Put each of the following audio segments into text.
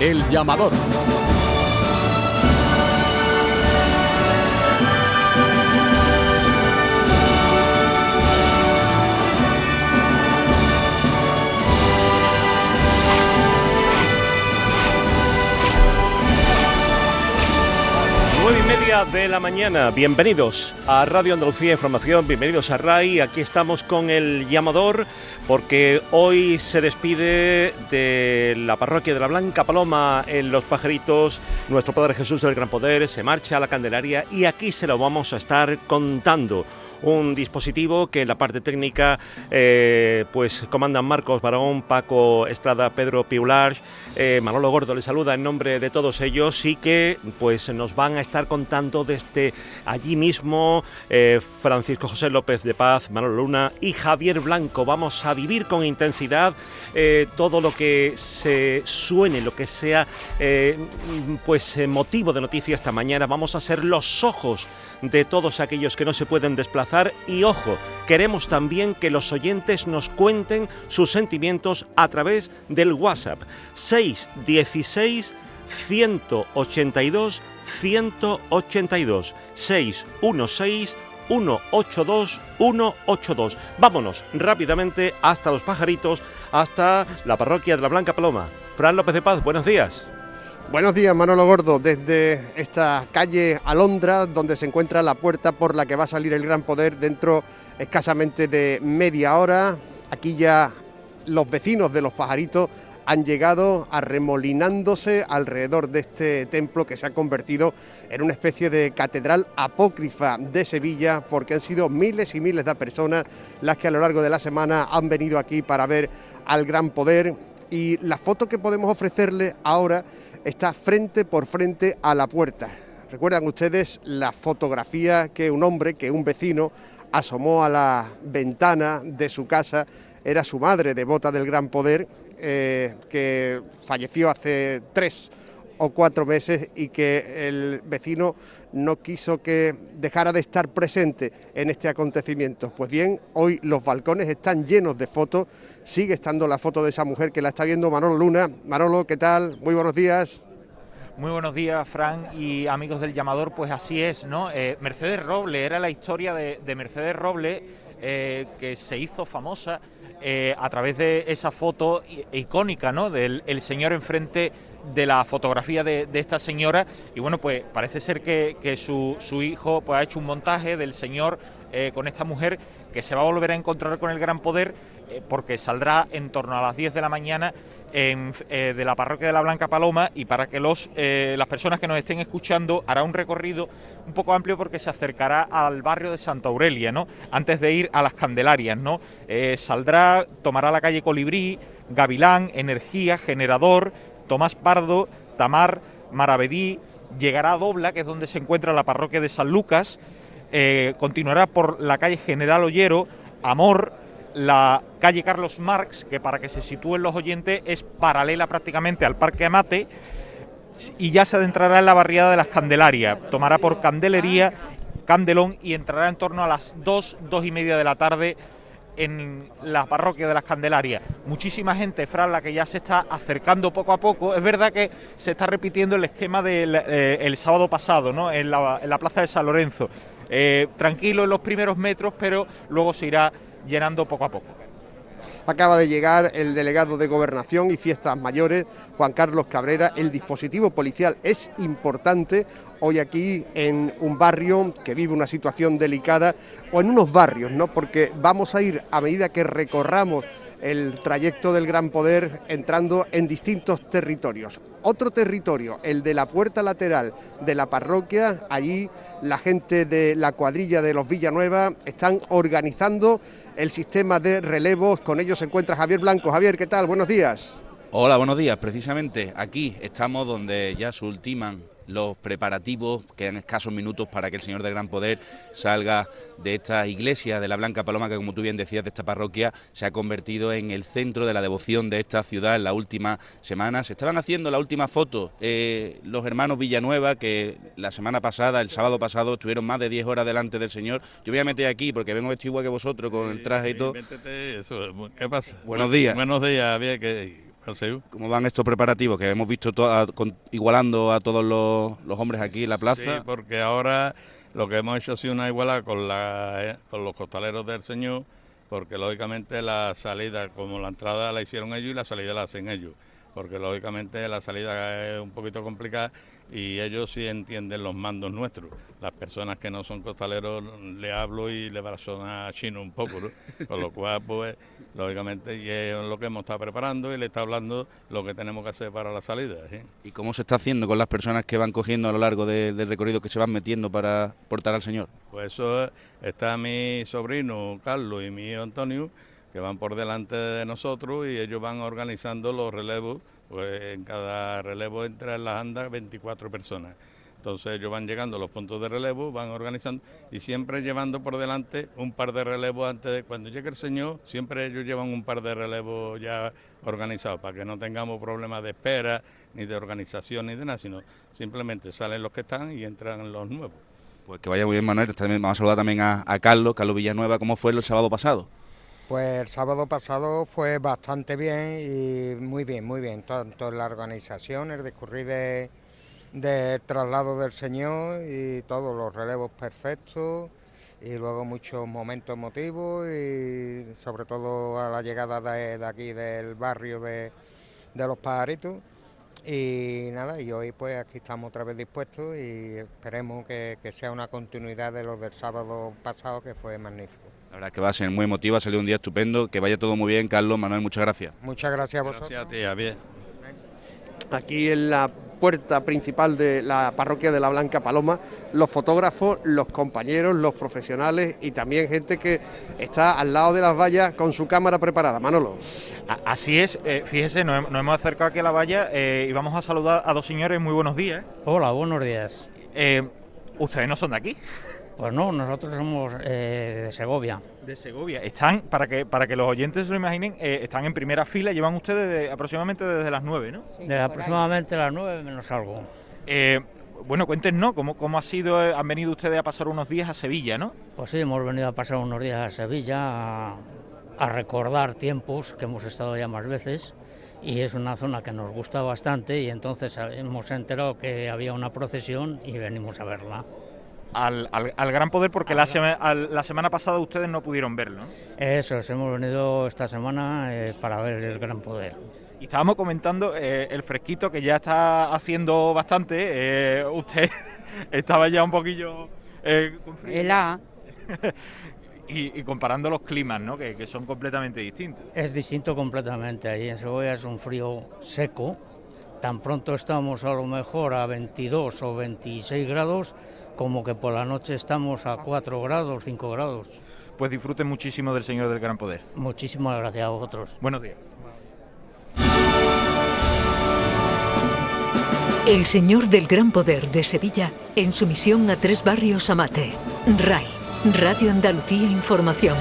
El llamador. De la mañana, bienvenidos a Radio Andalucía Información, bienvenidos a RAI, aquí estamos con el llamador porque hoy se despide de la parroquia de la Blanca Paloma en Los Pajaritos, nuestro Padre Jesús del Gran Poder, se marcha a la Candelaria y aquí se lo vamos a estar contando. Un dispositivo que en la parte técnica eh, pues comandan Marcos Barón, Paco Estrada, Pedro Piular, eh, Manolo Gordo le saluda en nombre de todos ellos y que pues nos van a estar contando desde allí mismo eh, Francisco José López de Paz, Manolo Luna y Javier Blanco. Vamos a vivir con intensidad todo lo que se suene, lo que sea pues motivo de noticia esta mañana. Vamos a ser los ojos de todos aquellos que no se pueden desplazar y ojo, queremos también que los oyentes nos cuenten sus sentimientos a través del WhatsApp 616 182 182 616 182 182. Vámonos rápidamente hasta los pajaritos, hasta la parroquia de la Blanca Paloma. Fran López de Paz, buenos días. Buenos días, Manolo Gordo, desde esta calle Alondra, donde se encuentra la puerta por la que va a salir el Gran Poder dentro escasamente de media hora. Aquí ya los vecinos de los pajaritos han llegado arremolinándose alrededor de este templo que se ha convertido en una especie de catedral apócrifa de Sevilla, porque han sido miles y miles de personas las que a lo largo de la semana han venido aquí para ver al Gran Poder. Y la foto que podemos ofrecerle ahora está frente por frente a la puerta. Recuerdan ustedes la fotografía que un hombre, que un vecino, asomó a la ventana de su casa. Era su madre, devota del gran poder, eh, que falleció hace tres o cuatro meses y que el vecino no quiso que dejara de estar presente en este acontecimiento. Pues bien, hoy los balcones están llenos de fotos, sigue estando la foto de esa mujer que la está viendo Manolo Luna. Manolo, ¿qué tal? Muy buenos días. Muy buenos días, Fran y amigos del llamador. Pues así es, ¿no? Eh, Mercedes Roble era la historia de, Mercedes Roble eh, que se hizo famosa eh, a través de esa foto icónica, ¿no? Del el señor enfrente de la fotografía de, esta señora y bueno pues parece ser que, su, hijo pues ha hecho un montaje del señor con esta mujer que se va a volver a encontrar con el gran poder porque saldrá en torno a las 10 de la mañana eh, de la parroquia de la Blanca Paloma y para que los, eh, las personas que nos estén escuchando hará un recorrido un poco amplio porque se acercará al barrio de Santa Aurelia, ¿no? Antes de ir a las Candelarias, ¿no? Eh, saldrá, tomará la calle Colibrí, Gavilán, Energía, Generador, Tomás Pardo, Tamar, Maravedí, llegará a Dobla, que es donde se encuentra la parroquia de San Lucas, continuará por la calle General Ollero, Amor, la calle Carlos Marx, que para que se sitúen los oyentes es paralela prácticamente al Parque Amate, y ya se adentrará en la barriada de las Candelarias. Tomará por Candelería, Candelón y entrará en torno a las 2, 2 y media de la tarde en la parroquia de las Candelarias. Muchísima gente, Fran, la que ya se está acercando poco a poco. Es verdad que se está repitiendo el esquema del eh, sábado pasado, ¿no? En la, plaza de San Lorenzo. Eh, tranquilo en los primeros metros, pero luego se irá llenando poco a poco. Acaba de llegar el delegado de Gobernación y Fiestas Mayores, Juan Carlos Cabrera. El dispositivo policial es importante hoy aquí en un barrio que vive una situación delicada o en unos barrios, ¿no? Porque vamos a ir a medida que recorramos el trayecto del Gran Poder entrando en distintos territorios. Otro territorio, el de la puerta lateral de la parroquia, allí la gente de la cuadrilla de los Villanueva están organizando el sistema de relevos. Con ellos se encuentra Javier Blanco. Javier, ¿qué tal? Buenos días. Hola, buenos días. Precisamente aquí estamos donde ya se ultiman los preparativos, quedan escasos minutos para que el Señor del Gran Poder salga de esta iglesia de la Blanca Paloma, que como tú bien decías, de esta parroquia, se ha convertido en el centro de la devoción de esta ciudad en la última semana. Se estaban haciendo la última foto eh, los hermanos Villanueva, que la semana pasada, el sábado pasado, estuvieron más de 10 horas delante del Señor. Yo voy a meter aquí porque vengo vestido igual que vosotros con el traje y todo. ¿Qué pasa? Buenos días. Buenos días, había que ¿Cómo van estos preparativos que hemos visto igualando a todos los, hombres aquí en la plaza? Sí, porque ahora lo que hemos hecho ha sido una igualdad con, la, con los costaleros del Señor, porque lógicamente la salida, como la entrada la hicieron ellos y la salida la hacen ellos, porque lógicamente la salida es un poquito complicada y ellos sí entienden los mandos nuestros. Las personas que no son costaleros le hablo y le va a sonar chino un poco, ¿no? con lo cual, pues, lógicamente, y es lo que hemos estado preparando y le está hablando lo que tenemos que hacer para la salida. ¿Y cómo se está haciendo con las personas que van cogiendo a lo largo del recorrido que se van metiendo para portar al Señor? Pues eso está mi sobrino Carlos y mi hijo Antonio, que van por delante de nosotros y ellos van organizando los relevos pues en cada relevo entra en las andas 24 personas. Entonces ellos van llegando a los puntos de relevo, van organizando y siempre llevando por delante un par de relevos antes de cuando llegue el señor, siempre ellos llevan un par de relevos ya organizados para que no tengamos problemas de espera, ni de organización, ni de nada, sino simplemente salen los que están y entran los nuevos. Pues que vaya muy bien Manuel, vamos a saludar también a, a Carlos, Carlos Villanueva, ¿cómo fue el sábado pasado? Pues el sábado pasado fue bastante bien y muy bien, muy bien. Tanto la organización, el discurrir de, traslado del Señor y todos los relevos perfectos y luego muchos momentos emotivos y sobre todo a la llegada de, aquí del barrio de, los pajaritos. Y nada, y hoy pues aquí estamos otra vez dispuestos y esperemos que, sea una continuidad de los del sábado pasado que fue magnífico. La verdad es que va a ser muy emotiva, ha salido un día estupendo, que vaya todo muy bien, Carlos, Manuel, muchas gracias. Muchas gracias a vosotros. Gracias a ti, bien. Aquí en la puerta principal de la parroquia de la Blanca Paloma, los fotógrafos, los compañeros, los profesionales y también gente que está al lado de las vallas con su cámara preparada. Manolo. Así es, eh, fíjese, nos, hemos acercado aquí a la valla eh, y vamos a saludar a dos señores. Muy buenos días. Hola, buenos días. Eh, ¿Ustedes no son de aquí? Pues no, nosotros somos eh, de Segovia. De Segovia. Están, para que para que los oyentes se lo imaginen, eh, están en primera fila, llevan ustedes aproximadamente desde las nueve, ¿no? desde aproximadamente las nueve menos algo. Eh, bueno, cuéntenos, ¿cómo, ¿cómo ha sido, han venido ustedes a pasar unos días a Sevilla, no? Pues sí, hemos venido a pasar unos días a Sevilla a recordar tiempos que hemos estado ya más veces y es una zona que nos gusta bastante y entonces hemos enterado que había una procesión y venimos a verla al, al, Gran Poder porque la, la, semana pasada ustedes no pudieron verlo. Eso, hemos venido esta semana eh, para ver el Gran Poder. Y estábamos comentando eh, el fresquito que ya está haciendo bastante. Eh, usted estaba ya un poquillo... con y, y, comparando los climas, ¿no? Que, que, son completamente distintos. Es distinto completamente. Allí en Segovia es un frío seco. Tan pronto estamos a lo mejor a 22 o 26 grados como que por la noche estamos a 4 grados, 5 grados. Pues disfruten muchísimo del Señor del Gran Poder. Muchísimas gracias a vosotros. Buenos días. El Señor del Gran Poder de Sevilla en su misión a tres barrios Amate. RAI, Radio Andalucía Información.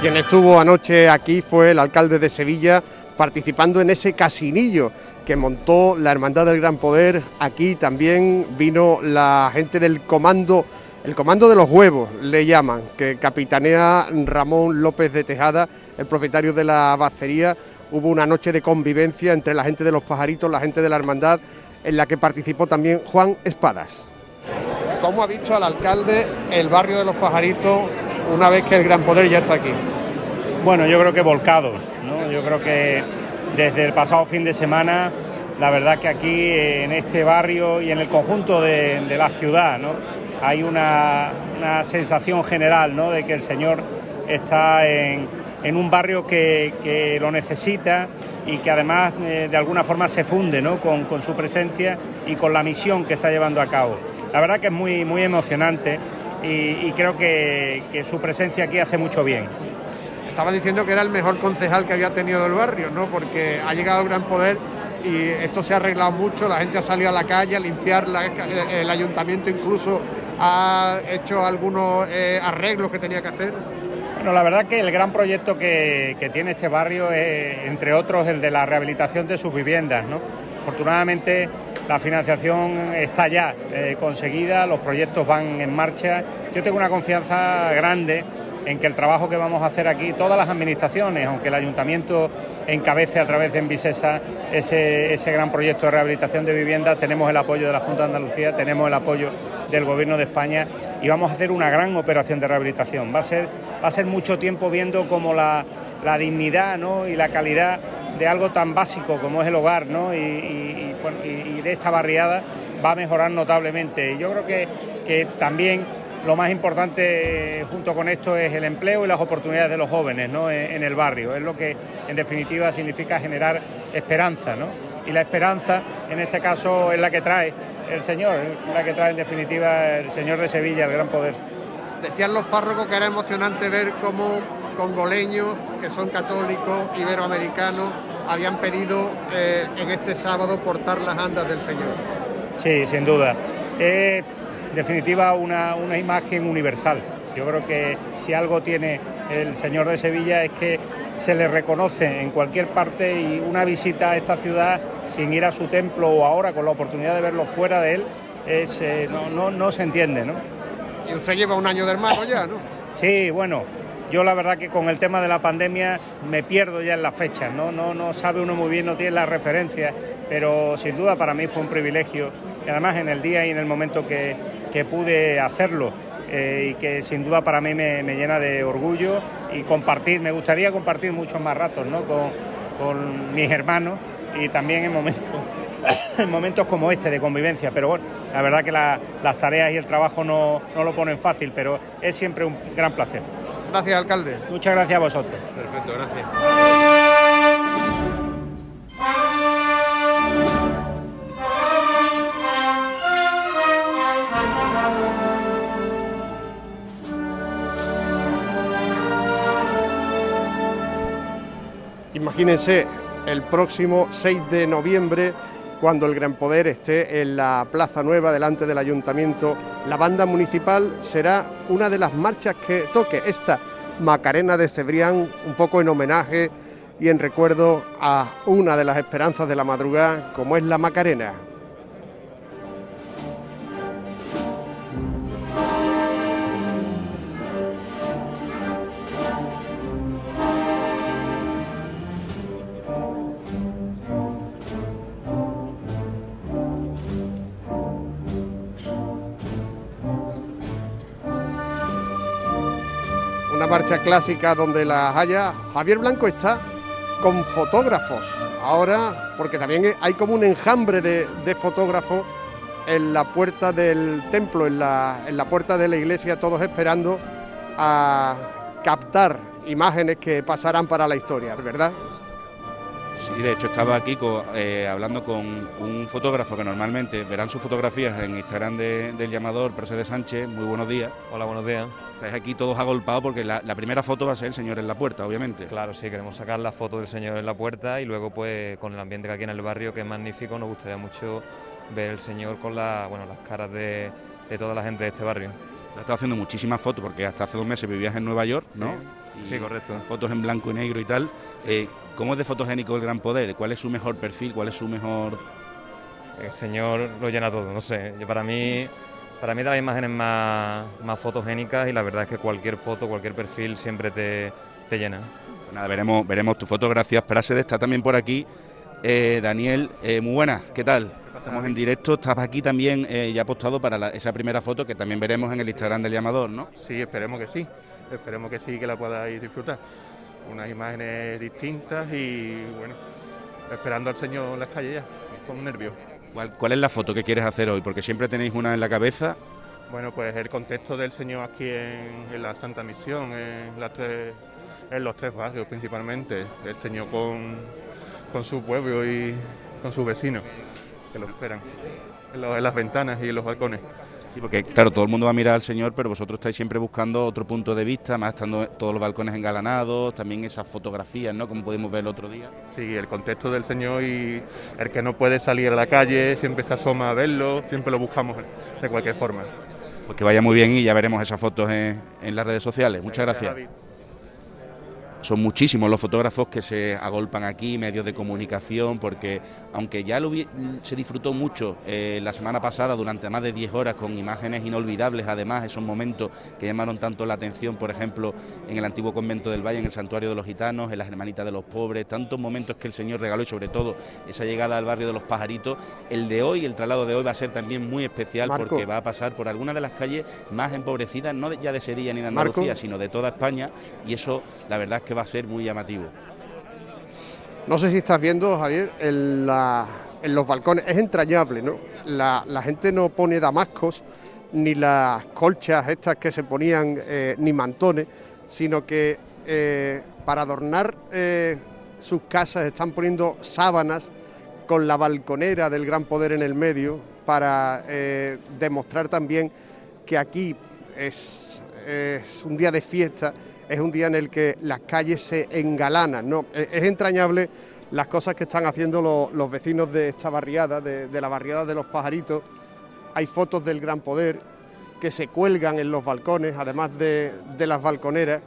Quien estuvo anoche aquí fue el alcalde de Sevilla participando en ese casinillo que montó la Hermandad del Gran Poder. Aquí también vino la gente del comando, el comando de los huevos, le llaman, que capitanea Ramón López de Tejada, el propietario de la bacería. Hubo una noche de convivencia entre la gente de los pajaritos, la gente de la Hermandad, en la que participó también Juan Espadas. ¿Cómo ha visto al alcalde el barrio de los pajaritos una vez que el Gran Poder ya está aquí? Bueno, yo creo que volcado, ¿no? Yo creo que desde el pasado fin de semana, la verdad que aquí en este barrio y en el conjunto de, la ciudad. Hay una, sensación general, ¿no? De que el Señor está en, un barrio que, lo necesita y que además eh, de alguna forma se funde con, su presencia y con la misión que está llevando a cabo. La verdad que es muy, muy emocionante y, creo que su presencia aquí hace mucho bien estaba diciendo que era el mejor concejal que había tenido el barrio, ¿no? Porque ha llegado el gran poder y esto se ha arreglado mucho, la gente ha salido a la calle a limpiar, el, ayuntamiento incluso ha hecho algunos eh, arreglos que tenía que hacer. Bueno, la verdad que el gran proyecto que, tiene este barrio es, entre otros, el de la rehabilitación de sus viviendas. Afortunadamente la financiación está ya eh, conseguida, los proyectos van en marcha. Yo tengo una confianza grande en que el trabajo que vamos a hacer aquí, todas las administraciones, aunque el ayuntamiento encabece a través de Envisesa ese, ese gran proyecto de rehabilitación de viviendas, tenemos el apoyo de la Junta de Andalucía, tenemos el apoyo del Gobierno de España y vamos a hacer una gran operación de rehabilitación. Va a ser, va a ser mucho tiempo viendo cómo la, dignidad y la calidad de algo tan básico como es el hogar y, de esta barriada va a mejorar notablemente. Y yo creo que, que también lo más importante junto con esto es el empleo y las oportunidades de los jóvenes en, el barrio. Es lo que en definitiva significa generar esperanza. Y la esperanza en este caso es la que trae el Señor, es la que trae en definitiva el Señor de Sevilla, el gran poder. Decían los párrocos que era emocionante ver cómo congoleños, que son católicos, iberoamericanos, habían pedido eh, en este sábado portar las andas del Señor. Sí, sin duda. Eh, definitiva una, una imagen universal. Yo creo que si algo tiene el Señor de Sevilla es que se le reconoce en cualquier parte y una visita a esta ciudad sin ir a su templo o ahora con la oportunidad de verlo fuera de él es, eh, no, no, no, se entiende. ¿no? Y usted lleva un año de hermano ya, ¿no? Sí, bueno, yo la verdad que con el tema de la pandemia me pierdo ya en las fechas, ¿no? No, no sabe uno muy bien, no tiene las referencias, pero sin duda para mí fue un privilegio y además en el día y en el momento que, que pude hacerlo. Eh, y que sin duda para mí me, llena de orgullo y compartir, me gustaría compartir muchos más ratos ¿no? con, con mis hermanos y también en momentos, en momentos como este de convivencia. Pero bueno, la verdad que las tareas y el trabajo no, no lo ponen fácil, pero es siempre un gran placer. Gracias, alcalde. Muchas gracias a vosotros. Perfecto, gracias. Imagínense el próximo 6 de noviembre cuando el Gran Poder esté en la Plaza Nueva delante del Ayuntamiento. La banda municipal será una de las marchas que toque esta Macarena de Cebrián, un poco en homenaje y en recuerdo a una de las esperanzas de la madrugada, como es la Macarena. Marcha clásica donde las haya. Javier Blanco está con fotógrafos ahora, porque también hay como un enjambre de, fotógrafos en la puerta del templo, en la, en la puerta de la iglesia, todos esperando a captar imágenes que pasarán para la historia, ¿verdad? Sí, de hecho estaba aquí eh, hablando con un fotógrafo que normalmente verán sus fotografías en Instagram del llamador, de Sánchez. Muy buenos días. Hola, buenos días. Estáis aquí todos agolpados porque la, primera foto va a ser el señor en la puerta, obviamente. Claro, sí, queremos sacar la foto del señor en la puerta y luego pues con el ambiente que aquí en el barrio, que es magnífico, nos gustaría mucho ver el señor con la, bueno, las caras de, toda la gente de este barrio. Ha estado haciendo muchísimas fotos porque hasta hace dos meses vivías en Nueva York, ¿no? Sí, correcto. Fotos en blanco y negro y tal. Eh, ¿Cómo es de fotogénico el Gran Poder? ¿Cuál es su mejor perfil? ¿Cuál es su mejor...? El señor lo llena todo, no sé. Yo para mí, para mí de las imágenes más, más fotogénicas y la verdad es que cualquier foto, cualquier perfil siempre te, te llena. Pues nada, veremos, veremos tu foto, gracias. Perásede está también por aquí. Eh, Daniel, eh, muy buenas, ¿qué tal? Estamos en directo, estás aquí también eh, ya apostado para esa primera foto que también veremos en el Instagram del llamador, ¿no? Sí, esperemos que sí, esperemos que sí, que la podáis disfrutar unas imágenes distintas y bueno, esperando al Señor en las calles ya, con nervios. ¿Cuál, es la foto que quieres hacer hoy? Porque siempre tenéis una en la cabeza. Bueno, pues el contexto del Señor aquí en, la Santa Misión, en, las en los tres barrios principalmente, el Señor con, con su pueblo y con sus vecinos, que lo esperan en las ventanas y en los balcones. Sí, porque claro, todo el mundo va a mirar al Señor, pero vosotros estáis siempre buscando otro punto de vista, más estando todos los balcones engalanados, también esas fotografías, ¿no? Como pudimos ver el otro día. Sí, el contexto del Señor y el que no puede salir a la calle, siempre se asoma a verlo, siempre lo buscamos de cualquier forma. Pues que vaya muy bien y ya veremos esas fotos en, las redes sociales. Muchas gracias. Son muchísimos los fotógrafos que se agolpan aquí, medios de comunicación, porque aunque ya lo se disfrutó mucho eh, la semana pasada durante más de 10 horas con imágenes inolvidables, además esos momentos que llamaron tanto la atención, por ejemplo, en el antiguo convento del Valle, en el santuario de los gitanos, en las hermanitas de los pobres, tantos momentos que el Señor regaló y sobre todo esa llegada al barrio de los pajaritos, el de hoy, el traslado de hoy va a ser también muy especial porque va a pasar por algunas de las calles más empobrecidas, no ya de Sevilla ni de Andalucía, sino de toda España y eso la verdad es que va a ser muy llamativo. No sé si estás viendo, Javier, en, los balcones, es entrañable, ¿no? La, gente no pone damascos, ni las colchas estas que se ponían, eh, ni mantones, sino que eh, para adornar eh, sus casas están poniendo sábanas con la balconera del gran poder en el medio para demostrar también que aquí es un día de fiesta es un día en el que las calles se engalanan. ¿no? Es, entrañable las cosas que están haciendo los, vecinos de esta barriada, de, la barriada de los pajaritos. Hay fotos del gran poder que se cuelgan en los balcones, además de, las balconeras.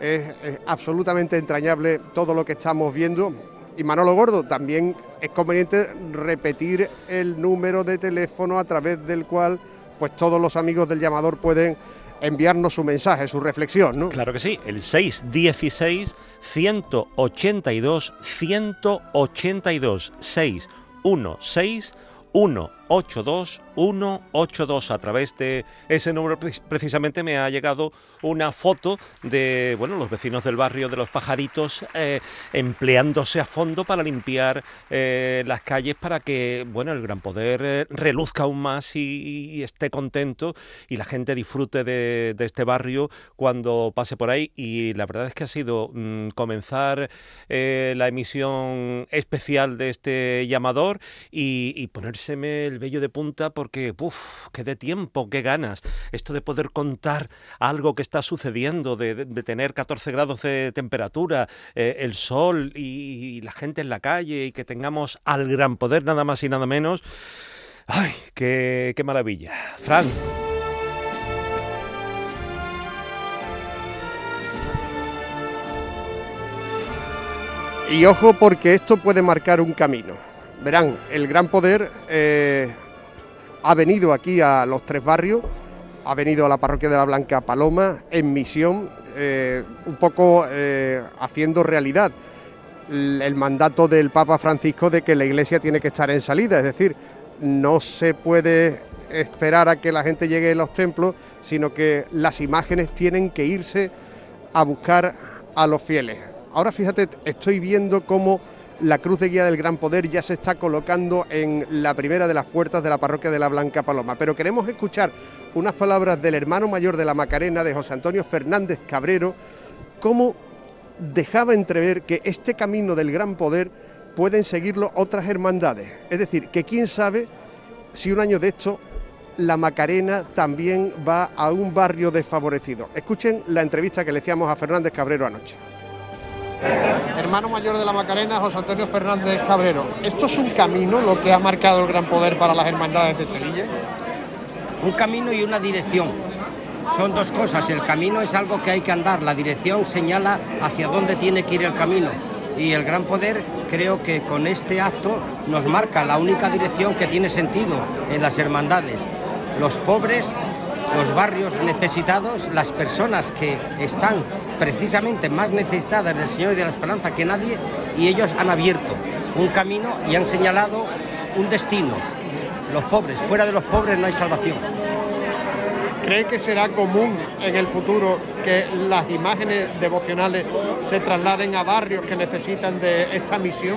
Es, es, absolutamente entrañable todo lo que estamos viendo. Y Manolo Gordo, también es conveniente repetir el número de teléfono a través del cual pues todos los amigos del llamador pueden enviarnos su mensaje, su reflexión, ¿no? Claro que sí, el 616 182 182 616 182 182. A través de ese número precisamente me ha llegado una foto de bueno los vecinos del barrio de los pajaritos eh, empleándose a fondo para limpiar eh, las calles para que bueno el gran poder eh, reluzca aún más y, esté contento y la gente disfrute de, este barrio cuando pase por ahí. Y la verdad es que ha sido mm, comenzar la emisión especial de este llamador y, y el vello de punta porque, uff, qué de tiempo, qué ganas. Esto de poder contar algo que está sucediendo, de, tener 14 grados de temperatura, eh, el sol y, la gente en la calle y que tengamos al gran poder nada más y nada menos. ¡Ay, qué, qué maravilla! Fran. Y ojo porque esto puede marcar un camino. Verán, el gran poder eh, ha venido aquí a los tres barrios, ha venido a la parroquia de la Blanca Paloma en misión, eh, un poco eh, haciendo realidad el, mandato del Papa Francisco de que la iglesia tiene que estar en salida, es decir, no se puede esperar a que la gente llegue a los templos, sino que las imágenes tienen que irse a buscar a los fieles. Ahora fíjate, estoy viendo cómo la cruz de guía del Gran Poder ya se está colocando en la primera de las puertas de la parroquia de la Blanca Paloma. Pero queremos escuchar unas palabras del hermano mayor de la Macarena, de José Antonio Fernández Cabrero, cómo dejaba entrever que este camino del Gran Poder pueden seguirlo otras hermandades. Es decir, que quién sabe si un año de esto la Macarena también va a un barrio desfavorecido. Escuchen la entrevista que le hacíamos a Fernández Cabrero anoche. Hermano mayor de la Macarena, José Antonio Fernández Cabrero. ¿Esto es un camino lo que ha marcado el gran poder para las hermandades de Sevilla? Un camino y una dirección. Son dos cosas. El camino es algo que hay que andar. La dirección señala hacia dónde tiene que ir el camino. Y el gran poder creo que con este acto nos marca la única dirección que tiene sentido en las hermandades. Los pobres los barrios necesitados, las personas que están precisamente más necesitadas del Señor y de la esperanza que nadie, y ellos han abierto un camino y han señalado un destino. Los pobres, fuera de los pobres no hay salvación. ¿Cree que será común en el futuro que las imágenes devocionales se trasladen a barrios que necesitan de esta misión?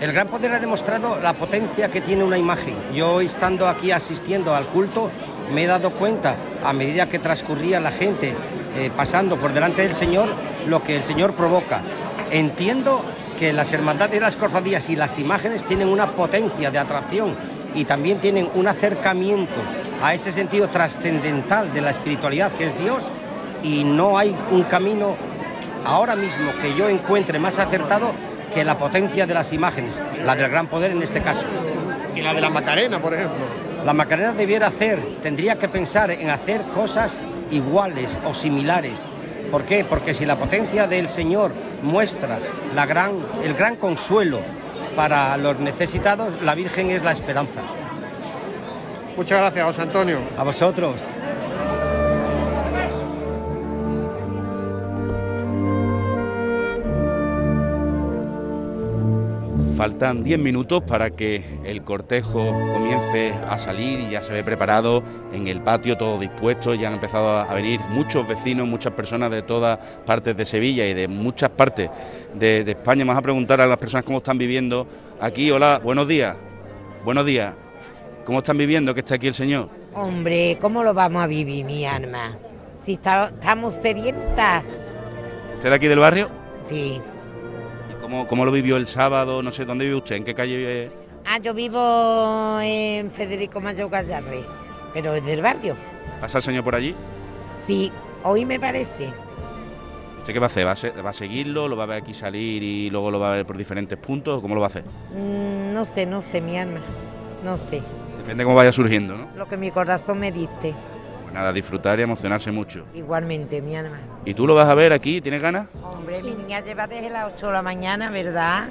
El Gran Poder ha demostrado la potencia que tiene una imagen. Yo estando aquí asistiendo al culto me he dado cuenta, a medida que transcurría la gente eh, pasando por delante del Señor, lo que el Señor provoca. Entiendo que las hermandades y las cofradías y las imágenes tienen una potencia de atracción y también tienen un acercamiento a ese sentido trascendental de la espiritualidad que es Dios y no hay un camino ahora mismo que yo encuentre más acertado que la potencia de las imágenes, la del gran poder en este caso. Y la de la Macarena, por ejemplo. La Macarena debiera hacer, tendría que pensar en hacer cosas iguales o similares, ¿Por qué? Porque si la potencia del Señor muestra la gran, el gran consuelo para los necesitados, la Virgen es la esperanza. Muchas gracias, José Antonio. A vosotros. Faltan 10 minutos para que el cortejo comience a salir y ya se ve preparado en el patio, todo dispuesto. Ya han empezado a venir muchos vecinos, muchas personas de todas partes de Sevilla y de muchas partes de, de España. Vamos a preguntar a las personas cómo están viviendo aquí. Hola, buenos días. Buenos días. ¿Cómo están viviendo que está aquí el Señor? Hombre, ¿cómo lo vamos a vivir, mi alma? Si está- estamos sedientas. ¿Usted de aquí del barrio? Sí. ¿Y cómo, cómo lo vivió el sábado? No sé, ¿dónde vive usted? ¿En qué calle vive? Ah, yo vivo en Federico Mayo Gallarre, pero es del barrio. ¿Pasa el Señor por allí? Sí, hoy me parece. ¿Usted qué va a hacer? ¿Va a, se- va a seguirlo? ¿Lo va a ver aquí salir y luego lo va a ver por diferentes puntos? ¿Cómo lo va a hacer? Mm, no sé, no sé, mi alma. No sé. Depende de cómo vaya surgiendo, ¿no? Lo que mi corazón me diste. Nada, disfrutar y emocionarse mucho. Igualmente, mi alma. ¿Y tú lo vas a ver aquí? ¿Tienes ganas? Hombre, mi niña lleva desde las 8 de la mañana, ¿verdad?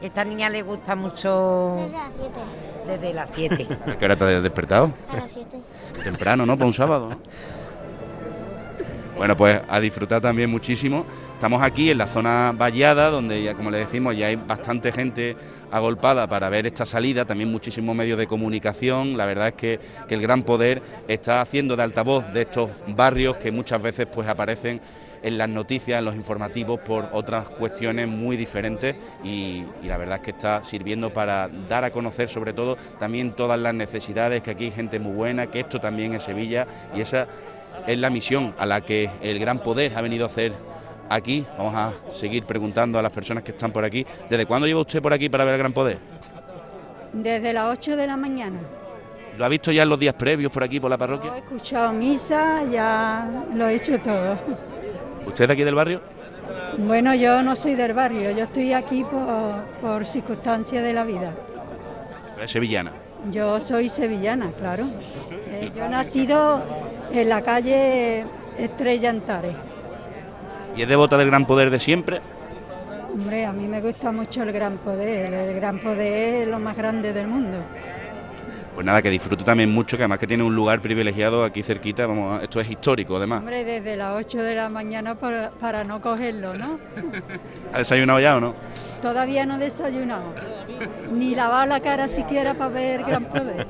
Esta niña le gusta mucho. Desde las 7. Desde las 7. ¿A qué hora te has despertado? A las 7. Temprano, ¿no? Para un sábado, ¿no? Bueno, pues a disfrutar también muchísimo. Estamos aquí en la zona vallada, donde ya, como le decimos, ya hay bastante gente agolpada para ver esta salida, también muchísimos medios de comunicación. La verdad es que, que el gran poder está haciendo de altavoz de estos barrios que muchas veces pues aparecen en las noticias, en los informativos, por otras cuestiones muy diferentes y, y la verdad es que está sirviendo para dar a conocer sobre todo también todas las necesidades, que aquí hay gente muy buena, que esto también es Sevilla y esa es la misión a la que el gran poder ha venido a hacer aquí. Vamos a seguir preguntando a las personas que están por aquí. ¿Desde cuándo lleva usted por aquí para ver el gran poder? Desde las 8 de la mañana. ¿Lo ha visto ya en los días previos por aquí, por la parroquia? He escuchado misa, ya lo he hecho todo. ¿Usted de aquí del barrio? Bueno, yo no soy del barrio, yo estoy aquí por, por circunstancias de la vida. Es sevillana. Yo soy sevillana, claro. Eh, yo he nacido en la calle Estrella Antares. ¿Y es devota del gran poder de siempre? Hombre, a mí me gusta mucho el gran poder. El gran poder es lo más grande del mundo. Pues nada, que disfrute también mucho, que además que tiene un lugar privilegiado aquí cerquita, vamos, esto es histórico además. Hombre, desde las 8 de la mañana para, para no cogerlo, ¿no? ¿Ha desayunado ya o no? Todavía no he desayunado. Ni lavado la cara siquiera para ver el gran poder.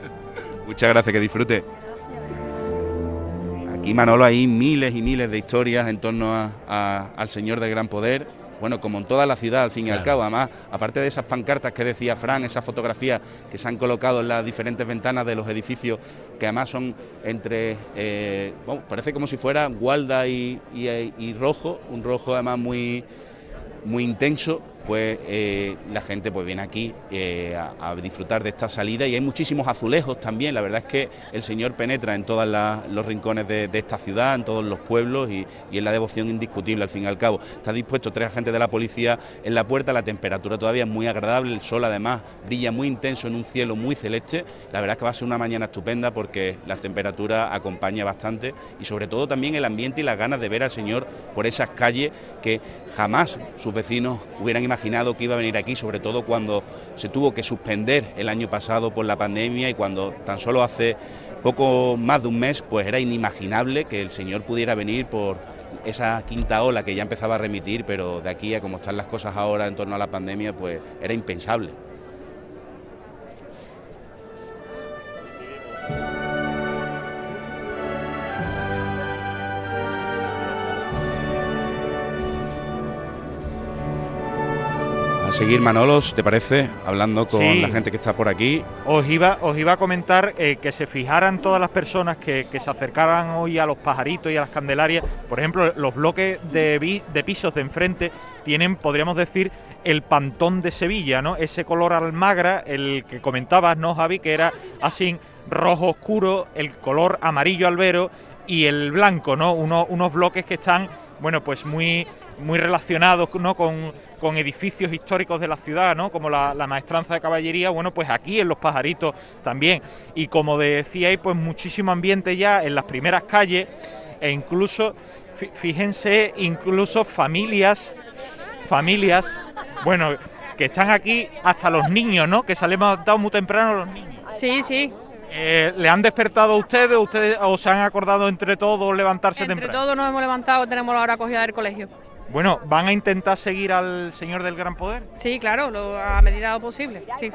Muchas gracias, que disfrute. Aquí Manolo hay miles y miles de historias en torno a- a- al Señor del Gran Poder. Bueno, como en toda la ciudad, al fin y al cabo, además, aparte de esas pancartas que decía Fran, esas fotografías que se han colocado en las diferentes ventanas de los edificios, que además son entre, eh, bueno, parece como si fuera gualda y, y- y rojo, un rojo además muy, muy intenso, pues eh, la gente pues viene aquí eh, a, disfrutar de esta salida y hay muchísimos azulejos también. La verdad es que el Señor penetra en todos los rincones de, esta ciudad, en todos los pueblos y, y es la devoción indiscutible al fin y al cabo. Está dispuesto tres agentes de la policía en la puerta, la temperatura todavía es muy agradable, el sol además brilla muy intenso en un cielo muy celeste. La verdad es que va a ser una mañana estupenda porque la temperatura acompaña bastante y sobre todo también el ambiente y las ganas de ver al Señor por esas calles que jamás sus vecinos hubieran imaginado que iba a venir aquí, sobre todo cuando se tuvo que suspender el año pasado por la pandemia y cuando tan solo hace poco más de un mes pues era inimaginable que el Señor pudiera venir por esa quinta ola que ya empezaba a remitir, pero de aquí a como están las cosas ahora en torno a la pandemia pues era impensable. Seguir Manolos, ¿te parece? Hablando con Sí. la gente que está por aquí. Os iba, os iba a comentar eh, que se fijaran todas las personas que, que se acercaran hoy a los pajaritos y a las candelarias. Por ejemplo, los bloques de, de pisos de enfrente tienen, podríamos decir, el pantón de Sevilla, ¿no? Ese color almagra, el que comentabas, ¿no, Javi? Que era así rojo oscuro, el color amarillo albero y el blanco, ¿no? Uno- unos bloques que están, bueno, pues muy muy relacionados ¿no? con, con edificios históricos de la ciudad, ¿no? como la, la maestranza de caballería, bueno, pues aquí en Los Pajaritos también. Y como decíais, pues muchísimo ambiente ya en las primeras calles e incluso fíjense, incluso familias, familias, bueno, que están aquí hasta los niños, ¿no? Que se han levantado muy temprano los niños. Sí, sí. Eh, ¿Le han despertado a ustedes, ustedes o se han acordado entre todos levantarse Entre temprano? todos nos hemos levantado, tenemos la hora cogida del colegio. Bueno, ¿van a intentar seguir al señor del gran poder? Sí, claro, lo, a medida posible. Sí.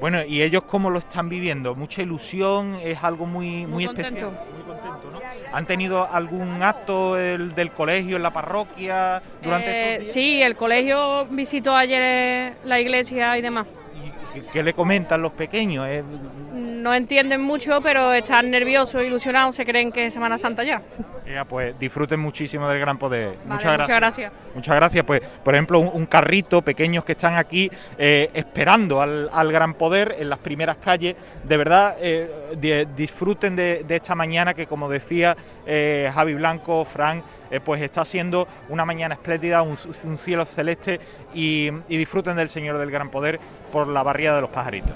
Bueno, ¿y ellos cómo lo están viviendo? ¿Mucha ilusión? ¿Es algo muy, muy, Muy especial? contento. Muy contento, ¿no? ¿Han tenido algún acto el- del colegio, en la parroquia, durante Eh, estos días? sí, el colegio visitó ayer eh, la iglesia y demás. ¿Qué- ¿Qué le comentan los pequeños? No entienden mucho, pero están nerviosos, ilusionados, se creen que es Semana Santa ya. ya, pues disfruten muchísimo del gran poder. Vale, muchas gracias. muchas gracias. Muchas gracias. Pues, por ejemplo, un, un carrito, pequeños que están aquí eh, esperando al, al gran poder en las primeras calles. De verdad, eh, di- disfruten de, de esta mañana que, como decía eh, Javi Blanco, Frank, pues está siendo una mañana espléndida, un, un cielo celeste y, y disfruten del Señor del Gran Poder por la barriada de los pajaritos.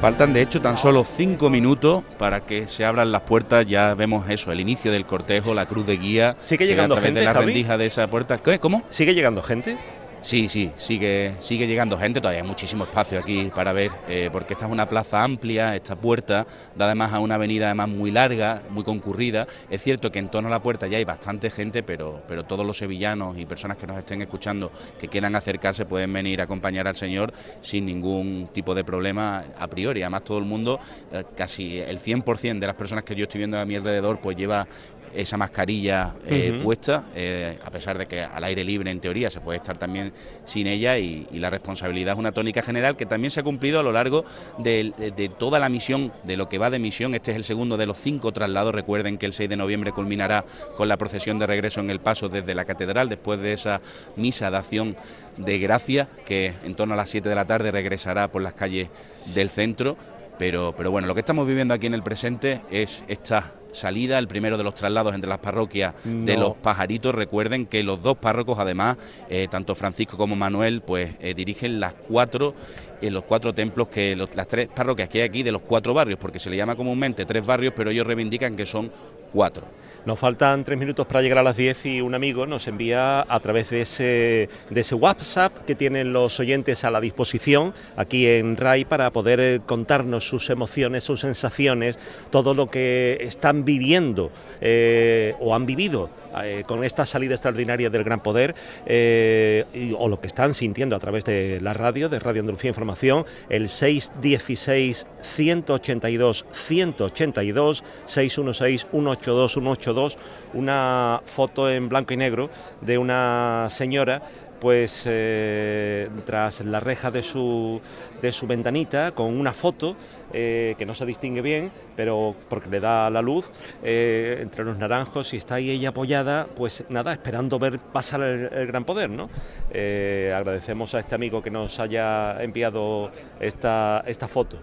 Faltan de hecho tan solo cinco minutos para que se abran las puertas. Ya vemos eso, el inicio del cortejo, la cruz de guía. ¿Sigue llegando a través gente, de la Javi? rendija de esa puerta. ¿Qué? ¿Cómo? ¿Sigue llegando gente? Sí, sí, sigue, sigue llegando gente, todavía hay muchísimo espacio aquí para ver, eh, porque esta es una plaza amplia, esta puerta da además a una avenida además muy larga, muy concurrida. Es cierto que en torno a la puerta ya hay bastante gente, pero, pero todos los sevillanos y personas que nos estén escuchando que quieran acercarse pueden venir a acompañar al Señor sin ningún tipo de problema a priori. Además todo el mundo, eh, casi el 100% de las personas que yo estoy viendo a mi alrededor, pues lleva esa mascarilla eh, puesta, eh, a pesar de que al aire libre en teoría se puede estar también sin ella y, y la responsabilidad es una tónica general que también se ha cumplido a lo largo de, de toda la misión, de lo que va de misión. Este es el segundo de los cinco traslados. Recuerden que el 6 de noviembre culminará con la procesión de regreso en el paso desde la catedral, después de esa misa de acción de gracia que en torno a las 7 de la tarde regresará por las calles del centro. Pero, pero bueno, lo que estamos viviendo aquí en el presente es esta salida, el primero de los traslados entre las parroquias de los pajaritos. Recuerden que los dos párrocos, además, eh, tanto Francisco como Manuel, pues eh, dirigen las cuatro, eh, los cuatro templos que los- las tres parroquias que hay aquí de los cuatro barrios, porque se le llama comúnmente tres barrios, pero ellos reivindican que son cuatro. Nos faltan tres minutos para llegar a las 10 y un amigo nos envía a través de ese, de ese WhatsApp que tienen los oyentes a la disposición aquí en RAI para poder eh, contarnos sus emociones, sus sensaciones, todo lo que están viviendo eh, o han vivido eh, con esta salida extraordinaria del Gran Poder eh, y- o lo que están sintiendo a través de la radio, de Radio Andalucía Información, el 616 182 182 616 182 182 una foto en blanco y negro de una señora pues eh, tras la reja de su, de su ventanita con una foto eh, que no se distingue bien, pero porque le da la luz eh, entre los naranjos y está ahí ella apoyada, pues nada, esperando ver pasar el, el gran poder, ¿no? Agradecemos a este amigo que nos haya enviado esta, esta foto.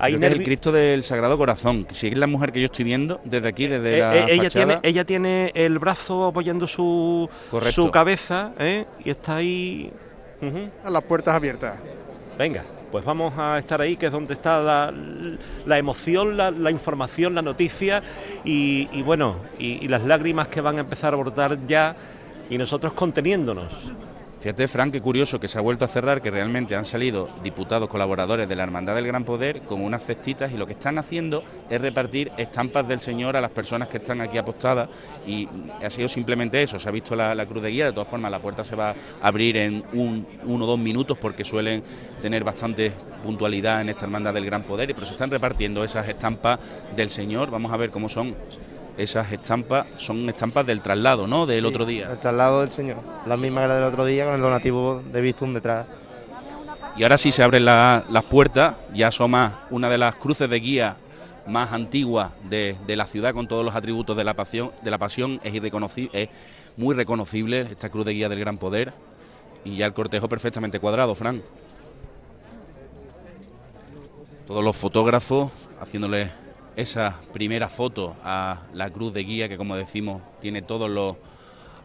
Hay es el Cristo del Sagrado Corazón. Si es la mujer que yo estoy viendo desde aquí, desde Eh, la eh, ella, fachada. tiene, ella tiene el brazo apoyando su, Correcto. su cabeza ¿eh? y está ahí. A las puertas abiertas. Venga, pues vamos a estar ahí, que es donde está la, la emoción, la, la información, la noticia y, y bueno, y, y las lágrimas que van a empezar a brotar ya y nosotros conteniéndonos. Fíjate, Frank, qué curioso que se ha vuelto a cerrar, que realmente han salido diputados colaboradores de la Hermandad del Gran Poder con unas cestitas y lo que están haciendo es repartir estampas del Señor a las personas que están aquí apostadas y ha sido simplemente eso, se ha visto la, la cruz de guía, de todas formas la puerta se va a abrir en un, uno o dos minutos porque suelen tener bastante puntualidad en esta Hermandad del Gran Poder, pero se están repartiendo esas estampas del Señor, vamos a ver cómo son esas estampas, son estampas del traslado, ¿no?, del Sí, otro día. El traslado del Señor. La misma que la del otro día con el donativo de Bizum detrás. Y ahora sí se abren la- las puertas, ya asoma una de las cruces de guía más antiguas de, de la ciudad con todos los atributos de la pasión, de la pasión es, irreconoci- es muy reconocible esta cruz de guía del gran poder y ya el cortejo perfectamente cuadrado, Fran. Todos los fotógrafos haciéndole esa primera foto a la cruz de guía que como decimos tiene todos los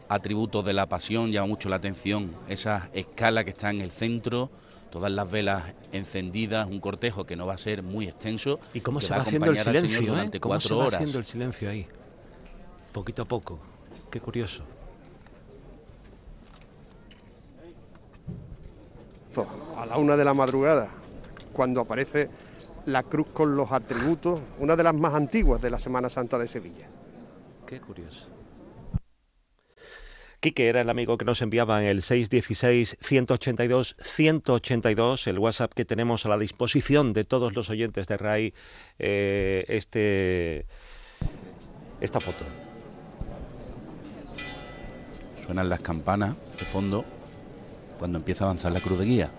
atributos de la pasión, llama mucho la atención esa escala que está en el centro, todas las velas encendidas, un cortejo que no va a ser muy extenso. ¿Y cómo que se a va haciendo el acompañar al Señor silencio? ¿eh? durante ¿Cómo se va horas. haciendo el silencio ahí? Poquito a poco. Qué curioso. A la una de la madrugada, cuando aparece la cruz con los atributos, una de las más antiguas de la Semana Santa de Sevilla. Qué curioso. Quique era el amigo que nos enviaba en el 616-182-182, el WhatsApp que tenemos a la disposición de todos los oyentes de RAI, eh, este, esta foto. Suenan las campanas de fondo cuando empieza a avanzar la cruz de guía.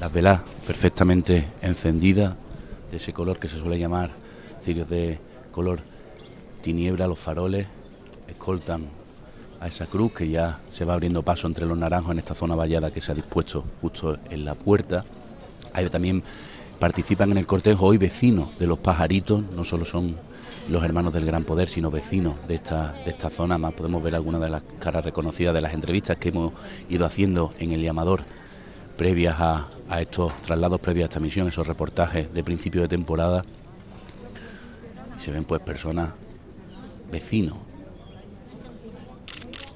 Las velas perfectamente encendidas, de ese color que se suele llamar cirios de color tiniebla, los faroles escoltan a esa cruz que ya se va abriendo paso entre los naranjos en esta zona vallada que se ha dispuesto justo en la puerta. Hay también participan en el cortejo hoy vecinos de los pajaritos, no solo son los hermanos del Gran Poder, sino vecinos de esta, de esta zona. Más podemos ver algunas de las caras reconocidas de las entrevistas que hemos ido haciendo en el llamador previas a, a estos traslados, previas a esta misión, esos reportajes de principio de temporada. Se ven pues personas, vecinos,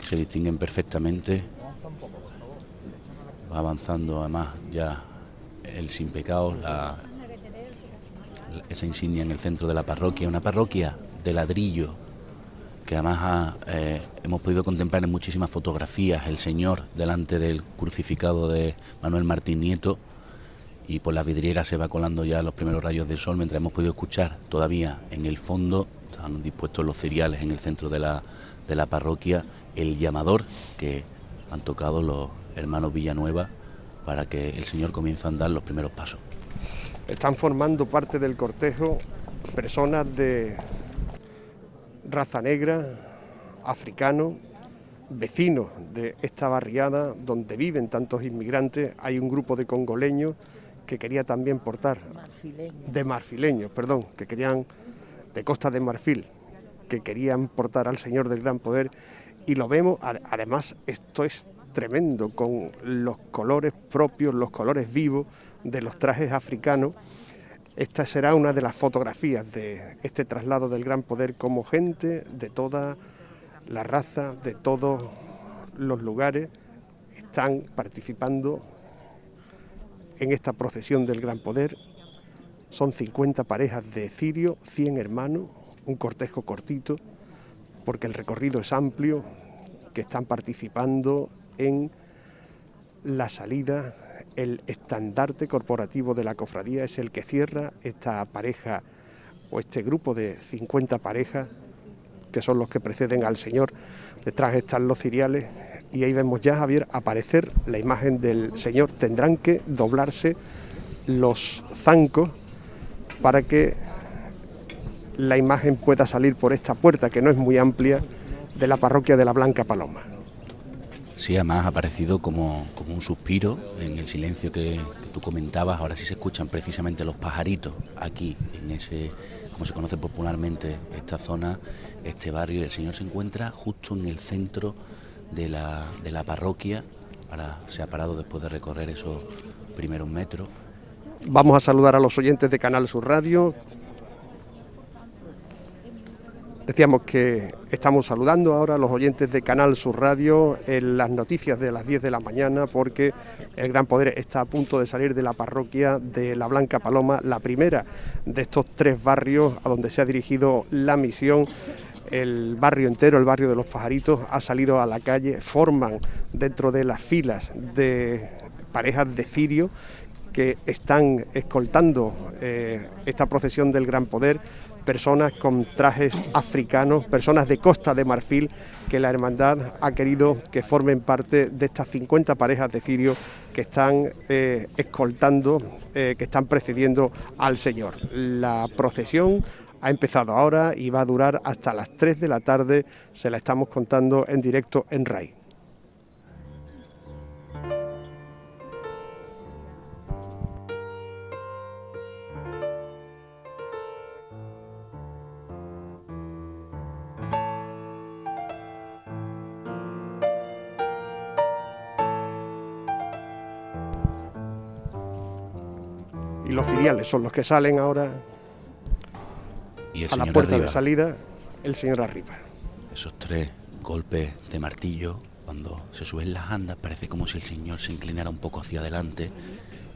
que se distinguen perfectamente. Va avanzando además ya el sin pecado, la, esa insignia en el centro de la parroquia, una parroquia de ladrillo que además eh, hemos podido contemplar en muchísimas fotografías el Señor delante del crucificado de Manuel Martín Nieto y por la vidriera se va colando ya los primeros rayos del sol mientras hemos podido escuchar todavía en el fondo, están dispuestos los cereales en el centro de la, de la parroquia, el llamador que han tocado los hermanos Villanueva para que el Señor comience a andar los primeros pasos. Están formando parte del cortejo personas de raza negra, africano, vecinos de esta barriada donde viven tantos inmigrantes. Hay un grupo de congoleños que quería también portar, de marfileños, perdón, que querían, de Costa de Marfil, que querían portar al Señor del Gran Poder. Y lo vemos, además, esto es tremendo, con los colores propios, los colores vivos de los trajes africanos. Esta será una de las fotografías de este traslado del gran poder como gente de toda la raza, de todos los lugares, están participando en esta procesión del gran poder. Son 50 parejas de cirio, 100 hermanos, un cortejo cortito, porque el recorrido es amplio, que están participando en la salida el estandarte corporativo de la cofradía es el que cierra esta pareja o este grupo de 50 parejas que son los que preceden al Señor. Detrás están los ciriales y ahí vemos ya, Javier, aparecer la imagen del Señor. Tendrán que doblarse los zancos para que la imagen pueda salir por esta puerta, que no es muy amplia, de la parroquia de la Blanca Paloma. Sí, además ha aparecido como, como un suspiro en el silencio que, tú comentabas. Ahora sí se escuchan precisamente los pajaritos aquí, en ese, como se conoce popularmente, esta zona, este barrio. Y el Señor se encuentra justo en el centro de la, de la parroquia. Ahora se ha parado después de recorrer esos primeros metros. Vamos a saludar a los oyentes de Canal Sur Radio, Decíamos que estamos saludando ahora a los oyentes de Canal Sur Radio en las noticias de las 10 de la mañana porque el Gran Poder está a punto de salir de la parroquia de la Blanca Paloma, la primera de estos tres barrios a donde se ha dirigido la misión. El barrio entero, el barrio de los pajaritos, ha salido a la calle, forman dentro de las filas de parejas de cirio que están escoltando eh, esta procesión del Gran Poder personas con trajes africanos, personas de Costa de Marfil, que la hermandad ha querido que formen parte de estas 50 parejas de cirios que están eh, escoltando, eh, que están precediendo al Señor. La procesión ha empezado ahora y va a durar hasta las 3 de la tarde, se la estamos contando en directo en RAI. Y los ciriales son los que salen ahora y a la puerta arriba. de salida, el señor arriba. Esos tres golpes de martillo, cuando se suben las andas, parece como si el señor se inclinara un poco hacia adelante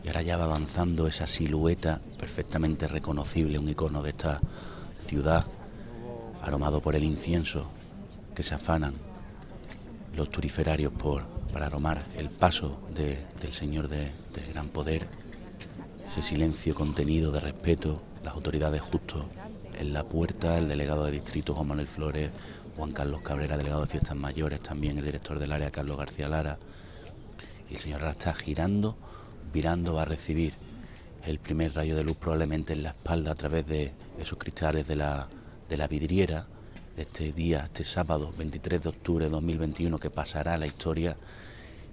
y ahora ya va avanzando esa silueta perfectamente reconocible, un icono de esta ciudad, aromado por el incienso que se afanan los turiferarios por, para aromar el paso de- del Señor de, del Gran Poder, ese silencio contenido de respeto, las autoridades justo en la puerta, el delegado de distrito Juan Manuel Flores, Juan Carlos Cabrera, delegado de fiestas mayores, también el director del área Carlos García Lara, y el señor está girando, virando, va a recibir el primer rayo de luz probablemente en la espalda a través de esos cristales de la, de la vidriera de este día, este sábado 23 de octubre de 2021 que pasará a la historia.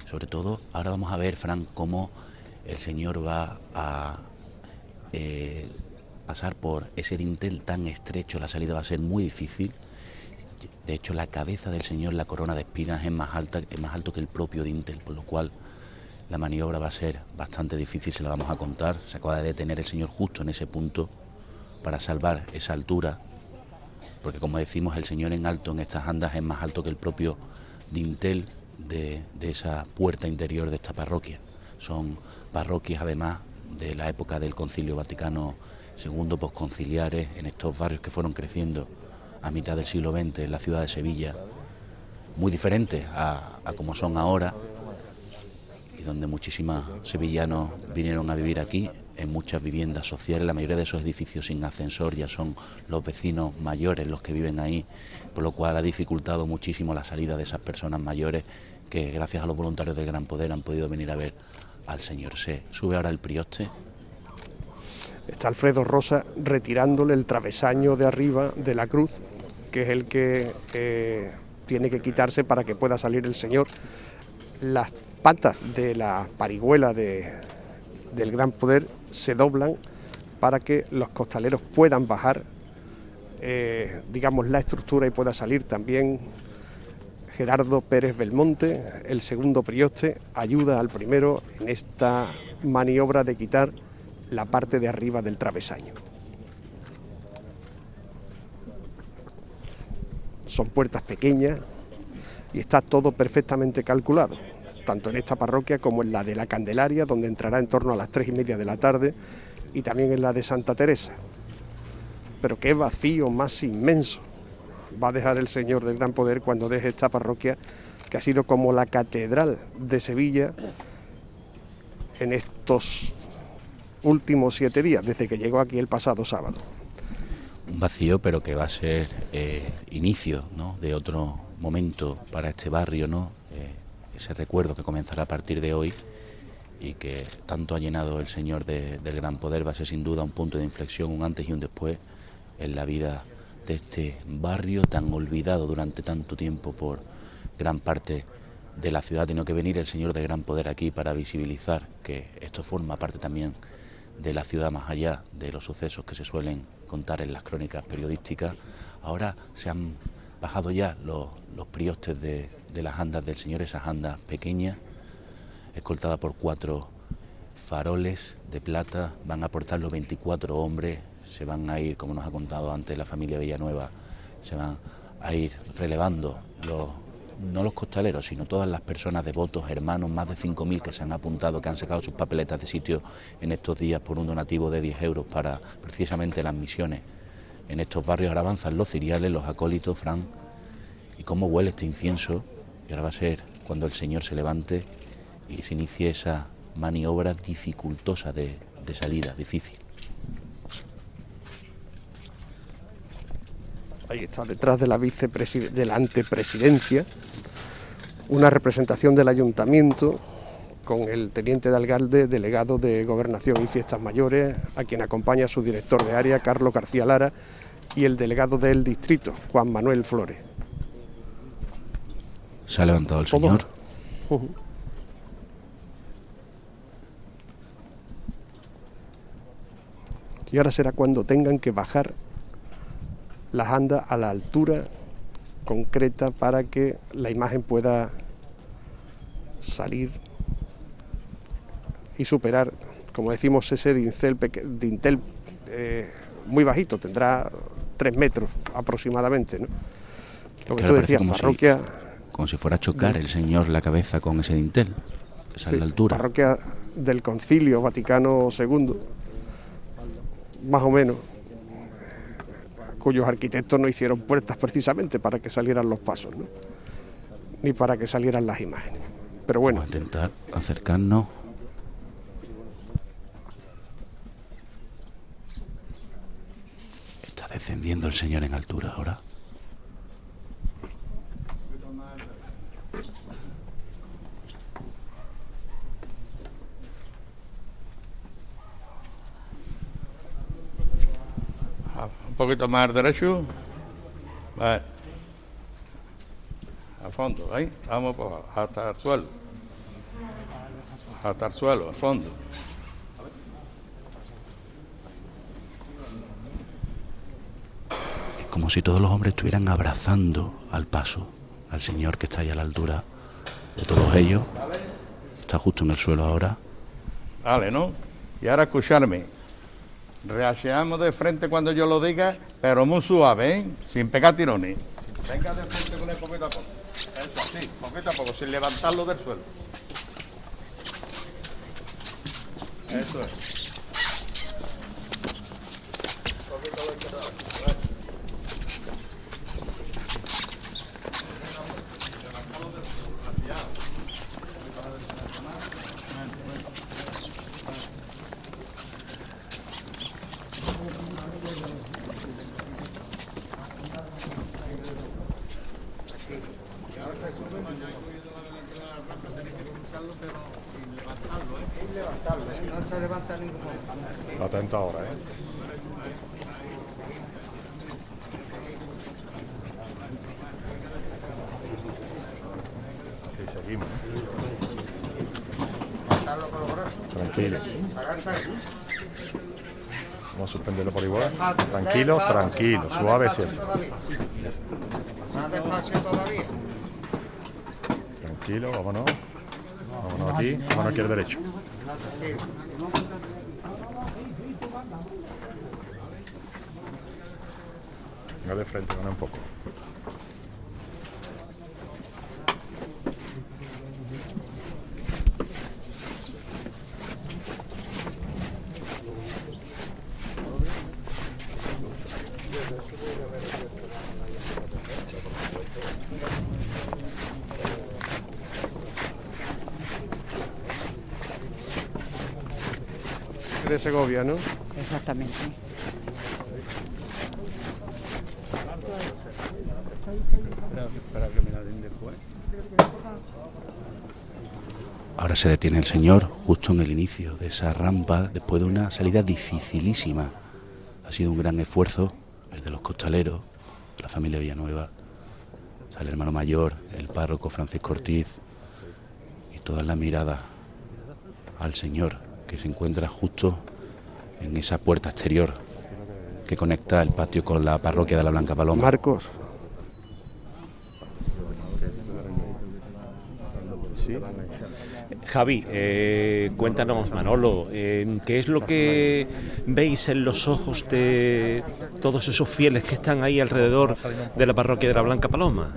Sobre todo, ahora vamos a ver, Fran, cómo el señor va a eh, pasar por ese dintel tan estrecho, la salida va a ser muy difícil. De hecho, la cabeza del señor, la corona de espinas, es más alta, es más alto que el propio dintel, por lo cual la maniobra va a ser bastante difícil, se la vamos a contar. Se acaba de detener el señor justo en ese punto para salvar esa altura, porque como decimos, el señor en alto en estas andas es más alto que el propio dintel de, de esa puerta interior de esta parroquia. Son parroquias además de la época del Concilio Vaticano II, posconciliares, en estos barrios que fueron creciendo a mitad del siglo XX en la ciudad de Sevilla, muy diferentes a, a como son ahora, y donde muchísimos sevillanos vinieron a vivir aquí, en muchas viviendas sociales, la mayoría de esos edificios sin ascensor ya son los vecinos mayores los que viven ahí, por lo cual ha dificultado muchísimo la salida de esas personas mayores que gracias a los voluntarios del Gran Poder han podido venir a ver al Señor. Se sube ahora el prioste. Está Alfredo Rosa retirándole el travesaño de arriba de la cruz, que es el que eh, tiene que quitarse para que pueda salir el Señor. Las patas de la parihuela de- del Gran Poder se doblan para que los costaleros puedan bajar, eh, digamos, la estructura y pueda salir también Gerardo Pérez Belmonte, el segundo prioste, ayuda al primero en esta maniobra de quitar la parte de arriba del travesaño. Son puertas pequeñas y está todo perfectamente calculado, tanto en esta parroquia como en la de la Candelaria, donde entrará en torno a las tres y media de la tarde, y también en la de Santa Teresa. Pero qué vacío más inmenso va a dejar el Señor del Gran Poder cuando deje esta parroquia, que ha sido como la catedral de Sevilla en estos últimos siete días, desde que llegó aquí el pasado sábado. un vacío, pero que va a ser eh, inicio de otro momento para este barrio, ¿no? Eh, ese recuerdo que comenzará a partir de hoy y que tanto ha llenado el Señor de- del Gran Poder va a ser sin duda un punto de inflexión, un antes y un después en la vida de este barrio tan olvidado durante tanto tiempo por gran parte de la ciudad. Tenido que venir el Señor del Gran Poder aquí para visibilizar que esto forma parte también de la ciudad más allá de los sucesos que se suelen contar en las crónicas periodísticas. Ahora se han bajado ya los, los priostes de, de las andas del Señor, esas andas pequeñas, escoltadas por cuatro faroles de plata, van a aportar los 24 hombres, se van a ir, como nos ha contado antes la familia Villanueva, se van a ir relevando los, no los costaleros, sino todas las personas devotos, hermanos, más de 5.000 que se han apuntado, que han sacado sus papeletas de sitio en estos días por un donativo de 10 euros para precisamente las misiones. En estos barrios ahora avanzan los ciriales, los acólitos, Fran, y cómo huele este incienso, y ahora va a ser cuando el Señor se levante y se inicie esa maniobra dificultosa de, de salida, difícil. Ahí está, detrás de la, de la antepresidencia, una representación del ayuntamiento con el teniente de alcalde, delegado de Gobernación y Fiestas Mayores, a quien acompaña su director de área, Carlos García Lara, y el delegado del distrito, Juan Manuel Flores. Se ha levantado el. Señor. Y ahora será cuando tengan que bajar las andas a la altura concreta para que la imagen pueda salir y superar como decimos, ese dintel, dintel eh, muy bajito, tendrá tres metros aproximadamente. ¿no? Lo que Claro, tú decías, como si- parroquia, Como si fuera a chocar el señor la cabeza con ese dintel. Esa es la altura. parroquia del Concilio Vaticano II, más o menos, cuyos arquitectos no hicieron puertas precisamente para que salieran los pasos, ¿no? ni para que salieran las imágenes. Pero bueno, Vamos a intentar acercarnos. Está descendiendo el señor en altura ahora. Ah, Un poquito más derecho. Vale. A fondo, ahí. Vamos hasta el suelo. Hasta el suelo, a fondo. Como si todos los hombres estuvieran abrazando al paso al señor que está ahí a la altura de todos ellos. Está justo en el suelo ahora. Vale, ¿no? Y ahora escucharme. Reaccionamos de frente cuando yo lo diga, pero muy suave, ¿eh? Sin pegar tirones. Venga de frente con él poquito a poco. Eso, sí, poquito a poco, sin levantarlo del suelo. Eso es. Poquito a la izquierda. No se levanta ningún ahora, ¿eh? Sí, seguimos. Tranquilo. Vamos a suspenderlo por igual. Tranquilo, tranquilo. Suave siempre. Tranquilo, vámonos. Vámonos aquí. Vámonos aquí al derecho. Venga de frente, gana un poco. de Segovia, ¿no? Exactamente. Espera que me la den después. Ahora se detiene el señor justo en el inicio de esa rampa después de una salida dificilísima. Ha sido un gran esfuerzo el de los costaleros, de la familia Villanueva. Sale el hermano mayor, el párroco Francisco Ortiz y toda la mirada al señor que se encuentra justo en esa puerta exterior que conecta el patio con la parroquia de la Blanca Paloma. Marcos. Javi, eh, cuéntanos, Manolo, eh, ¿qué es lo que veis en los ojos de todos esos fieles que están ahí alrededor de la parroquia de la Blanca Paloma?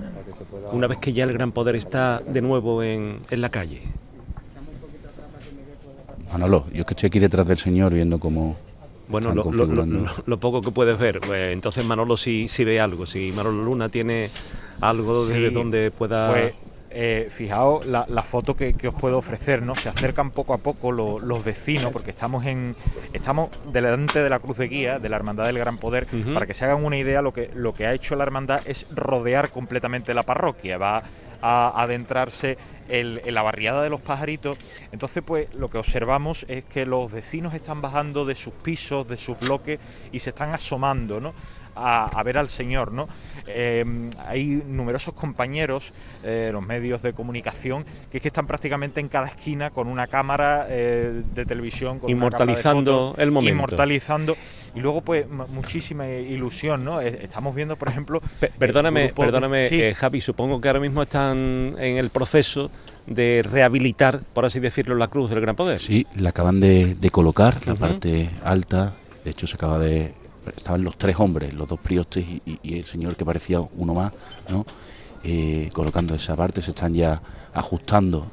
Una vez que ya el gran poder está de nuevo en, en la calle. Manolo, yo que estoy aquí detrás del señor viendo cómo Bueno, lo, lo- lo- configurando. lo- lo poco que puedes ver, pues, entonces Manolo sí, sí ve algo, si Manolo Luna tiene algo desde donde pueda... Pues, eh, fijaos la, la foto que, que os puedo ofrecer, ¿no? Se acercan poco a poco lo- los vecinos, porque estamos en estamos delante de la cruz de guía de la Hermandad del Gran Poder. Para que se hagan una idea, lo que, lo que ha hecho la hermandad es rodear completamente la parroquia. Va a adentrarse el- en la barriada de los pajaritos. Entonces, pues lo que observamos es que los vecinos están bajando de sus pisos, de sus bloques y se están asomando, ¿no? A, ver al Señor, ¿no? Em, hay numerosos compañeros, eh, los medios de comunicación, que es que están prácticamente en cada esquina con una cámara eh, de televisión, con inmortalizando el momento, inmortalizando y luego pues muchísima ilusión, ¿no? Estamos viendo, por ejemplo, perdóname, perdóname, Javi, supongo que ahora mismo están en el proceso de rehabilitar, por así decirlo, la cruz del Gran Poder. Sí, la acaban de, colocar, la parte alta, de hecho se acaba de... Estaban los tres hombres, los dos priostes y, el señor que parecía uno más, ¿no? Eh, colocando esa parte, se están ya ajustando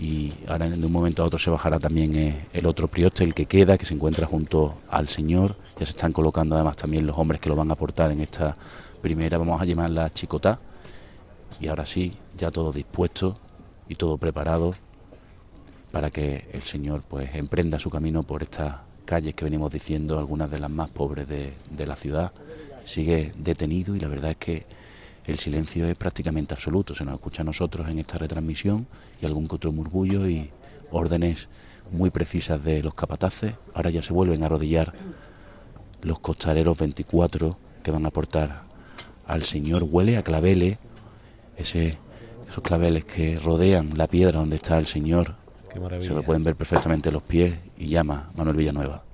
y ahora en un momento a otro se bajará también eh, el otro prioste, el que queda, que se encuentra junto al señor. Ya se están colocando además también los hombres que lo van a aportar en esta primera, vamos a llamarla chicotá. Y ahora sí, ya todo dispuesto y todo preparado para que el Señor pues emprenda su camino por estas calles que venimos diciendo, algunas de las más pobres de, la ciudad. Sigue detenido y la verdad es que el silencio es prácticamente absoluto. Se nos escucha a nosotros en esta retransmisión y algún que otro murmullo y órdenes muy precisas de los capataces. Ahora ya se vuelven a arrodillar los costareros 24 que van a aportar al Señor. Huele a claveles, ese esos claveles que rodean la piedra donde está el Señor. Se lo pueden ver perfectamente los pies y llama Manuel Villanueva.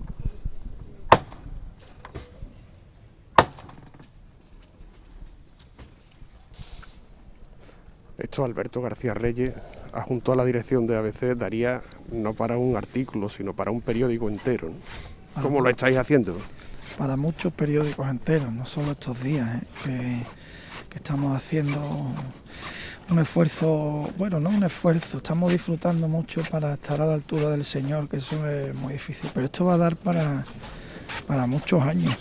Esto Alberto García Reyes, junto a la dirección de ABC, daría no para un artículo, sino para un periódico entero. ¿Cómo lo estáis haciendo? Para muchos periódicos enteros, no solo estos días, ¿eh? que estamos haciendo un esfuerzo, bueno, no un esfuerzo, estamos disfrutando mucho para estar a la altura del Señor, que eso es muy difícil, pero esto va a dar para, para muchos años,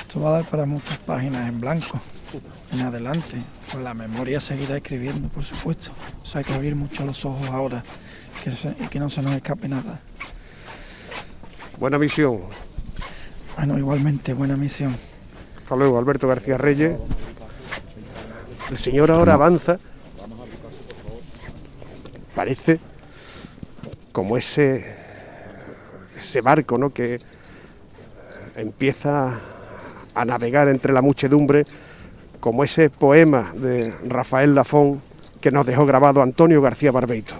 esto va a dar para muchas páginas en blanco en adelante, pues la memoria seguirá escribiendo, por supuesto, o sea, hay que abrir mucho los ojos ahora que y que no se nos escape nada. Buena misión. Bueno, igualmente, buena misión. Hasta luego, Alberto García Reyes. El señor ahora avanza. Parece como ese, ese barco ¿no? que empieza a navegar entre la muchedumbre, como ese poema de Rafael Lafón que nos dejó grabado Antonio García Barbeito.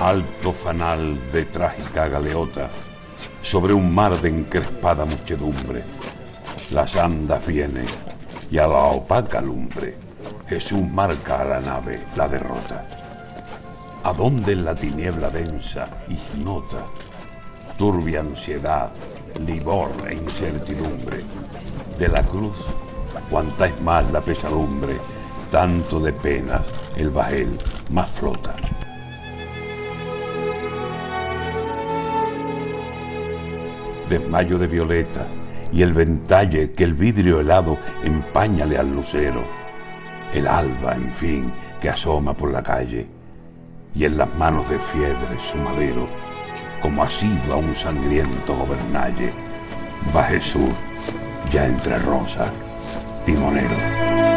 Alto fanal de trágica galeota sobre un mar de encrespada muchedumbre. Las andas viene y a la opaca lumbre Jesús marca a la nave la derrota. ¿A dónde en la tiniebla densa ignota? Turbia ansiedad, livor e incertidumbre. De la cruz, cuanta es más la pesadumbre, tanto de penas el bajel más flota. Desmayo de violetas y el ventalle que el vidrio helado empañale al lucero, el alba, en fin, que asoma por la calle, y en las manos de fiebre su madero, como ha sido a un sangriento gobernalle, va Jesús, ya entre rosas, timonero.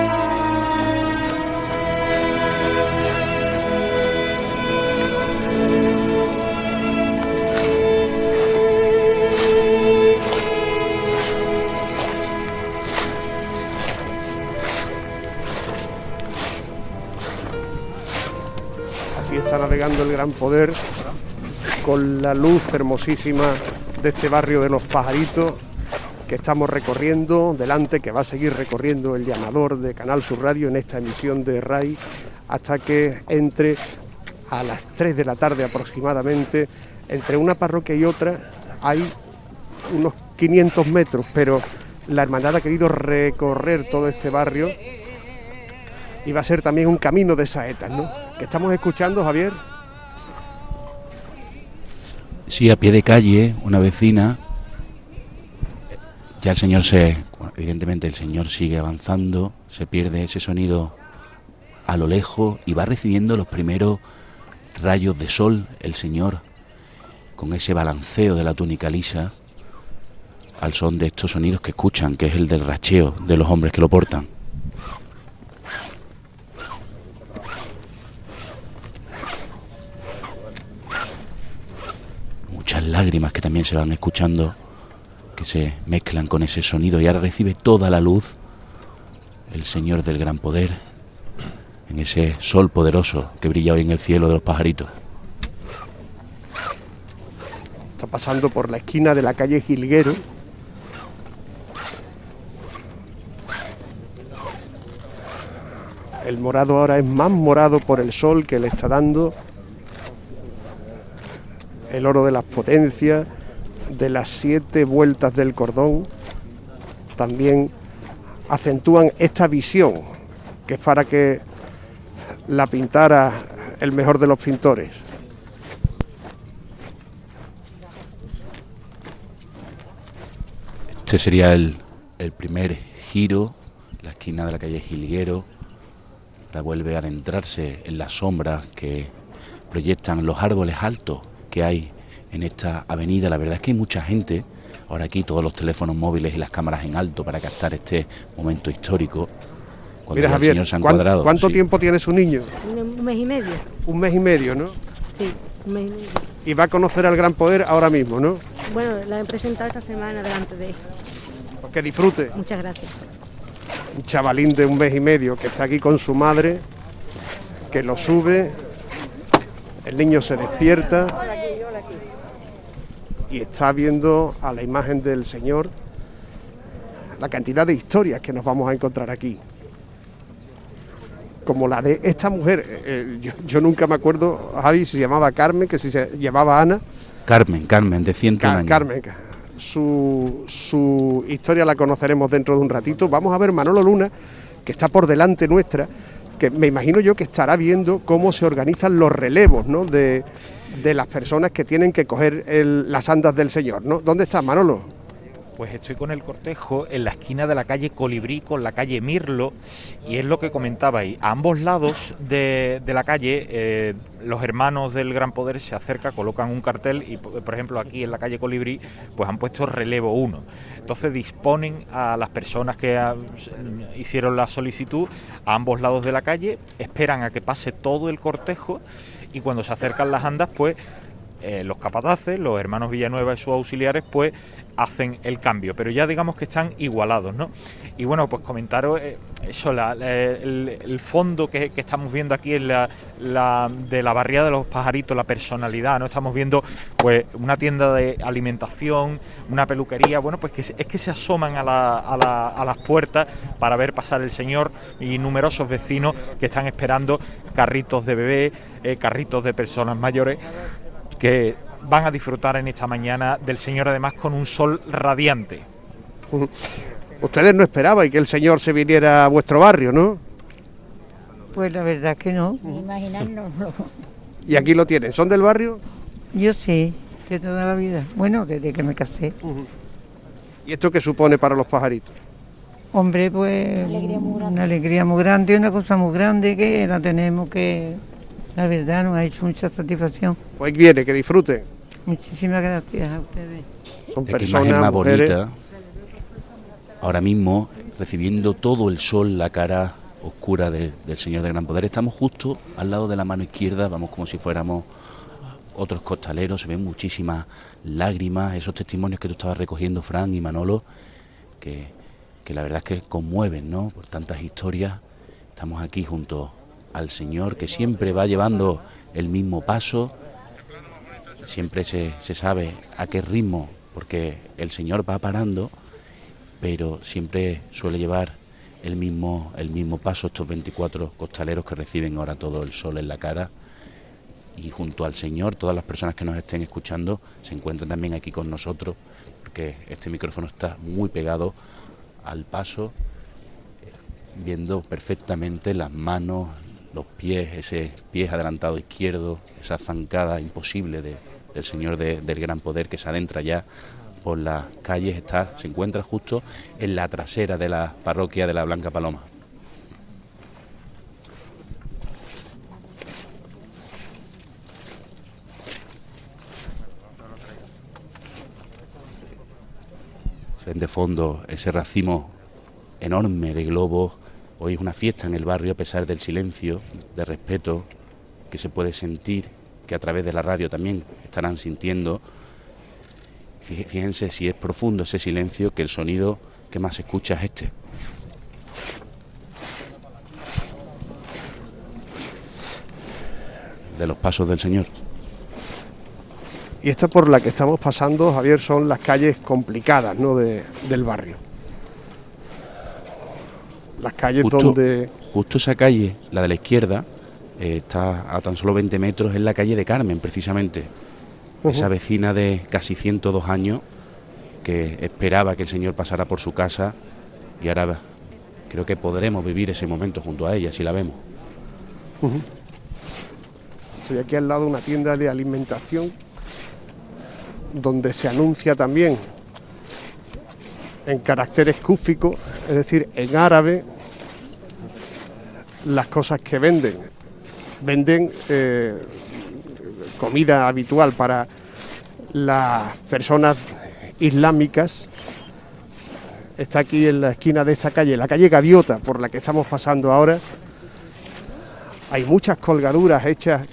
El gran poder con la luz hermosísima de este barrio de los pajaritos que estamos recorriendo, delante que va a seguir recorriendo el llamador de Canal Sur Radio en esta emisión de RAI hasta que entre a las 3 de la tarde aproximadamente, entre una parroquia y otra hay unos 500 metros, pero la hermandad ha querido recorrer todo este barrio y va a ser también un camino de saetas, ¿no? Que estamos escuchando, Javier. Sí, a pie de calle, una vecina. Ya el señor se, evidentemente el señor sigue avanzando, se pierde ese sonido a lo lejos y va recibiendo los primeros rayos de sol, el señor, con ese balanceo de la túnica lisa, al son de estos sonidos que escuchan, que es el del racheo de los hombres que lo portan. Lágrimas que también se van escuchando, que se mezclan con ese sonido y ahora recibe toda la luz el Señor del Gran Poder en ese sol poderoso que brilla hoy en el cielo de los pajaritos. Está pasando por la esquina de la calle Gilguero. El morado ahora es más morado por el sol que le está dando el oro de las potencias, de las siete vueltas del cordón, también acentúan esta visión, que es para que la pintara el mejor de los pintores. Este sería el, el primer giro, la esquina de la calle Gilguero, la vuelve a adentrarse en las sombras que proyectan los árboles altos que hay en esta avenida. La verdad es que hay mucha gente, ahora aquí todos los teléfonos móviles y las cámaras en alto para captar este momento histórico. Cuando Mira, Javier, señor se ha ¿cuán- encuadrado. ¿cuánto sí. tiempo tiene su niño? Un, un mes y medio. Un mes y medio, ¿no? Sí, un mes y medio. Y va a conocer al gran poder ahora mismo, ¿no? Bueno, la he presentado esta semana delante de él. Pues que disfrute. Muchas gracias. Un chavalín de un mes y medio que está aquí con su madre, que lo sube, el niño se despierta y está viendo a la imagen del Señor la cantidad de historias que nos vamos a encontrar aquí. Como la de esta mujer, eh, eh, yo, yo nunca me acuerdo, Javi, si se llamaba Carmen, que si se llamaba Ana, Carmen, Carmen, de 101 Ca- años. Carmen, su, su historia la conoceremos dentro de un ratito. Vamos a ver Manolo Luna, que está por delante nuestra, que me imagino yo que estará viendo cómo se organizan los relevos ¿no? de, de las personas que tienen que coger el- las andas del Señor. ¿no? ¿Dónde está Manolo? Pues estoy con el cortejo en la esquina de la calle Colibrí con la calle Mirlo y es lo que comentabais. A ambos lados de, la calle eh, los hermanos del Gran Poder se acercan, colocan un cartel y por ejemplo aquí en la calle Colibrí pues han puesto relevo 1. Entonces disponen a las personas que hicieron la solicitud a ambos lados de la calle, esperan a que pase todo el cortejo y cuando se acercan las andas pues eh, los capataces, los hermanos Villanueva y sus auxiliares, pues hacen el cambio, pero ya digamos que están igualados, ¿no? Y bueno, pues comentaros eh, eso, el, fondo que, estamos viendo aquí en la, de la barriada de los pajaritos, la personalidad, ¿no? Estamos viendo pues una tienda de alimentación, una peluquería, bueno, pues que es que se asoman a, a a las puertas para ver pasar el señor y numerosos vecinos que están esperando carritos de bebé, eh, carritos de personas mayores que van a disfrutar en esta mañana del Señor además con un sol radiante. Ustedes no esperaban que el Señor se viniera a vuestro barrio, ¿no? Pues la verdad que no. Imaginárnoslo. Y aquí lo tienen. ¿Son del barrio? Yo sí, de toda la vida. Bueno, desde que me casé. ¿Y esto qué supone para los pajaritos? Hombre, pues una alegría muy grande, una cosa muy grande que la tenemos que, la verdad, nos ha hecho mucha satisfacción. Pues viene, que disfruten. Muchísimas gracias a ustedes. Son Es que personas, imagen más mujeres. bonita. Ahora mismo, recibiendo todo el sol, la cara oscura de- del Señor de Gran Poder. Estamos justo al lado de la mano izquierda, vamos como si fuéramos otros costaleros, se ven muchísimas lágrimas, esos testimonios que tú estabas recogiendo, Fran y Manolo, que, que la verdad es que conmueven, ¿no? Por tantas historias. Estamos aquí junto al Señor, que siempre va llevando el mismo paso, siempre se, se sabe a qué ritmo, porque el Señor va parando, pero siempre suele llevar el mismo, el mismo paso estos 24 costaleros que reciben ahora todo el sol en la cara. Y junto al Señor, todas las personas que nos estén escuchando se encuentran también aquí con nosotros, porque este micrófono está muy pegado al paso, viendo perfectamente las manos, los pies, ese pie adelantado izquierdo, esa zancada imposible de- del Señor de- del Gran Poder que se adentra ya por las calles, está, se encuentra justo en la trasera de la parroquia de la Blanca Paloma. Ven de fondo ese racimo enorme de globos. Hoy es una fiesta en el barrio a pesar del silencio, de respeto que se puede sentir, que a través de la radio también estarán sintiendo. Fí- Fíjense si es profundo ese silencio que el sonido que más se escucha es este. De los pasos del Señor. Y esta por la que estamos pasando, Javier, son las calles complicadas ¿no? de- del barrio. Las calles Justo, donde... justo esa calle, la de la izquierda, eh, está a tan solo 20 metros, es la calle de Carmen, precisamente. Esa vecina de casi 102 años que esperaba que el Señor pasara por su casa y ahora creo que podremos vivir ese momento junto a ella, si la vemos. Estoy aquí al lado de una tienda de alimentación donde se anuncia también en caracteres cúficos, es decir, en árabe, las cosas que venden. Venden eh, comida habitual para las personas islámicas. Está aquí en la esquina de esta calle, la calle Gaviota, por la que estamos pasando ahora. Hay muchas colgaduras hechas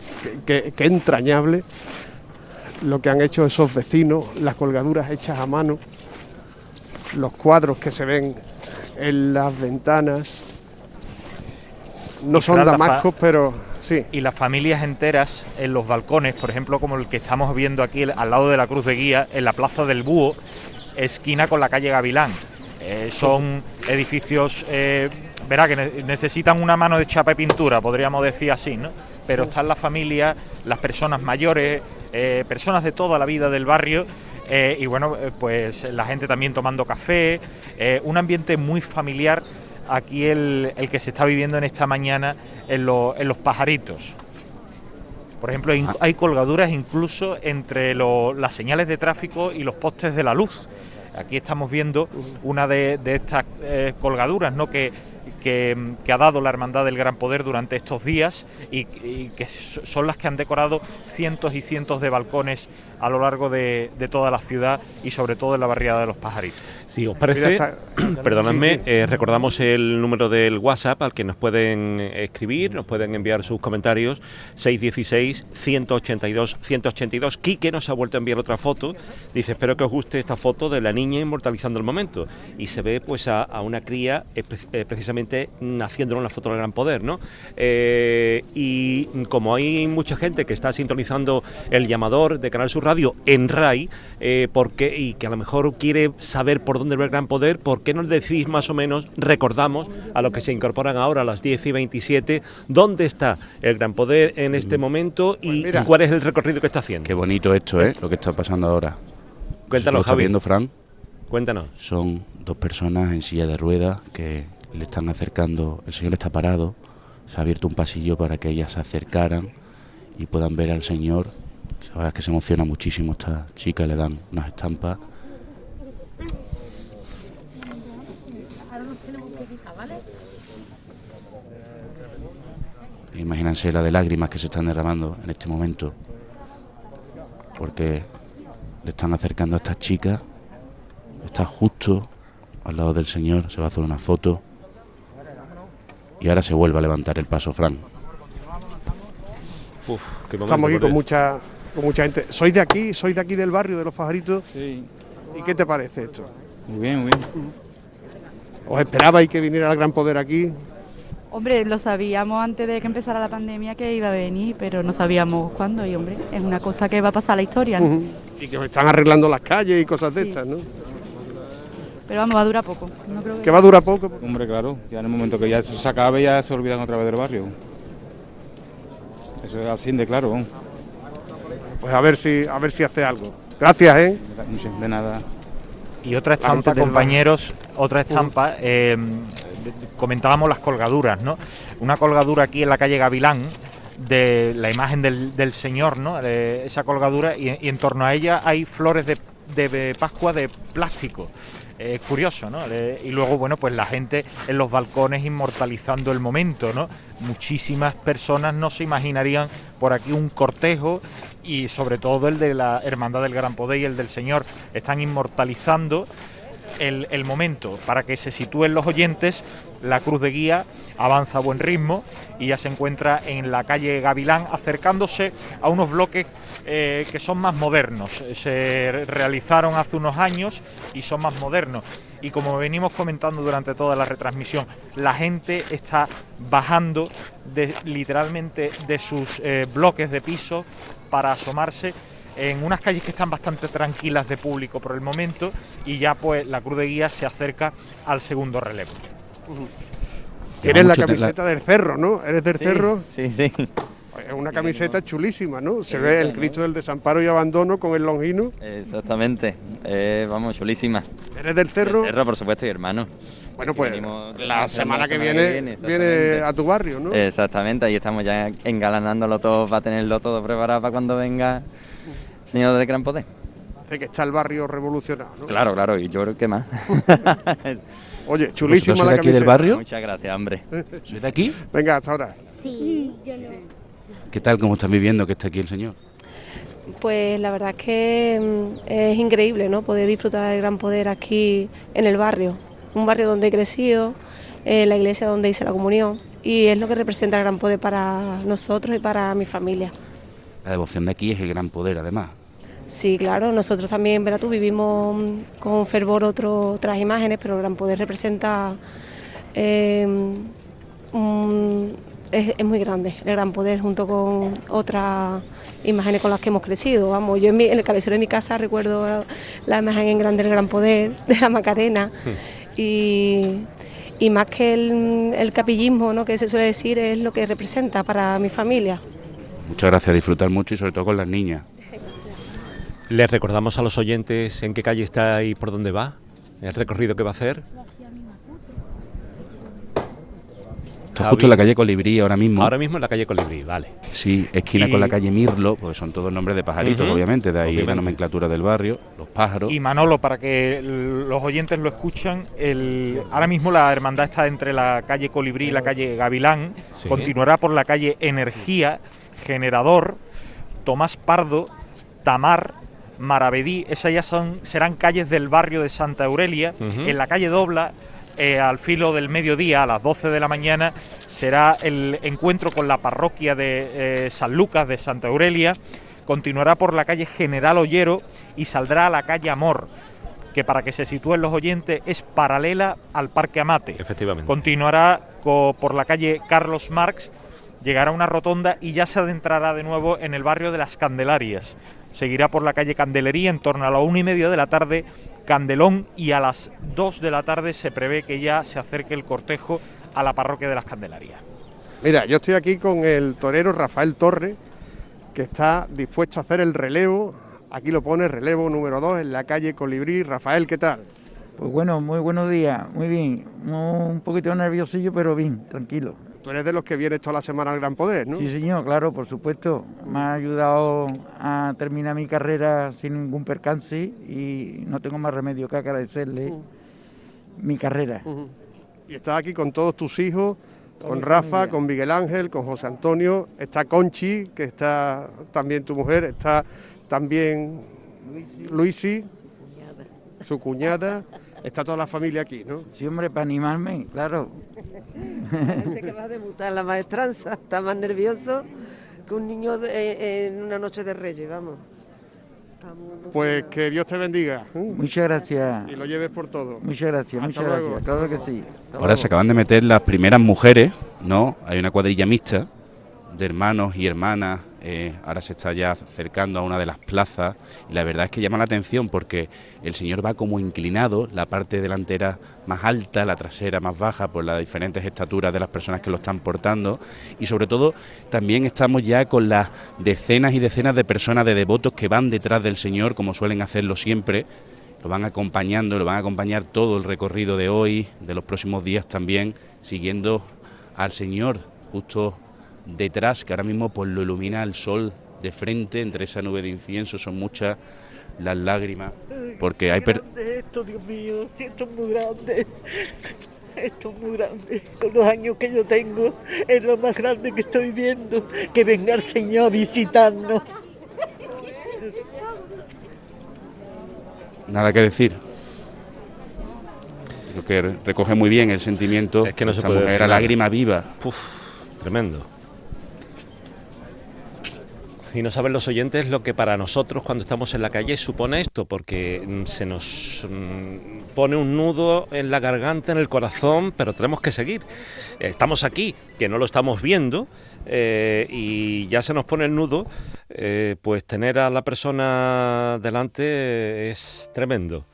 que, que- que entrañable lo que han hecho esos vecinos, las colgaduras hechas a mano, los cuadros que se ven en las ventanas. No Y, son damascos, pero sí. Y las familias enteras en los balcones, por ejemplo, como el que estamos viendo aquí al lado de la Cruz de Guía, en la Plaza del Búho, esquina con la calle Gavilán. Eh, son edificios, eh, verá, que ne- necesitan una mano de chapa y pintura, podríamos decir así, ¿no? Pero están las familias, las personas mayores, eh, personas de toda la vida del barrio, eh, y bueno, eh, pues la gente también tomando café, eh, un ambiente muy familiar aquí el, el que se está viviendo en esta mañana en, lo- en los pajaritos. Por ejemplo, in- hay colgaduras incluso entre lo- las señales de tráfico y los postes de la luz. Aquí estamos viendo una de, de estas eh, colgaduras ¿no? que, que, que ha dado la Hermandad del Gran Poder durante estos días y, y que so- son las que han decorado cientos y cientos de balcones a lo largo de, de toda la ciudad y sobre todo en la barriada de los pajaritos. Si os parece, perdonadme, eh, recordamos el número del WhatsApp al que nos pueden escribir, nos pueden enviar sus comentarios, 616-182-182. Quique nos ha vuelto a enviar otra foto, dice, espero que os guste esta foto de la niña inmortalizando el momento. Y se ve pues a, a una cría eh, pre- eh, precisamente mm, haciéndole una foto del gran poder, ¿no? Eh, y como hay mucha gente que está sintonizando el llamador de Canal Sur Radio en RAI, eh, porque, y que a lo mejor quiere saber por dónde va el gran poder, ¿por qué no le decís más o menos, recordamos a los que se incorporan ahora a las 10 y 27, dónde está el gran poder en este momento y, y cuál es el recorrido que está haciendo? Qué bonito esto, ¿eh? Lo que está pasando ahora. Cuéntanos, ¿Lo estás Javi. viendo, Fran? Cuéntanos. Son dos personas en silla de ruedas que le están acercando. El señor está parado. Se ha abierto un pasillo para que ellas se acercaran y puedan ver al señor. La que se emociona muchísimo esta chica, le dan unas estampas. Imagínense la de lágrimas que se están derramando en este momento. Porque le están acercando a esta chica. Está justo al lado del señor, se va a hacer una foto. Y ahora se vuelve a levantar el paso, Fran. Uf, qué momento, Estamos aquí con mucha, con mucha gente. ¿Sois de aquí? ¿Sois de aquí del barrio de los pajaritos? Sí. ¿Y qué te parece esto? Muy bien, muy bien. ¿Os esperabais que viniera el gran poder aquí? Hombre, lo sabíamos antes de que empezara la pandemia que iba a venir, pero no sabíamos cuándo. Y hombre, es una cosa que va a pasar a la historia. Y que os están arreglando las calles y cosas de estas, ¿no? Pero vamos, va a durar poco. No creo que... Que va a durar poco. Hombre, claro, ya en el momento que ya eso se acabe ya se olvidan otra vez del barrio. Eso es así de claro. Pues a ver si, a ver si hace algo. Gracias, ¿eh? De nada. Y otra estampa, del compañeros, otra estampa, eh, comentábamos las colgaduras, ¿no? Una colgadura aquí en la calle Gavilán de la imagen del, del Señor, ¿no? De esa colgadura y, y en torno a ella hay flores de, de Pascua de plástico. Es curioso, ¿no? Y luego, bueno, pues la gente en los balcones inmortalizando el momento, ¿no? Muchísimas personas no se imaginarían por aquí un cortejo y sobre todo el de la Hermandad del Gran Poder y el del Señor están inmortalizando el, momento. Para que se sitúen los oyentes, la cruz de guía avanza a buen ritmo y ya se encuentra en la calle Gavilán acercándose a unos bloques eh, que son más modernos. Se realizaron hace unos años y son más modernos. Y como venimos comentando durante toda la retransmisión, la gente está bajando de, literalmente de sus eh, bloques de piso para asomarse en unas calles que están bastante tranquilas de público por el momento y ya pues la cruz de guía se acerca al segundo relevo. Tienes la camiseta del cerro, ¿no? ¿Eres del Sí, cerro? Sí, sí. Es una camiseta chulísima, ¿no? Se ve el Cristo del desamparo y abandono con el longino. Exactamente. Eh, vamos, chulísima. ¿Eres del cerro? Del cerro, por supuesto, y hermano. Bueno, pues venimos- la semana que semana viene viene exactamente. a tu barrio, ¿no? Exactamente, ahí estamos ya engalanándolo todo para tenerlo todo preparado para cuando venga señor del gran poder. Dice que está el barrio revolucionado, ¿no? Claro, claro, y yo creo que más. Oye, chulísima ¿Vosotros la de aquí del barrio? Muchas gracias, hombre. ¿Soy de aquí? Venga, hasta ahora. Sí, yo no. ¿Qué tal? ¿Cómo están viviendo que está aquí el señor? Pues la verdad es que mm, es increíble, ¿no? Poder disfrutar del gran poder aquí en el barrio, un barrio donde he crecido, eh, la iglesia donde hice la comunión y es lo que representa el gran poder para nosotros y para mi familia. La devoción de aquí es el gran poder, además. Sí, claro, nosotros también, verás tú, vivimos mm, con fervor otro- otras imágenes, pero el Gran Poder representa, eh, un- es, es muy grande, el Gran Poder junto con otras imágenes con las que hemos crecido. Vamos, yo en, mi- en el cabecero de mi casa recuerdo la imagen en grande del Gran Poder, de la Macarena, y, y más que el, el capillismo, ¿no? que se suele decir, es lo que representa para mi familia. Muchas gracias, disfrutar mucho y sobre todo con las niñas. Les recordamos a los oyentes en qué calle está y por dónde va, el recorrido que va a hacer. Está justo en la calle Colibrí ahora mismo. Ahora mismo en la calle Colibrí, vale. Sí, esquina Y- con la calle Mirlo, porque son todos nombres de pajaritos, obviamente, de ahí la nomenclatura del barrio, los pájaros. Y Manolo, para que los oyentes lo escuchan, el, ahora mismo la hermandad está entre la calle Colibrí y la calle Gavilán, Sí. continuará por la calle Energía, Generador, Tomás Pardo, Tamar, Maravedí, esas ya son, serán calles del barrio de Santa Aurelia, en la calle Dobla, eh, al filo del mediodía, a las 12 de la mañana, será el encuentro con la parroquia de eh, San Lucas de Santa Aurelia. Continuará por la calle General Ollero y saldrá a la calle Amor, que para que se sitúen los oyentes es paralela al Parque Amate. Efectivamente. Continuará co- por la calle Carlos Marx, llegará a una rotonda y ya se adentrará de nuevo en el barrio de las Candelarias. Seguirá por la calle Candelería en torno a la una y media de la tarde, Candelón, y a las dos de la tarde se prevé que ya se acerque el cortejo a la parroquia de las Candelarias. Mira, yo estoy aquí con el torero Rafael Torres, que está dispuesto a hacer el relevo. Aquí lo pone relevo número 2 en la calle Colibrí. Rafael, ¿qué tal? Pues bueno, muy buenos días, muy bien. Un poquito nerviosillo, pero bien, tranquilo. Tú eres de los que vienes toda la semana al Gran Poder, ¿no? Sí, señor, claro, por supuesto. Me ha ayudado a terminar mi carrera sin ningún percance y no tengo más remedio que agradecerle mi carrera. Y estás aquí con todos tus hijos, Toda con Rafa, familia. con Miguel Ángel, con José Antonio. Está Conchi, que está también tu mujer. Está también Luisi, su cuñada. Está toda la familia aquí, ¿no? Sí, hombre, para animarme, claro. Parece que va a debutar la maestranza, está más nervioso que un niño de- en una noche de reyes, vamos. Pues que Dios te bendiga. ¿eh? Muchas gracias. Y lo lleves por todo. Muchas gracias, Hasta muchas luego. gracias. Claro que sí. Hasta Ahora luego. se acaban de meter las primeras mujeres, ¿no? Hay una cuadrilla mixta de hermanos y hermanas. Eh, ahora se está ya acercando a una de las plazas y la verdad es que llama la atención porque el señor va como inclinado, la parte delantera más alta, la trasera más baja por las diferentes estaturas de las personas que lo están portando y sobre todo también estamos ya con las decenas y decenas de personas de devotos que van detrás del señor como suelen hacerlo siempre. Lo van acompañando, lo van a acompañar todo el recorrido de hoy, de los próximos días también, siguiendo al Señor justo detrás, que ahora mismo pues lo ilumina el sol de frente, entre esa nube de incienso son muchas las lágrimas, porque hay... per- grande esto, Dios mío, siento muy grande. Esto es muy grande. Con los años que yo tengo, es lo más grande que estoy viendo. Que venga el Señor a visitarnos. Nada que decir. Creo que recoge muy bien el sentimiento. Es que no se esta puede mujer decir a nada. lágrima viva. Uf, tremendo. Y no saben los oyentes lo que para nosotros cuando estamos en la calle supone esto, porque mm, se nos mm, pone un nudo en la garganta, en el corazón, pero tenemos que seguir. Estamos aquí, que no lo estamos viendo, eh, y ya se nos pone el nudo, eh, pues tener a la persona delante es tremendo.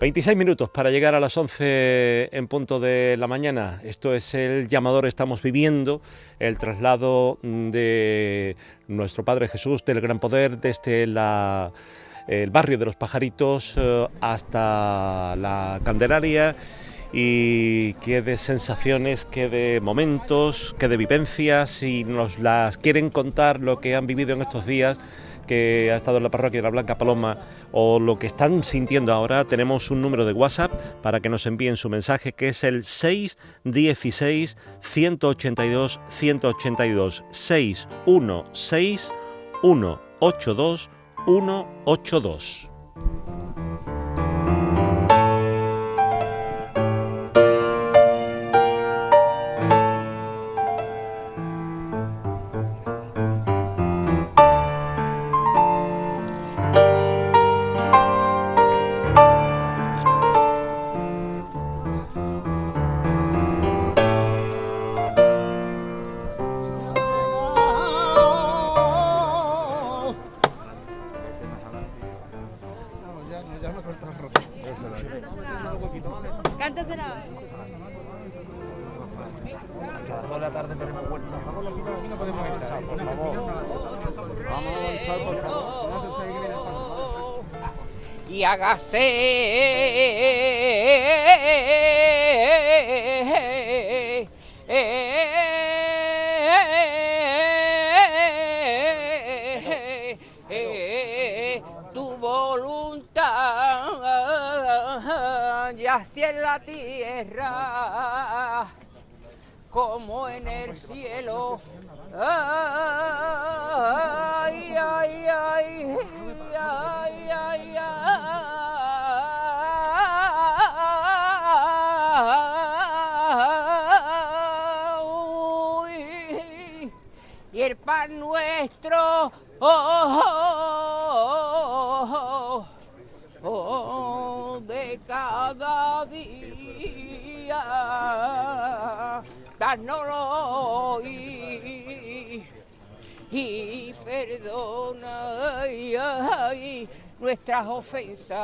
26 minutos para llegar a las 11 en punto de la mañana. Esto es el llamador, estamos viviendo el traslado de nuestro Padre Jesús del Gran Poder desde la, el barrio de los pajaritos eh, hasta la Candelaria y qué de sensaciones, qué de momentos, qué de vivencias, y nos las quieren contar lo que han vivido en estos días que ha estado en la parroquia de la Blanca Paloma o lo que están sintiendo ahora, tenemos un número de WhatsApp para que nos envíen su mensaje que es el 616 182 182 616 182 182. Hágase tu voluntad, y así en la tierra como en el cielo. Pan nuestro. Oh, oh, oh, oh, de cada día, danoslo hoy. Y perdona ay, ay, nuestras ofensas.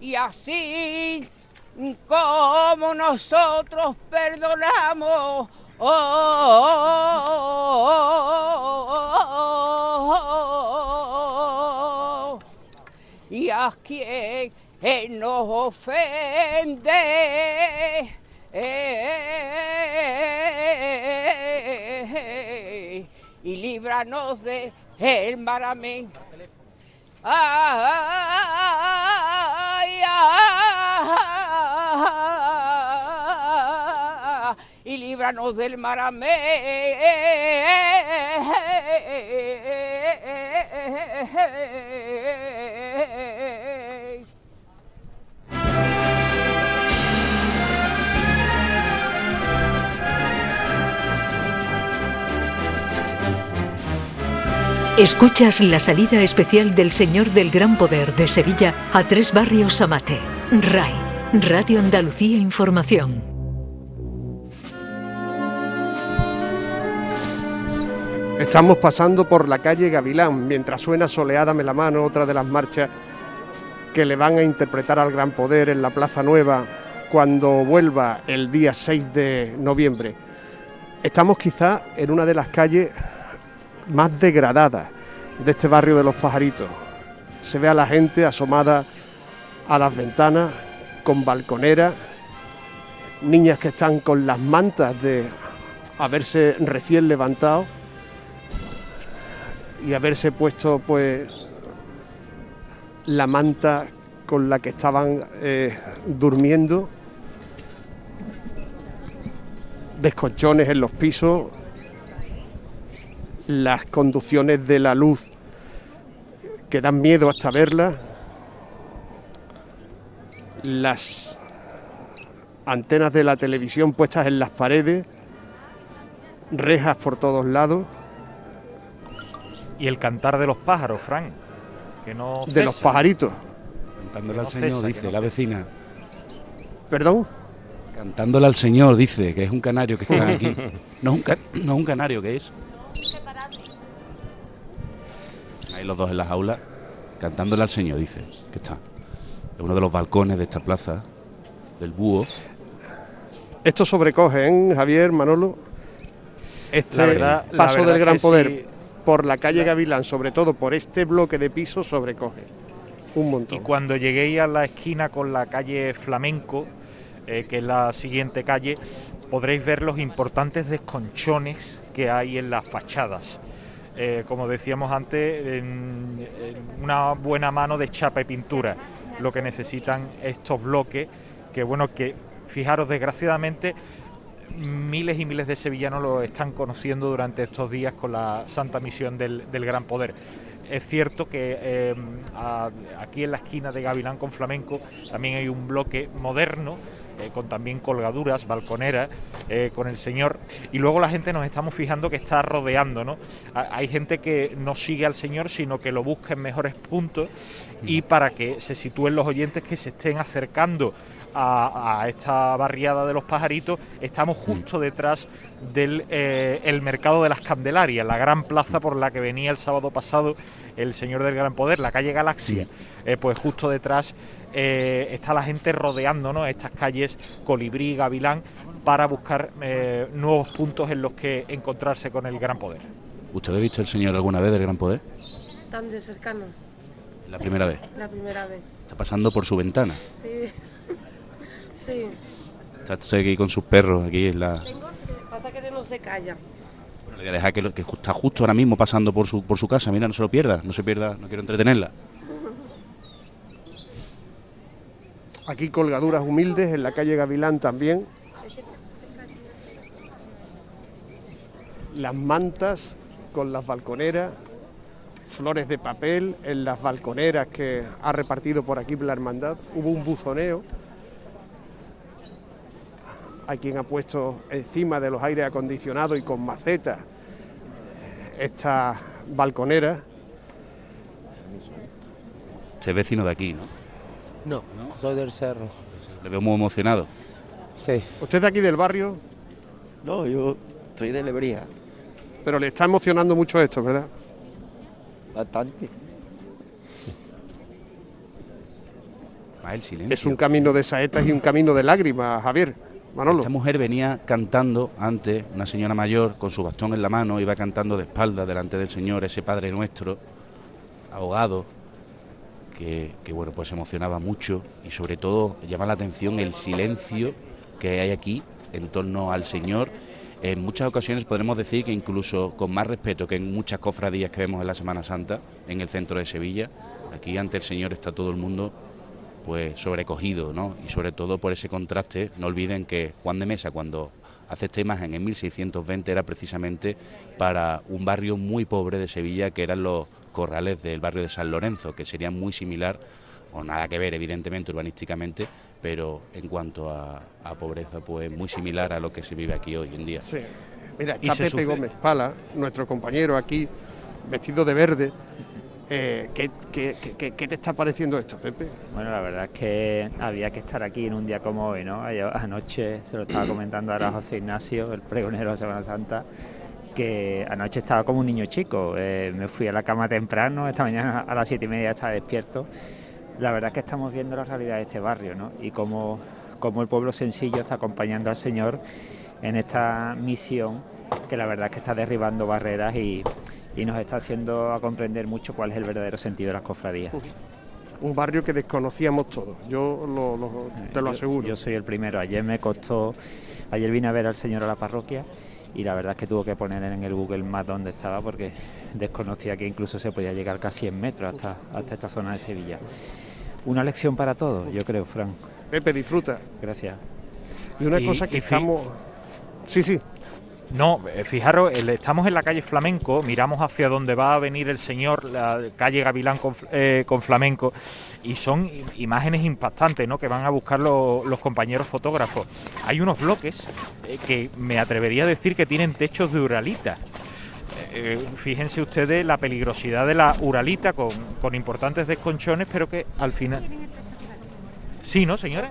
Y así como nosotros perdonamos oh, y a quien nos ofende. y líbranos de el mal amén. Ay, ay, y líbranos del mal amén. Escuchas la salida especial del Señor del Gran Poder de Sevilla a tres barrios Amate. RAI, Radio Andalucía Información. Estamos pasando por la calle Gavilán mientras suena Soleádame la mano, otra de las marchas que le van a interpretar al Gran Poder en la Plaza Nueva cuando vuelva el día 6 de noviembre. Estamos quizá en una de las calles más degradadas de este barrio de los pajaritos. Se ve a la gente asomada a las ventanas con balconeras, niñas que están con las mantas de haberse recién levantado y haberse puesto pues la manta con la que estaban eh, durmiendo, descolchones en los pisos, las conducciones de la luz que dan miedo hasta verlas, las antenas de la televisión puestas en las paredes, rejas por todos lados. Y el cantar de los pájaros, Frank, que no De los pajaritos. Cantándole no al Señor, cesa, dice no la cesa. vecina. ¿Perdón? Cantándole al Señor, dice, que es un canario que está aquí. No es un, ca- no es un canario, que es. Ahí los dos en las aulas, cantándole al Señor, dice, que está. Es uno de los balcones de esta plaza, del búho. Esto sobrecoge, ¿eh, Javier, Manolo? Este La verdad- la paso verdad del Gran Poder sí. por la calle Gavilán, sobre todo por este bloque de pisos, sobrecoge un montón. Y cuando lleguéis a la esquina con la calle Flamenco, eh, que es la siguiente calle, podréis ver los importantes desconchones que hay en las fachadas. Eh, como decíamos antes, en- en una buena mano de chapa y pintura, lo que necesitan estos bloques, que bueno, que fijaros, desgraciadamente, miles y miles de sevillanos lo están conociendo durante estos días con la Santa Misión del, Gran Poder. Es cierto que a- aquí en la esquina de Gavilán con Flamenco también hay un bloque moderno, eh, con también colgaduras, balconeras, eh, con el Señor. Y luego la gente nos estamos fijando que está rodeando, ¿no? Ha- Hay gente que no sigue al Señor, sino que lo busca en mejores puntos y para que se sitúen los oyentes que se estén acercando a, a esta barriada de los pajaritos, estamos justo detrás del eh, el mercado de las Candelarias, la gran plaza por la que venía el sábado pasado el Señor del Gran Poder, la calle Galaxia. Eh, pues justo detrás eh, está la gente rodeando ¿no? estas calles Colibrí, Gavilán, para buscar eh, nuevos puntos en los que encontrarse con el Gran Poder. ¿Usted ha visto el Señor alguna vez del Gran Poder? Tan de cercano, La primera vez. la primera vez. Está pasando por su ventana. Sí. Sí. Está usted aquí con sus perros, aquí en la... Tengo pasa que no se calla. Le voy a dejar que, lo- que está justo ahora mismo pasando por su, por su casa. Mira, no se lo pierda, no se pierda, no quiero entretenerla. Aquí colgaduras humildes en la calle Gavilán también. Las mantas con las balconeras, flores de papel en las balconeras que ha repartido por aquí la hermandad. Hubo un buzoneo. Hay quien ha puesto encima de los aires acondicionados y con macetas estas balconeras. Es vecino de aquí, ¿no? No, soy del cerro. Le veo muy emocionado. Sí. ¿Usted es de aquí del barrio? No, yo soy de Lebría. Pero le está emocionando mucho esto, ¿verdad? Bastante. Ah, el silencio. Es un camino de saetas y un camino de lágrimas, Javier. Manolo. Esta mujer venía cantando antes, una señora mayor, con su bastón en la mano, iba cantando de espalda delante del Señor, ese Padre Nuestro, ahogado, que, bueno, pues emocionaba mucho y sobre todo llama la atención el silencio que hay aquí en torno al Señor. En muchas ocasiones podremos decir que incluso con más respeto que en muchas cofradías que vemos en la Semana Santa, en el centro de Sevilla, aquí ante el Señor está todo el mundo pues sobrecogido, ¿no? Y sobre todo por ese contraste, no olviden que Juan de Mesa cuando hace esta imagen en 1620 era precisamente para un barrio muy pobre de Sevilla que eran los corrales del barrio de San Lorenzo, que serían muy similar, o nada que ver evidentemente urbanísticamente, pero en cuanto a, a pobreza pues muy similar a lo que se vive aquí hoy en día. Sí. Mira, está Pepe sucede. Gómez Pala, nuestro compañero aquí, vestido de verde. Eh, ¿qué, qué- qué- qué te está pareciendo esto, Pepe? Bueno, la verdad es que había que estar aquí en un día como hoy, ¿no? Anoche se lo estaba comentando ahora a José Ignacio, el pregonero de Semana Santa, que anoche estaba como un niño chico. Eh, me fui a la cama temprano, esta mañana a las siete y media estaba despierto. La verdad es que estamos viendo la realidad de este barrio, ¿no? Y cómo, cómo el pueblo sencillo está acompañando al Señor en esta misión que la verdad es que está derribando barreras y, y nos está haciendo a comprender mucho cuál es el verdadero sentido de las cofradías. Un barrio que desconocíamos todos, yo lo- lo- te lo Yo- aseguro. Yo, soy el primero. Ayer me costó, ayer vine a ver al señor a la parroquia y la verdad es que tuvo que poner en el Google Maps dónde estaba porque desconocía que incluso se podía llegar casi 100 metros hasta, hasta esta zona de Sevilla. Una lección para todos, yo creo, Fran. Pepe, disfruta. Gracias. Y una Y- cosa que y estamos... Sí, sí. No, eh, fijaros, estamos en la calle Flamenco, miramos hacia donde va a venir el señor, la calle Gavilán con, eh, con Flamenco, y son imágenes impactantes, ¿no? Que van a buscar lo- los compañeros fotógrafos. Hay unos bloques eh, que me atrevería a decir que tienen techos de uralita. Fíjense ustedes la peligrosidad de la uralita con, con importantes desconchones, pero que al final... Sí, ¿no, señora?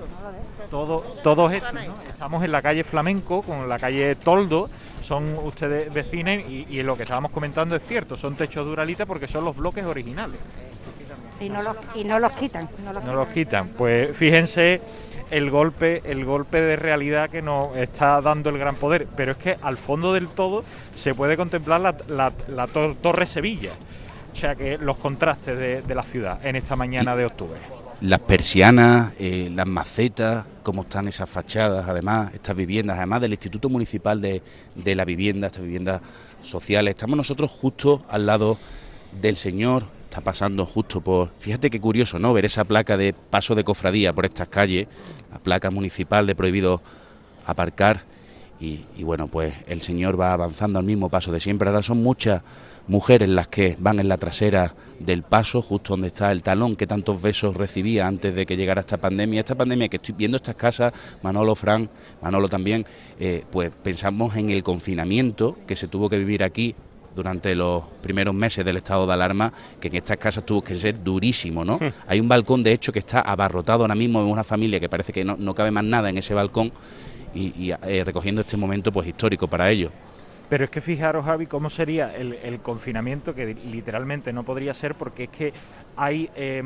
Todo, todos estos, ¿no? Estamos en la calle Flamenco con la calle Toldo, son ustedes vecinos y, y lo que estábamos comentando es cierto, son techos de uralita porque son los bloques originales. Y no los, y no los quitan. No los No los quitan. Pues fíjense el golpe, el golpe de realidad que nos está dando el gran poder. Pero es que al fondo del todo se puede contemplar la, la- la tor- Torre Sevilla. O sea que los contrastes de, de la ciudad en esta mañana de octubre. Las persianas, eh, las macetas, cómo están esas fachadas, además, estas viviendas, además del Instituto Municipal de, de la Vivienda, estas viviendas sociales. Estamos nosotros justo al lado del Señor, está pasando justo por... Fíjate qué curioso, ¿no? Ver esa placa de paso de cofradía por estas calles, la placa municipal de prohibido aparcar. Y, y bueno, pues el Señor va avanzando al mismo paso de siempre. Ahora son muchas mujeres las que van en la trasera del paso, justo donde está el talón que tantos besos recibía antes de que llegara esta pandemia. Esta pandemia que estoy viendo estas casas, Manolo, Fran, Manolo también, eh, pues pensamos en el confinamiento que se tuvo que vivir aquí durante los primeros meses del estado de alarma, que en estas casas tuvo que ser durísimo, ¿no? Hay un balcón, de hecho, que está abarrotado ahora mismo en una familia que parece que no, no cabe más nada en ese balcón y, y, eh, recogiendo este momento pues histórico para ellos. Pero es que fijaros, Javi, cómo sería el, confinamiento, que literalmente no podría ser, porque es que hay, eh,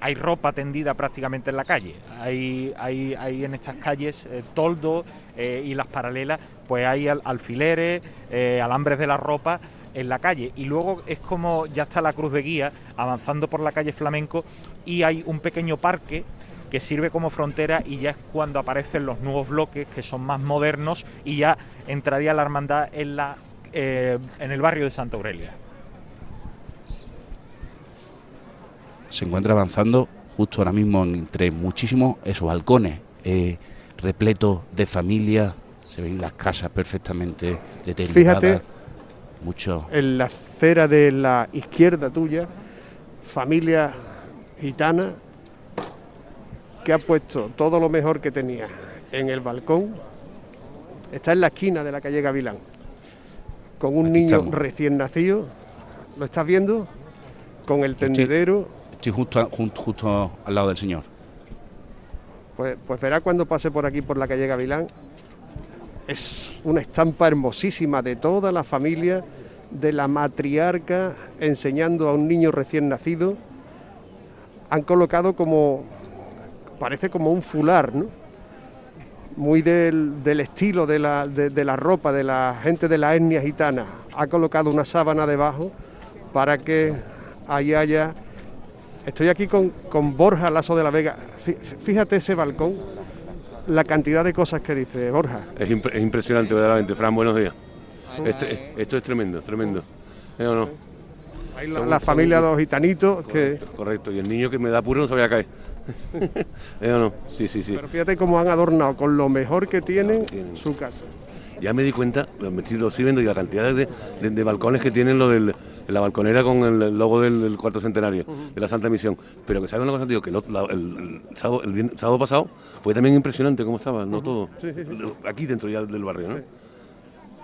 hay ropa tendida prácticamente en la calle. Hay, hay, hay en estas calles eh, toldo eh, y las paralelas, pues hay al- alfileres, eh, alambres de la ropa en la calle. Y luego es como ya está la cruz de guía avanzando por la calle Flamenco y hay un pequeño parque que sirve como frontera y ya es cuando aparecen los nuevos bloques que son más modernos y ya entraría la hermandad en la eh, en el barrio de Santa Aurelia. se encuentra avanzando justo ahora mismo entre muchísimos esos balcones eh, repletos de familias, se ven las casas perfectamente deterioradas. Fíjate. Mucho. En la acera de la izquierda tuya, familia gitana que ha puesto todo lo mejor que tenía en el balcón. Está en la esquina de la calle Gavilán, con un niño estamos. recién nacido. ¿Lo estás viendo? Con el tendedero. Estoy justo, justo al lado del señor. Pues, pues verá cuando pase por aquí, por la calle Gavilán. Es una estampa hermosísima de toda la familia, de la matriarca enseñando a un niño recién nacido. Han colocado como, parece como un fular, ¿no? Muy del, del estilo de la, de- de la ropa de la gente de la etnia gitana. Ha colocado una sábana debajo para que ahí haya Estoy aquí con, con Borja Lazo de la Vega. Fí- Fíjate ese balcón, la cantidad de cosas que dice Borja. Es, impre- es impresionante, verdaderamente. Fran, buenos días. Este- esto es tremendo, tremendo. ¿Eh o no? Ahí la, la familia de los gitanitos que... Correcto, y el niño que me da apuro no sabía caer. ¿Eh o no? Sí, sí, sí. Pero fíjate cómo han adornado con lo mejor que tienen su casa. Ya me di cuenta, lo me estoy, lo estoy viendo y la cantidad de, de- de balcones que tienen lo del, la balconera con el logo del, del cuarto centenario de la Santa Misión. Pero que sabe una cosa, tío, que el, otro- la- el, el sábado, el viernes- sábado pasado fue también impresionante cómo estaba, no todo. Sí, sí, sí. Aquí dentro ya del barrio, ¿no?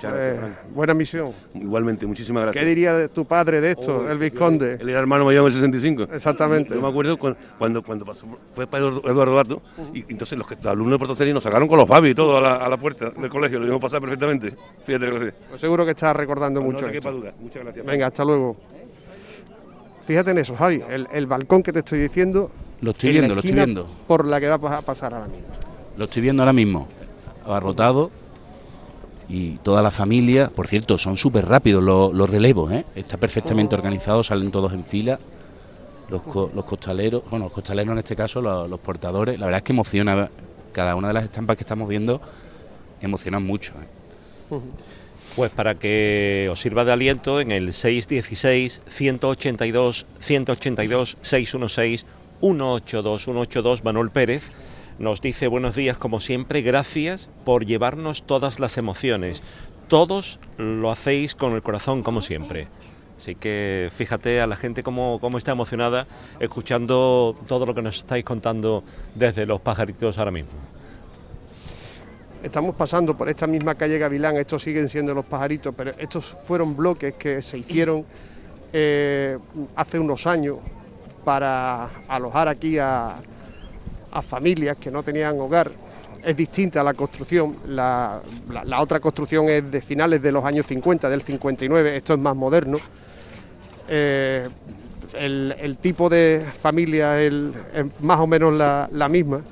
Muchas Pues, gracias, buena misión. Igualmente, muchísimas gracias. ¿Qué diría de tu padre de esto, Oh, el Vizconde? Él era hermano mayor en el 65. Exactamente. Yo me acuerdo cuando, cuando, pasó, fue para Eduardo Eduardo Dato, y entonces los, que, los alumnos de Portoserie nos sacaron con los babis y todo a la, a la puerta del colegio, lo vimos pasar perfectamente. Fíjate lo que sí. Pues seguro que estás recordando No mucho te quepa duda. Muchas gracias. Venga, hasta luego. Fíjate en eso, Javi, el, el balcón que te estoy diciendo. Lo estoy viendo, lo estoy viendo. Por la que va a pasar ahora mismo. Lo estoy viendo ahora mismo, abarrotado y toda la familia, por cierto, son súper rápidos los, los relevos, ¿eh? está perfectamente organizado, salen todos en fila, los, co- los costaleros, bueno, los costaleros en este caso, los, los portadores, la verdad es que emociona, cada una de las estampas que estamos viendo emocionan mucho. ¿eh? Pues para que os sirva de aliento, en el 616 182 182 616 182 182 Manuel Pérez nos dice buenos días como siempre, gracias por llevarnos todas las emociones. todos lo hacéis con el corazón como siempre. Así que fíjate a la gente cómo, cómo está emocionada escuchando todo lo que nos estáis contando desde los pajaritos ahora mismo. Estamos pasando por esta misma calle Gavilán, estos siguen siendo los pajaritos, pero estos fueron bloques que se hicieron eh, hace unos años para alojar aquí a, a familias que no tenían hogar. Es distinta la construcción, la, la- otra construcción es de finales de los años 50, del 59, esto es más moderno. Eh, el, el tipo de familia es más o menos la, la misma.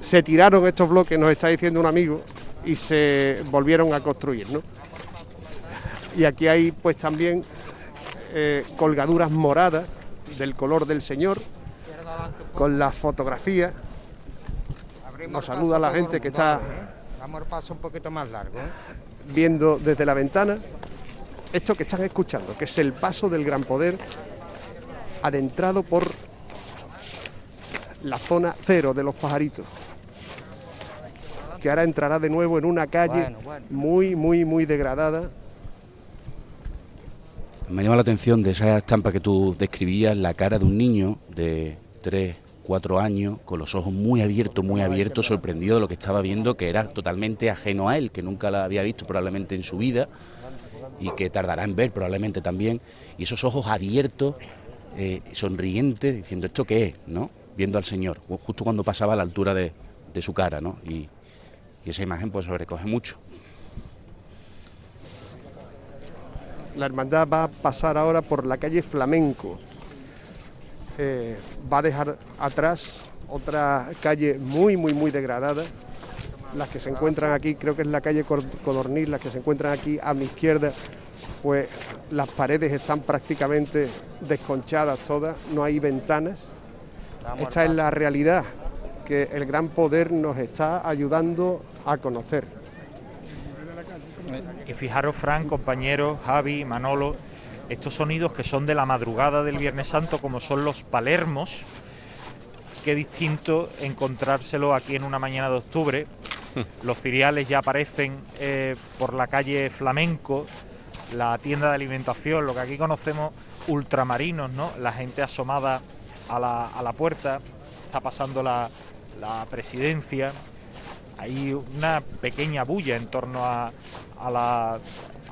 Se tiraron estos bloques, nos está diciendo un amigo, y se volvieron a construir. ¿no? Y aquí hay pues también eh, colgaduras moradas del color del Señor, con la fotografía. Nos saluda la gente que está Vamos al paso un poquito más largo. ¿eh? viendo desde la ventana esto que están escuchando, que es el paso del gran poder adentrado por la zona cero de los pajaritos, que ahora entrará de nuevo en una calle Bueno, bueno. muy, muy, muy degradada. Me llama la atención de esa estampa que tú describías, la cara de un niño de 3, 4 años, con los ojos muy abiertos, muy abiertos, sorprendido de lo que estaba viendo, que era totalmente ajeno a él, que nunca la había visto probablemente en su vida y que tardará en ver probablemente también. Y esos ojos abiertos, eh, sonrientes, diciendo, ¿esto qué es? ¿no? Viendo al Señor, ju- justo cuando pasaba a la altura de, de su cara, ¿no? Y, y esa imagen pues sobrecoge mucho. La hermandad va a pasar ahora por la calle Flamenco. Eh, va a dejar atrás otra calle muy, muy, muy degradada. Las que se encuentran aquí, creo que es la calle Codorniz, las que se encuentran aquí a mi izquierda, pues las paredes están prácticamente desconchadas todas, no hay ventanas. Esta es la realidad que el gran poder nos está ayudando a conocer. Y fijaros, Fran, compañeros, Javi, Manolo, estos sonidos que son de la madrugada del Viernes Santo, como son los palermos, qué distinto encontrárselo aquí en una mañana de octubre. Los filiales ya aparecen eh, por la calle Flamenco, la tienda de alimentación, lo que aquí conocemos ultramarinos, ¿no? La gente asomada a la, a la puerta, está pasando la, la presidencia, hay una pequeña bulla en torno a, a la,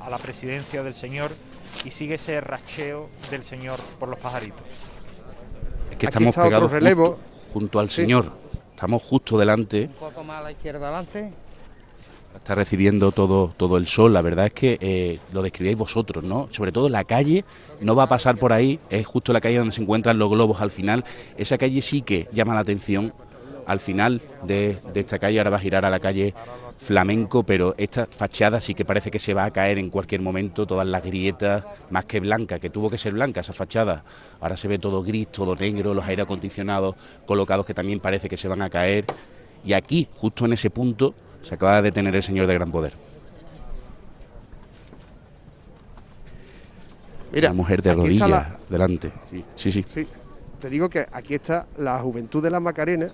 a la presidencia del señor y sigue ese racheo del señor por los pajaritos. Es que Aquí estamos pegados relevo. junto, junto al Sí. Señor, estamos justo delante. Un poco más a la izquierda adelante. está recibiendo todo, todo el sol. La verdad es que eh, lo describíais vosotros, ¿no? Sobre todo la calle no va a pasar por ahí, es justo la calle donde se encuentran los globos al final. Esa calle sí que llama la atención. Al final de, de esta calle ahora va a girar a la calle Flamenco, pero esta fachada sí que parece que se va a caer en cualquier momento, todas las grietas, más que blanca, que tuvo que ser blanca esa fachada. Ahora se ve todo gris, todo negro, los aire acondicionados colocados que también parece que se van a caer. Y aquí, justo en ese punto, se acaba de detener el señor de gran poder. Mira, Una mujer de rodillas la- delante. Sí, sí. sí. Sí, te digo que aquí está la juventud de la Macarena,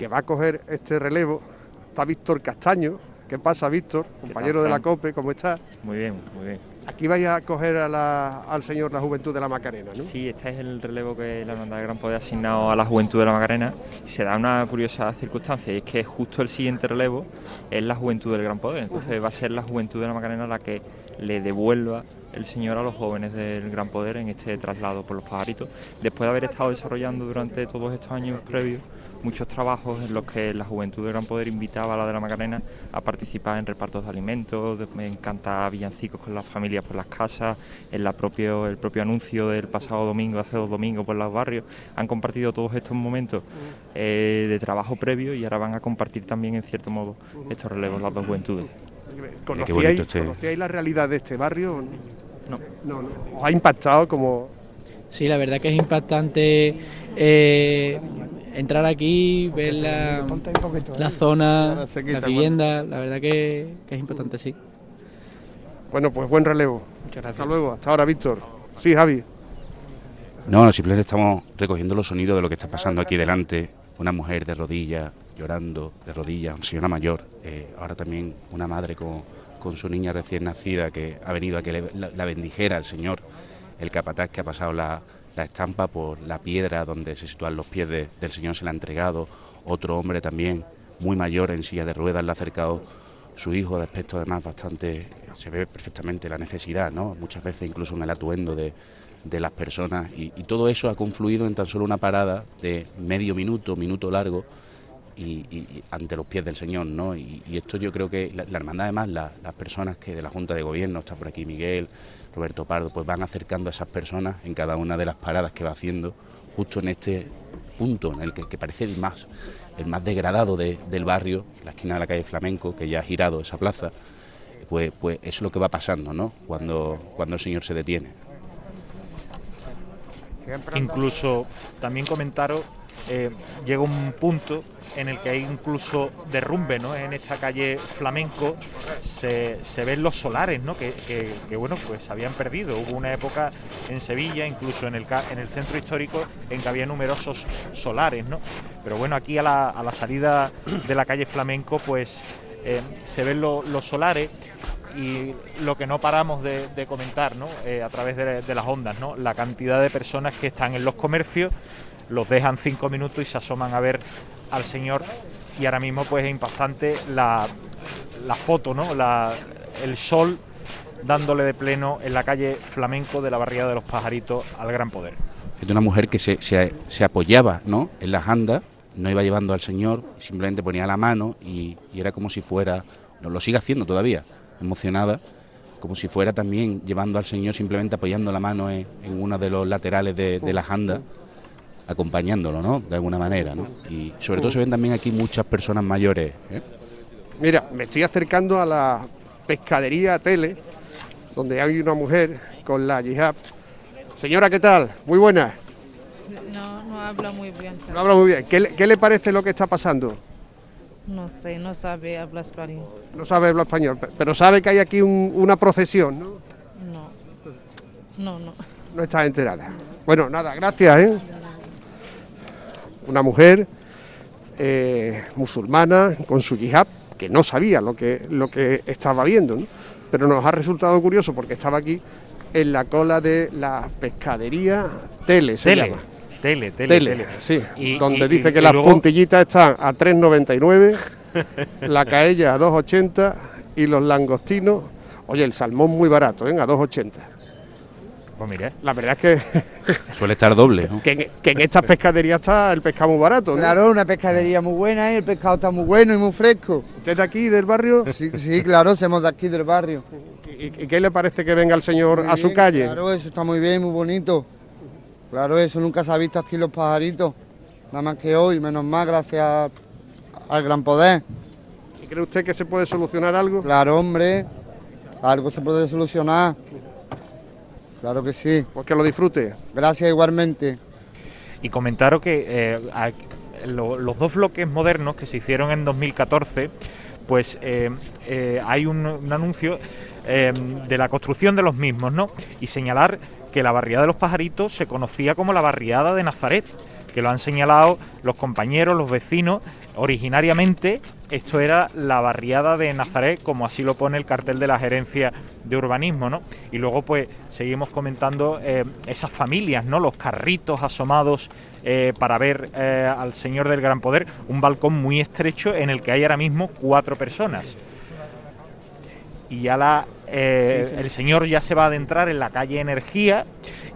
que va a coger este relevo. Está Víctor Castaño. ¿Qué pasa, Víctor? Compañero de la? COPE, ¿cómo estás? Muy bien, muy bien. Aquí vais a coger a la- al señor la juventud de la Macarena, ¿no? Sí, este es el relevo que la Hermandad de Gran Poder ha asignado a la Juventud de la Macarena y se da una curiosa circunstancia y es que justo el siguiente relevo es la Juventud del Gran Poder. Entonces va a ser la Juventud de la Macarena la que le devuelva el Señor a los jóvenes del Gran Poder en este traslado por los pajaritos. Después de haber estado desarrollando durante todos estos años previos muchos trabajos en los que la Juventud del Gran Poder invitaba a la de la Macarena a participar en repartos de alimentos, de- me encanta villancicos con las familias por las casas, en la propio, el propio anuncio del pasado domingo, hace dos domingos por los barrios, han compartido todos estos momentos eh, de trabajo previo y ahora van a compartir también en cierto modo estos relevos las dos juventudes. ¿Conocíais, conocíais la realidad de este barrio? No. No, no. ¿Os ha impactado como...? Sí, la verdad que es impactante eh, entrar aquí, ver la, la zona, se quita, las viviendas, la verdad que, que es impactante, sí. Bueno, pues buen relevo. Muchas gracias. Hasta luego. Hasta ahora, Víctor. Sí, Javi. No, no, simplemente estamos recogiendo los sonidos de lo que está pasando aquí delante. Una mujer de rodillas, llorando, de rodillas, una señora mayor. eh, ahora también una madre con, con su niña recién nacida que ha venido a que le- la, la bendijera el Señor, el capataz que ha pasado la, la estampa por la piedra donde se sitúan los pies de- del Señor, se la ha entregado, otro hombre también muy mayor en silla de ruedas le ha acercado su hijo de aspecto además bastante, se ve perfectamente la necesidad, ¿no? muchas veces incluso en el atuendo de, de las personas y todo eso ha confluido en tan solo una parada de medio minuto, minuto largo y, ante los pies del Señor, ¿no? Y, esto yo creo que la, la hermandad además, la- las personas que de la Junta de Gobierno, está por aquí Miguel, Roberto Pardo, pues van acercando a esas personas en cada una de las paradas que va haciendo, justo en este punto en el que, parece el más, el más degradado de- del barrio, la esquina de la calle Flamenco, que ya ha girado esa plaza, pues, pues es lo que va pasando, ¿no? Cuando, cuando el Señor se detiene. Incluso también comentaros, eh, llega un punto en el que hay incluso derrumbe, ¿no? En esta calle flamenco se, se ven los solares, ¿no? Que, que- bueno, pues se habían perdido. Hubo una época en Sevilla, incluso en el, en el centro histórico, en que había numerosos solares, ¿no? Pero bueno, aquí a la, a la salida de la calle flamenco, pues eh, se ven lo- los solares y lo que no paramos de, de comentar ¿no? Eh, a través de, de las ondas, ¿no? la cantidad de personas que están en los comercios, los dejan cinco minutos y se asoman a ver al Señor y ahora mismo pues es impactante la, la foto, ¿no? la, el sol dándole de pleno en la calle flamenco de la barriada de los pajaritos al gran poder. Es de una mujer que se, se- apoyaba ¿no? en las andas, no iba llevando al Señor, simplemente ponía la mano y, y era como si fuera, no, lo sigue haciendo todavía, emocionada, como si fuera también llevando al Señor, simplemente apoyando la mano en, en uno de los laterales de, de las andas, acompañándolo, ¿no? De alguna manera, ¿no? Y sobre todo se ven también aquí muchas personas mayores, ¿eh? Mira, me estoy acercando a la pescadería Tele, donde hay una mujer con la yihad. Señora, ¿qué tal? Muy buena. No, no habla muy bien. No habla muy bien. ¿Qué le, qué le parece lo que está pasando? No sé, no sabe hablar español. No sabe hablar español, pe- pero sabe que hay aquí un- una procesión, ¿no? No, no, no. No está enterada. Bueno, nada, gracias, ¿eh? Una mujer eh, musulmana con su yihad, que no sabía lo que, lo que estaba viendo, ¿no? Pero nos ha resultado curioso porque estaba aquí en la cola de la pescadería Tele, se Tele, llama. tele, tele, Tele, tele. sí, Y- donde y- dice y- que las luego- puntillitas están a 3,99, la caella a 2,80 y los langostinos, oye, el salmón muy barato, ¿eh? a 2,80. Pues mire. La verdad es que, Suele estar doble, ¿no? que, en, que en estas pescaderías está el pescado muy barato. ¿no? Claro, una pescadería muy buena y el pescado está muy bueno y muy fresco. ¿Usted es de aquí, del barrio? Sí, sí, claro, somos de aquí del barrio. ¿Y, y qué le parece que venga el señor Muy a su bien, calle? Claro, eso está muy bien, muy bonito. Claro, eso nunca se ha visto aquí los pajaritos. Nada más que hoy, menos más, gracias al gran poder. ¿Y cree usted que se puede solucionar algo? Claro, hombre, algo se puede solucionar. Claro que sí. Pues que lo disfrute. Gracias igualmente. Y comentaros que eh, a- lo- los dos bloques modernos que se hicieron en 2014, pues eh, eh, hay un, un anuncio eh, de la construcción de los mismos, ¿no? Y señalar que la barriada de los pajaritos se conocía como la barriada de Nazaret, que lo han señalado los compañeros, los vecinos. Originariamente esto era la barriada de Nazaret, como así lo pone el cartel de la gerencia de urbanismo, ¿no? Y luego pues seguimos comentando eh, esas familias, ¿no? Los carritos asomados eh, para ver eh, al Señor del Gran Poder, un balcón muy estrecho en el que hay ahora mismo cuatro personas. Y ya la, eh, Sí, sí. el señor ya se va a adentrar en la calle Energía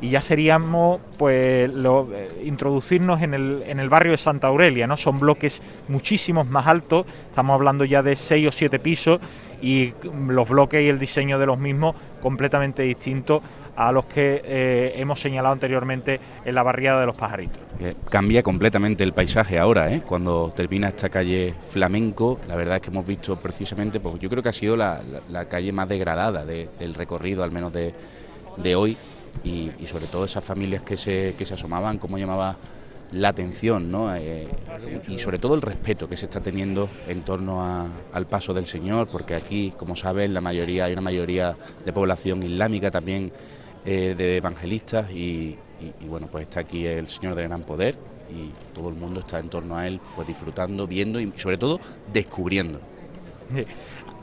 y ya seríamos pues lo- eh, introducirnos en el, en el barrio de Santa Aurelia, ¿no? Son bloques muchísimos más altos, estamos hablando ya de seis o siete pisos y los bloques y el diseño de los mismos completamente distintos a los que eh, hemos señalado anteriormente en la barriada de los pajaritos. Eh, cambia completamente el paisaje ahora, ¿eh? cuando termina esta calle flamenco, la verdad es que hemos visto precisamente, pues yo creo que ha sido la, calle más degradada de- del recorrido, al menos de, de hoy, y, sobre todo esas familias que se, que se asomaban, cómo llamaba la atención, ¿no? Eh, y sobre todo el respeto que se está teniendo en torno al paso del Señor, porque aquí, como saben, la mayoría, hay una mayoría de población islámica también eh, de evangelistas y, y- y, bueno, pues está aquí el Señor de gran poder y todo el mundo está en torno a él, pues disfrutando, viendo y sobre todo descubriendo.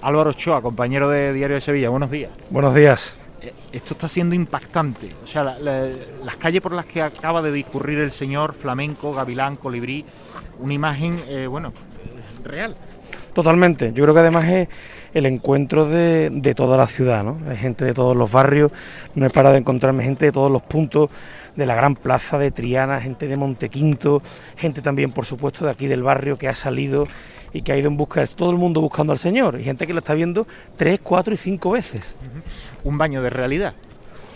Álvaro Ochoa, compañero de Diario de Sevilla, buenos días. Buenos días. Eh, esto está siendo impactante. O sea, la- la- las calles por las que acaba de discurrir el señor, flamenco, gavilán, colibrí, una imagen, eh, bueno, real. Totalmente. Yo creo que además es el encuentro de, de toda la ciudad, ¿no? Hay gente de todos los barrios, no he parado de encontrarme gente de todos los puntos de la gran plaza de Triana, gente de Montequinto, gente también, por supuesto, de aquí del barrio que ha salido y que ha ido en busca, es todo el mundo buscando al Señor, y gente que lo está viendo tres, cuatro y cinco veces. Un baño de realidad.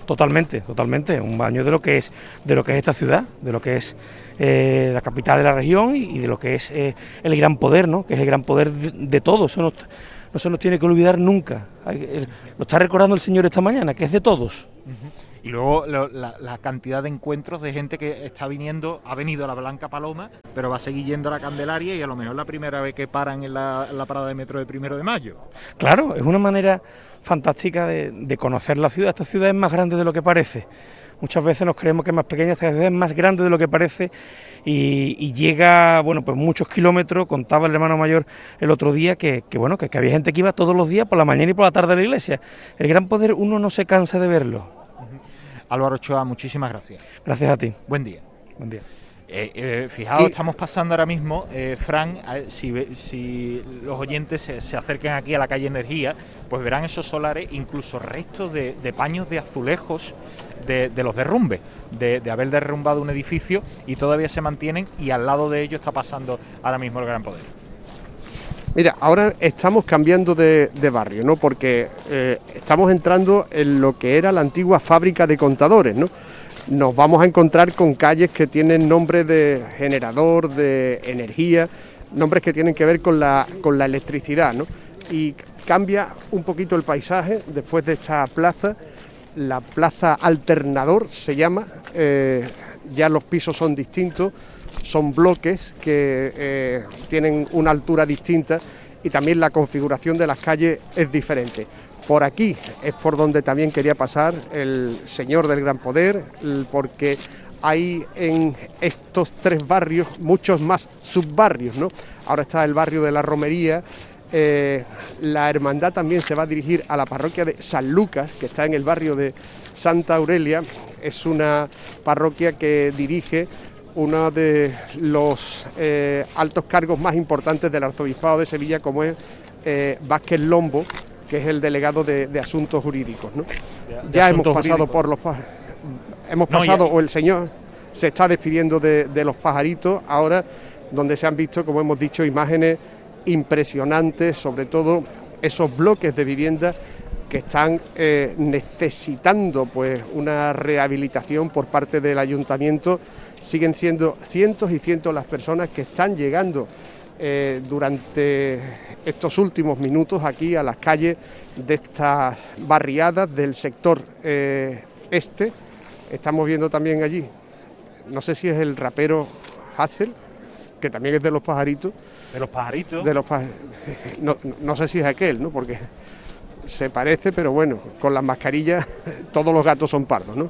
Totalmente, totalmente, un baño de lo que es, de lo que es esta ciudad, de lo que es eh, la capital de la región y, y de lo que es eh, el gran poder, ¿no? Que es el gran poder de, de todos. Eso no se nos tiene que olvidar nunca. Lo está recordando el Señor esta mañana, que es de todos. Y luego lo- la, la cantidad de encuentros de gente que está viniendo, ha venido a la Blanca Paloma, pero va a seguir yendo a la Candelaria y a lo mejor la primera vez que paran en la, en la parada de metro de primero de mayo. Claro, es una manera fantástica de, de conocer la ciudad. Esta ciudad es más grande de lo que parece. Muchas veces nos creemos que es más pequeña, esta ciudad es más grande de lo que parece y, y llega, bueno, pues muchos kilómetros. Contaba el hermano mayor el otro día que, que, bueno, que, que había gente que iba todos los días por la mañana y por la tarde a la iglesia. El gran poder uno no se cansa de verlo. Álvaro Ochoa, muchísimas gracias. Gracias a ti. Buen día. Buen día. Eh, eh, fijaos, Y- estamos pasando ahora mismo, eh, Fran, si, si los oyentes se, se acercan aquí a la calle Energía, pues verán esos solares, incluso restos de, de paños de azulejos de, los derrumbes, de, haber derrumbado un edificio y todavía se mantienen y al lado de ellos está pasando ahora mismo el Gran Poder. Mira, ahora estamos cambiando de, de barrio, ¿no? Porque eh, estamos entrando en lo que era la antigua fábrica de contadores, ¿no? Nos vamos a encontrar con calles que tienen nombre de generador, de energía, nombres que tienen que ver con la, con la electricidad, ¿no? Y cambia un poquito el paisaje después de esta plaza, la plaza alternador se llama, eh, ya los pisos son distintos, son bloques que eh, tienen una altura distinta y también la configuración de las calles es diferente. Por aquí es por donde también quería pasar el señor del gran poder, porque hay en estos tres barrios muchos más subbarrios, ¿no? Ahora está el barrio de la Romería, eh, la hermandad también se va a dirigir a la parroquia de San Lucas, que está en el barrio de Santa Aurelia. Es una parroquia que dirige uno de los eh, altos cargos más importantes del arzobispado de Sevilla, como es eh, Vázquez Lombo, que es el delegado de, de asuntos jurídicos. ¿no? de ya hemos pasado jurídicos. por los hemos pasado o el señor se está despidiendo de, de los pajaritos ahora donde se han visto como hemos dicho imágenes impresionantes sobre todo esos bloques de vivienda que están eh, necesitando pues una rehabilitación por parte del ayuntamiento siguen siendo cientos y cientos las personas que están llegando eh, durante estos últimos minutos aquí a las calles de estas barriadas del sector eh, este. Estamos viendo también allí, no sé si es el rapero Hassel, que también es de los pajaritos. De los pajaritos. De los no, no sé si es aquel, ¿no? Porque se parece, pero bueno, con las mascarillas todos los gatos son pardos, ¿no?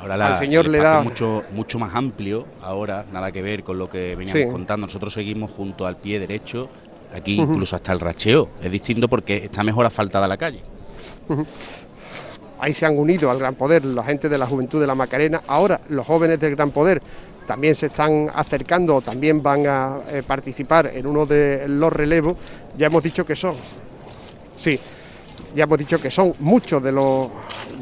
Ahora la, Al señor el le da- mucho, mucho más amplio, ahora nada que ver con lo que veníamos Sí. contando. Nosotros seguimos junto al pie derecho, aquí incluso hasta el racheo. Es distinto porque está mejor asfaltada la calle. Ahí se han unido al Gran Poder la gente de la Juventud de la Macarena. Ahora los jóvenes del Gran Poder también se están acercando también van a eh, participar en uno de los relevos. Ya hemos dicho que son, sí, ya hemos dicho que son muchos de los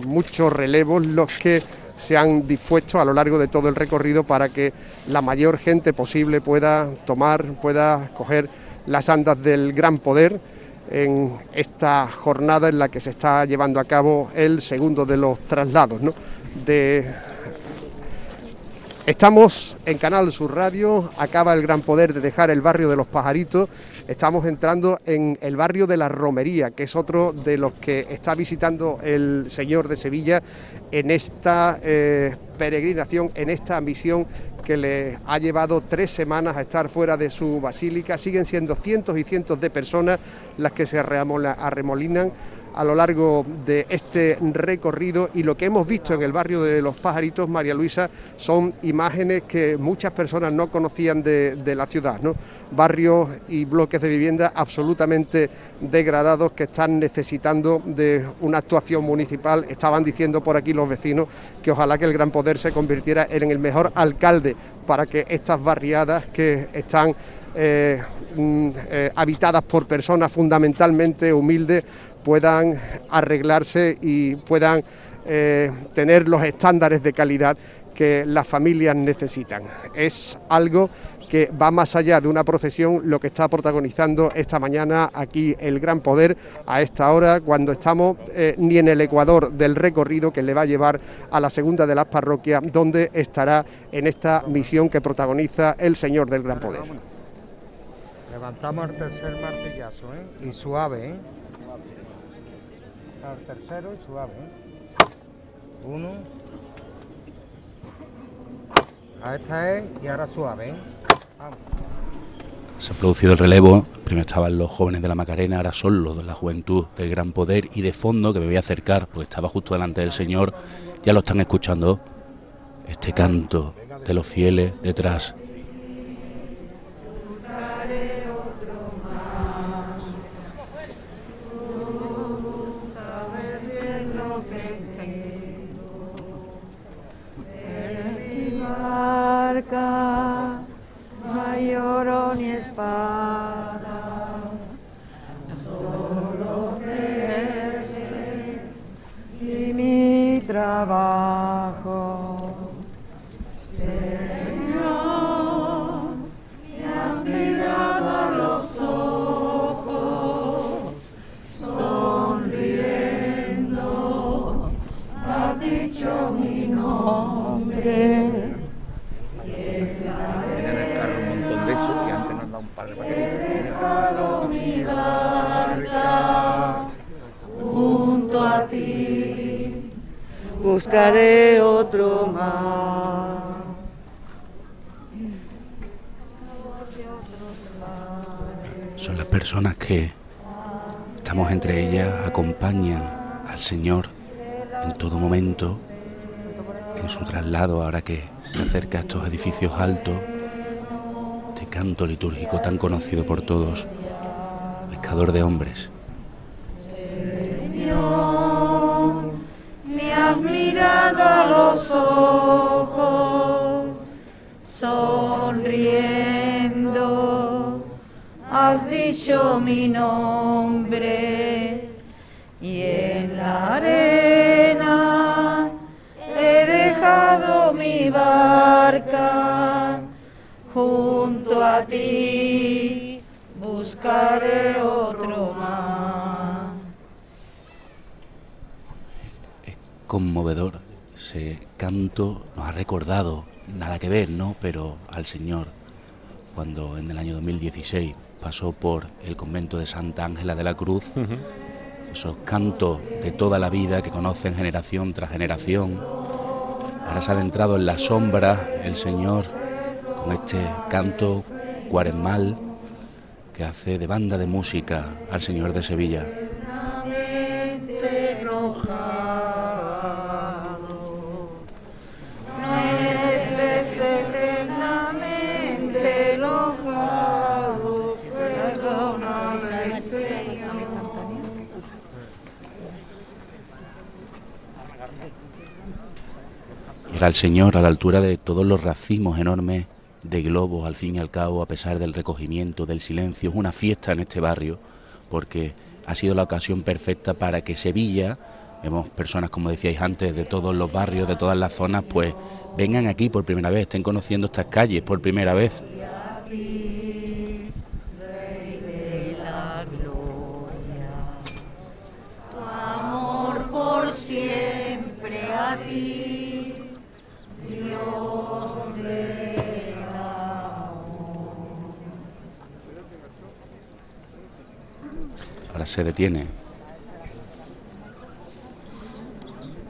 muchos relevos los que se han dispuesto a lo largo de todo el recorrido para que la mayor gente posible pueda tomar, pueda coger las andas del Gran Poder en esta jornada en la que se está llevando a cabo el segundo de los traslados. ¿no? De... Estamos en Canal Sur Radio, acaba el gran poder de dejar el barrio de los pajaritos, estamos entrando en el barrio de la Romería, que es otro de los que está visitando el señor de Sevilla en esta eh, peregrinación, en esta misión que le ha llevado tres semanas a estar fuera de su basílica. Siguen siendo cientos y cientos de personas las que se arremolinan a lo largo de este recorrido y lo que hemos visto en el barrio de Los Pajaritos, María Luisa, son imágenes que muchas personas no conocían de, la ciudad, ¿no? barrios y bloques de vivienda absolutamente degradados que están necesitando de una actuación municipal. Estaban diciendo por aquí los vecinos que ojalá que el Gran Poder se convirtiera en el mejor alcalde para que estas barriadas que están eh, mm, eh, habitadas por personas fundamentalmente humildes puedan arreglarse y puedan eh, tener los estándares de calidad que las familias necesitan. Es algo que va más allá de una procesión, lo que está protagonizando esta mañana aquí el Gran Poder a esta hora, cuando estamos eh, ni en el ecuador del recorrido que le va a llevar a la segunda de las parroquias, donde estará en esta misión que protagoniza el Señor del Gran Poder. Levantamos el tercer martillazo, ¿eh? Y suave, ¿eh? Al tercero y suave, ¿eh? Uno. A esta es y ahora suave, ¿eh? Vamos. Se ha producido el relevo, primero estaban los jóvenes de la Macarena, ahora son los de la juventud del Gran Poder y de fondo, que me voy a acercar, porque estaba justo delante del Señor, ya lo están escuchando, este canto de los fieles detrás. Barca, no hay oro ni espada, solo crecer y mi trabajo. Buscaré otro mar. Son las personas que estamos entre ellas, acompañan al Señor en todo momento, en su traslado, ahora que se acerca a estos edificios altos, este canto litúrgico tan conocido por todos, pescador de hombres. Señor, has mirado a los ojos, sonriendo, has dicho mi nombre y en la arena he dejado mi barca junto a ti, buscaré otro mar. Conmovedor. Ese canto nos ha recordado, nada que ver, ¿no? Pero al Señor, cuando en el año 2016 pasó por el convento de Santa Ángela de la Cruz, esos cantos de toda la vida que conocen generación tras generación. Ahora se ha adentrado en la sombra el Señor con este canto cuaresmal que hace de banda de música al Señor de Sevilla. eternamente Era el Señor a la altura de todos los racimos enormes de globos, al fin y al cabo, a pesar del recogimiento, del silencio. Es una fiesta en este barrio porque ha sido la ocasión perfecta para que Sevilla, vemos personas, como decíais antes, de todos los barrios, de todas las zonas, pues vengan aquí por primera vez, estén conociendo estas calles por primera vez. Siempre a ti, Se detiene.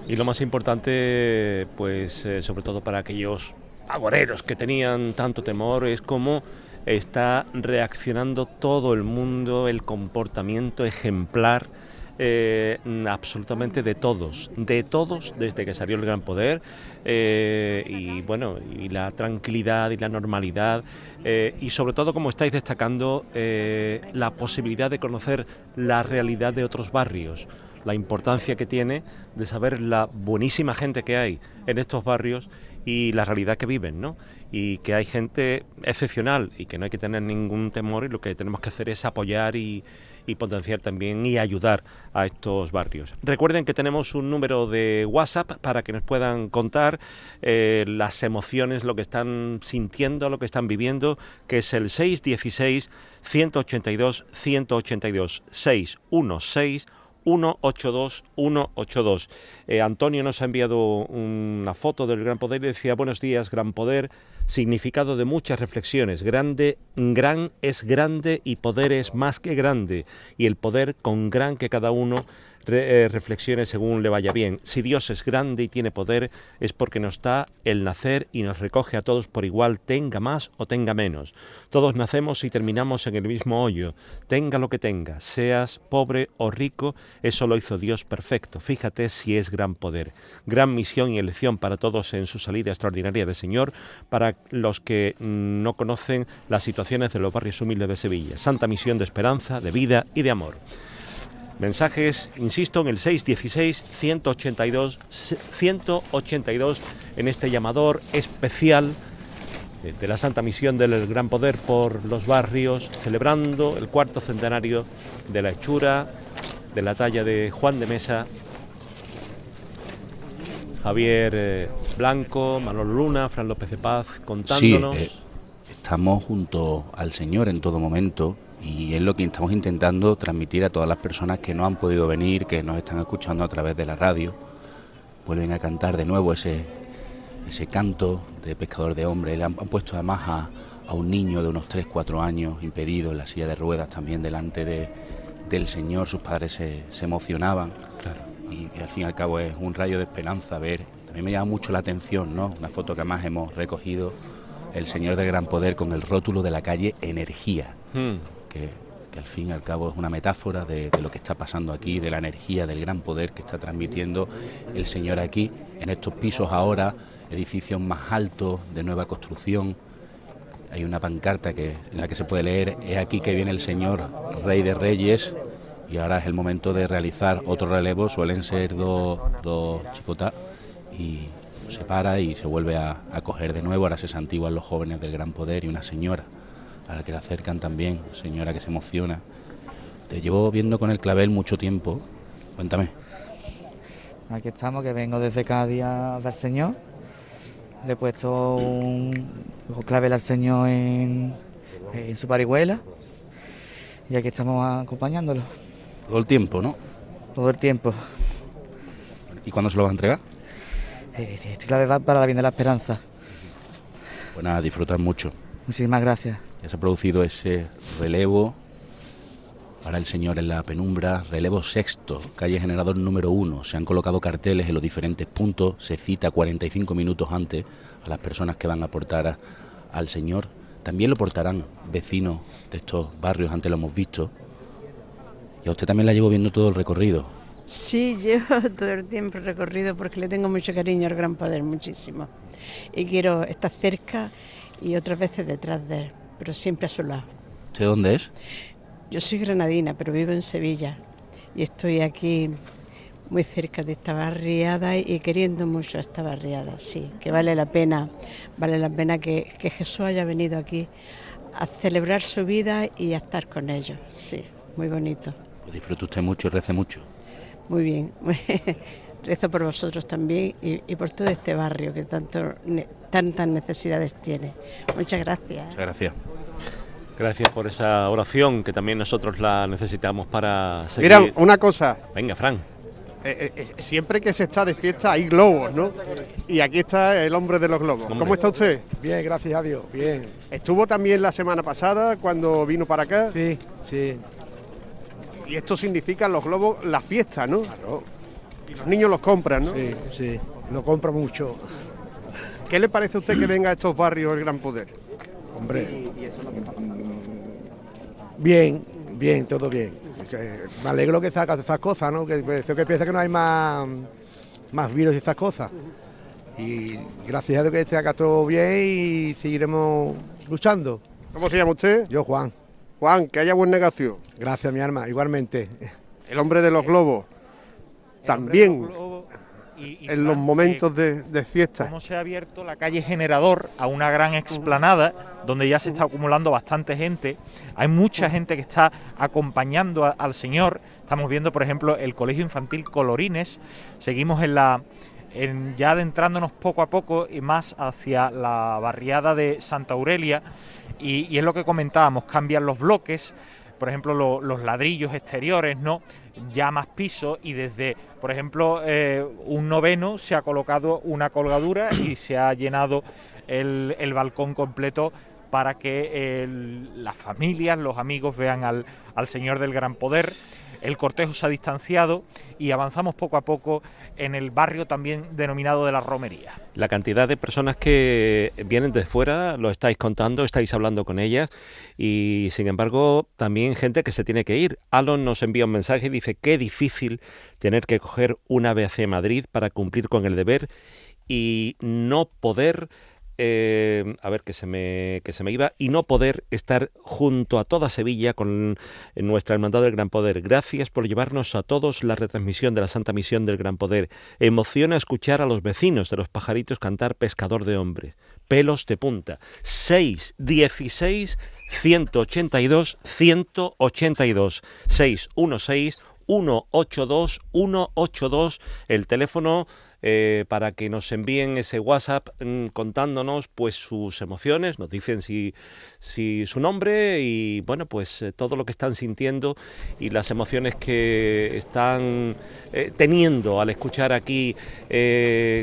Y lo más importante, pues eh, sobre todo para aquellos agoreros que tenían tanto temor, es cómo está reaccionando todo el mundo, el comportamiento ejemplar eh, absolutamente de todos, de todos desde que salió el Gran Poder eh, y bueno, y la tranquilidad y la normalidad eh, y sobre todo como estáis destacando la posibilidad de conocer la realidad de otros barrios la importancia que tiene de saber la buenísima gente que hay en estos barrios y la realidad que viven, ¿no? Y que hay gente excepcional y que no hay que tener ningún temor y lo que tenemos que hacer es apoyar y, potenciar también y ayudar a estos barrios. Recuerden que tenemos un número de WhatsApp para que nos puedan contar eh, las emociones, lo que están sintiendo, lo que están viviendo, que es el 616 182 182 616 182 182. Eh, Antonio nos ha enviado una foto del Gran Poder y decía, buenos días, Gran Poder, significado de muchas reflexiones. Grande, gran es grande y poder es más que grande. Y el poder con gran que cada uno eh, reflexione según le vaya bien. Si Dios es grande y tiene poder, es porque nos da el nacer y nos recoge a todos por igual, tenga más o tenga menos. Todos nacemos y terminamos en el mismo hoyo, tenga lo que tenga, seas pobre o rico, eso lo hizo Dios perfecto. Fíjate si es gran poder, gran misión y elección para todos en su salida extraordinaria de Señor, para los que no conocen las situaciones de los barrios humildes de Sevilla. Santa misión de esperanza, de vida y de amor. Mensajes, insisto, en el 616-182, 182 en este llamador especial de la Santa Misión del Gran Poder por los barrios, celebrando el cuarto centenario de la hechura de la talla de Juan de Mesa, Javier eh, Blanco, Manolo Luna, Fran López de Paz, contándonos. Sí, eh, estamos junto al Señor en todo momento y es lo que estamos intentando transmitir a todas las personas que no han podido venir, que nos están escuchando a través de la radio. Vuelven a cantar de nuevo ese, ese canto de pescador de hombre. Le han, puesto además a, a, un niño de unos 3, 4 años impedido en la silla de ruedas también delante de, del Señor. Sus padres se, se emocionaban. Y, y, al fin y al cabo es un rayo de esperanza ver. También me llama mucho la atención, ¿no? Una foto que además hemos recogido el Señor del Gran Poder con el rótulo de la calle Energía. Hmm que, al fin y al cabo es una metáfora de, lo que está pasando aquí, de la energía, del gran poder que está transmitiendo el Señor aquí, en estos pisos ahora, edificios más altos, de nueva construcción. Hay una pancarta que, en la que se puede leer, es aquí que viene el Señor, Rey de Reyes, y ahora es el momento de realizar otro relevo, suelen ser dos, dos chicotas, y se para y se vuelve a, a coger de nuevo, ahora se santiguan los jóvenes del gran poder y una señora a la que le acercan también, señora que se emociona. Te llevo viendo con el clavel mucho tiempo. Cuéntame. Aquí estamos, que vengo desde Cádiz a ver Señor. Le he puesto un, clavel al Señor en, su parihuela. Y aquí estamos acompañándolo. Todo el tiempo, ¿no? Todo el tiempo. ¿Y cuándo se lo vas a entregar? Eh, este clavel va para la bien de la esperanza. Bueno, a disfrutar mucho. Muchísimas gracias. Se ha producido ese relevo para el señor en la penumbra, relevo sexto, calle generador número uno. Se han colocado carteles en los diferentes puntos, se cita 45 minutos antes a las personas que van a portar al señor. También lo portarán vecinos de estos barrios, antes lo hemos visto. Y a usted también la llevo viendo todo el recorrido. Sí, llevo todo el tiempo recorrido porque le tengo mucho cariño al Gran Poder, muchísimo. Y quiero estar cerca y otras veces detrás de él pero siempre a su lado. ¿De dónde es? Yo soy granadina, pero vivo en Sevilla y estoy aquí muy cerca de esta barriada y queriendo mucho esta barriada, sí, que vale la pena, vale la pena que, Jesús haya venido aquí a celebrar su vida y a estar con ellos, sí, muy bonito. Pues disfrute usted mucho y rece mucho. Muy bien, rezo por vosotros también y, y por todo este barrio que tanto tantas necesidades tiene. Muchas gracias. Muchas gracias. Gracias por esa oración que también nosotros la necesitamos para seguir. Mira, una cosa. Venga, Fran. Eh, eh, eh, siempre que se está de fiesta hay globos, ¿no? Y aquí está el hombre de los globos. ¿Cómo está usted? Bien, gracias a Dios, bien. ¿Estuvo también la semana pasada cuando vino para acá? Sí, sí. Y esto significa los globos, la fiesta, ¿no? Claro. Y los niños los compran, ¿no? Sí, sí, lo compra mucho. ¿Qué le parece a usted que venga a estos barrios el Gran Poder? Hombre, bien, Bien, todo bien. Que- Me alegro que sacas esas cosas, ¿no? Que, que, que piensa que no hay más, más virus y esas cosas. Y gracias a Dios que se haga todo bien y seguiremos luchando. ¿Cómo se llama usted? Yo, Juan. Juan, que haya buen negocio. Gracias, mi arma, igualmente. El hombre de los globos. También Y, y, en los momentos de, de fiesta. cómo se ha abierto la calle Generador a una gran explanada donde ya se está acumulando bastante gente. Hay mucha gente que está acompañando a- al señor. Estamos viendo, por ejemplo, el Colegio Infantil Colorines. Seguimos en la en ya adentrándonos poco a poco y más hacia la barriada de Santa Aurelia y, y es lo que comentábamos, cambian los bloques, por ejemplo, lo- los ladrillos exteriores, ¿no? Ya más piso y desde, por ejemplo, eh, un noveno se ha colocado una colgadura y se ha llenado el, el balcón completo para que las familias, los amigos vean al, al Señor del Gran Poder. El cortejo se ha distanciado y avanzamos poco a poco en el barrio también denominado de la Romería. La cantidad de personas que vienen de fuera, lo estáis contando, estáis hablando con ellas y sin embargo también gente que se tiene que ir. Alon nos envía un mensaje y dice qué difícil tener que coger un ave hacia Madrid para cumplir con el deber y no poder eh, a ver que se me que se me iba y no poder estar junto a toda Sevilla con nuestra hermandad del Gran Poder. Gracias por llevarnos a todos la retransmisión de la Santa Misión del Gran Poder. Emociona escuchar a los vecinos de los pajaritos cantar Pescador de Hombre. Pelos de punta. 6 16 182 182 616 182 182 el teléfono eh, para que nos envíen ese WhatsApp mm, contándonos pues sus emociones, nos dicen si, si su nombre y bueno pues eh, todo lo que están sintiendo y las emociones que están eh, teniendo al escuchar aquí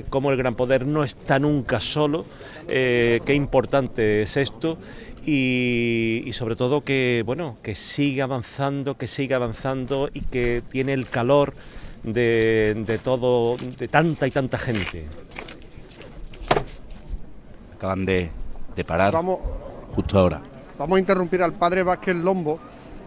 cómo el gran poder no está nunca solo, qué importante es esto y, y sobre todo que bueno que siga avanzando, que siga avanzando y que tiene el calor de, de todo, de tanta y tanta gente. Acaban de, de parar Vamos, justo ahora. vamos a interrumpir al padre Vázquez Lombo,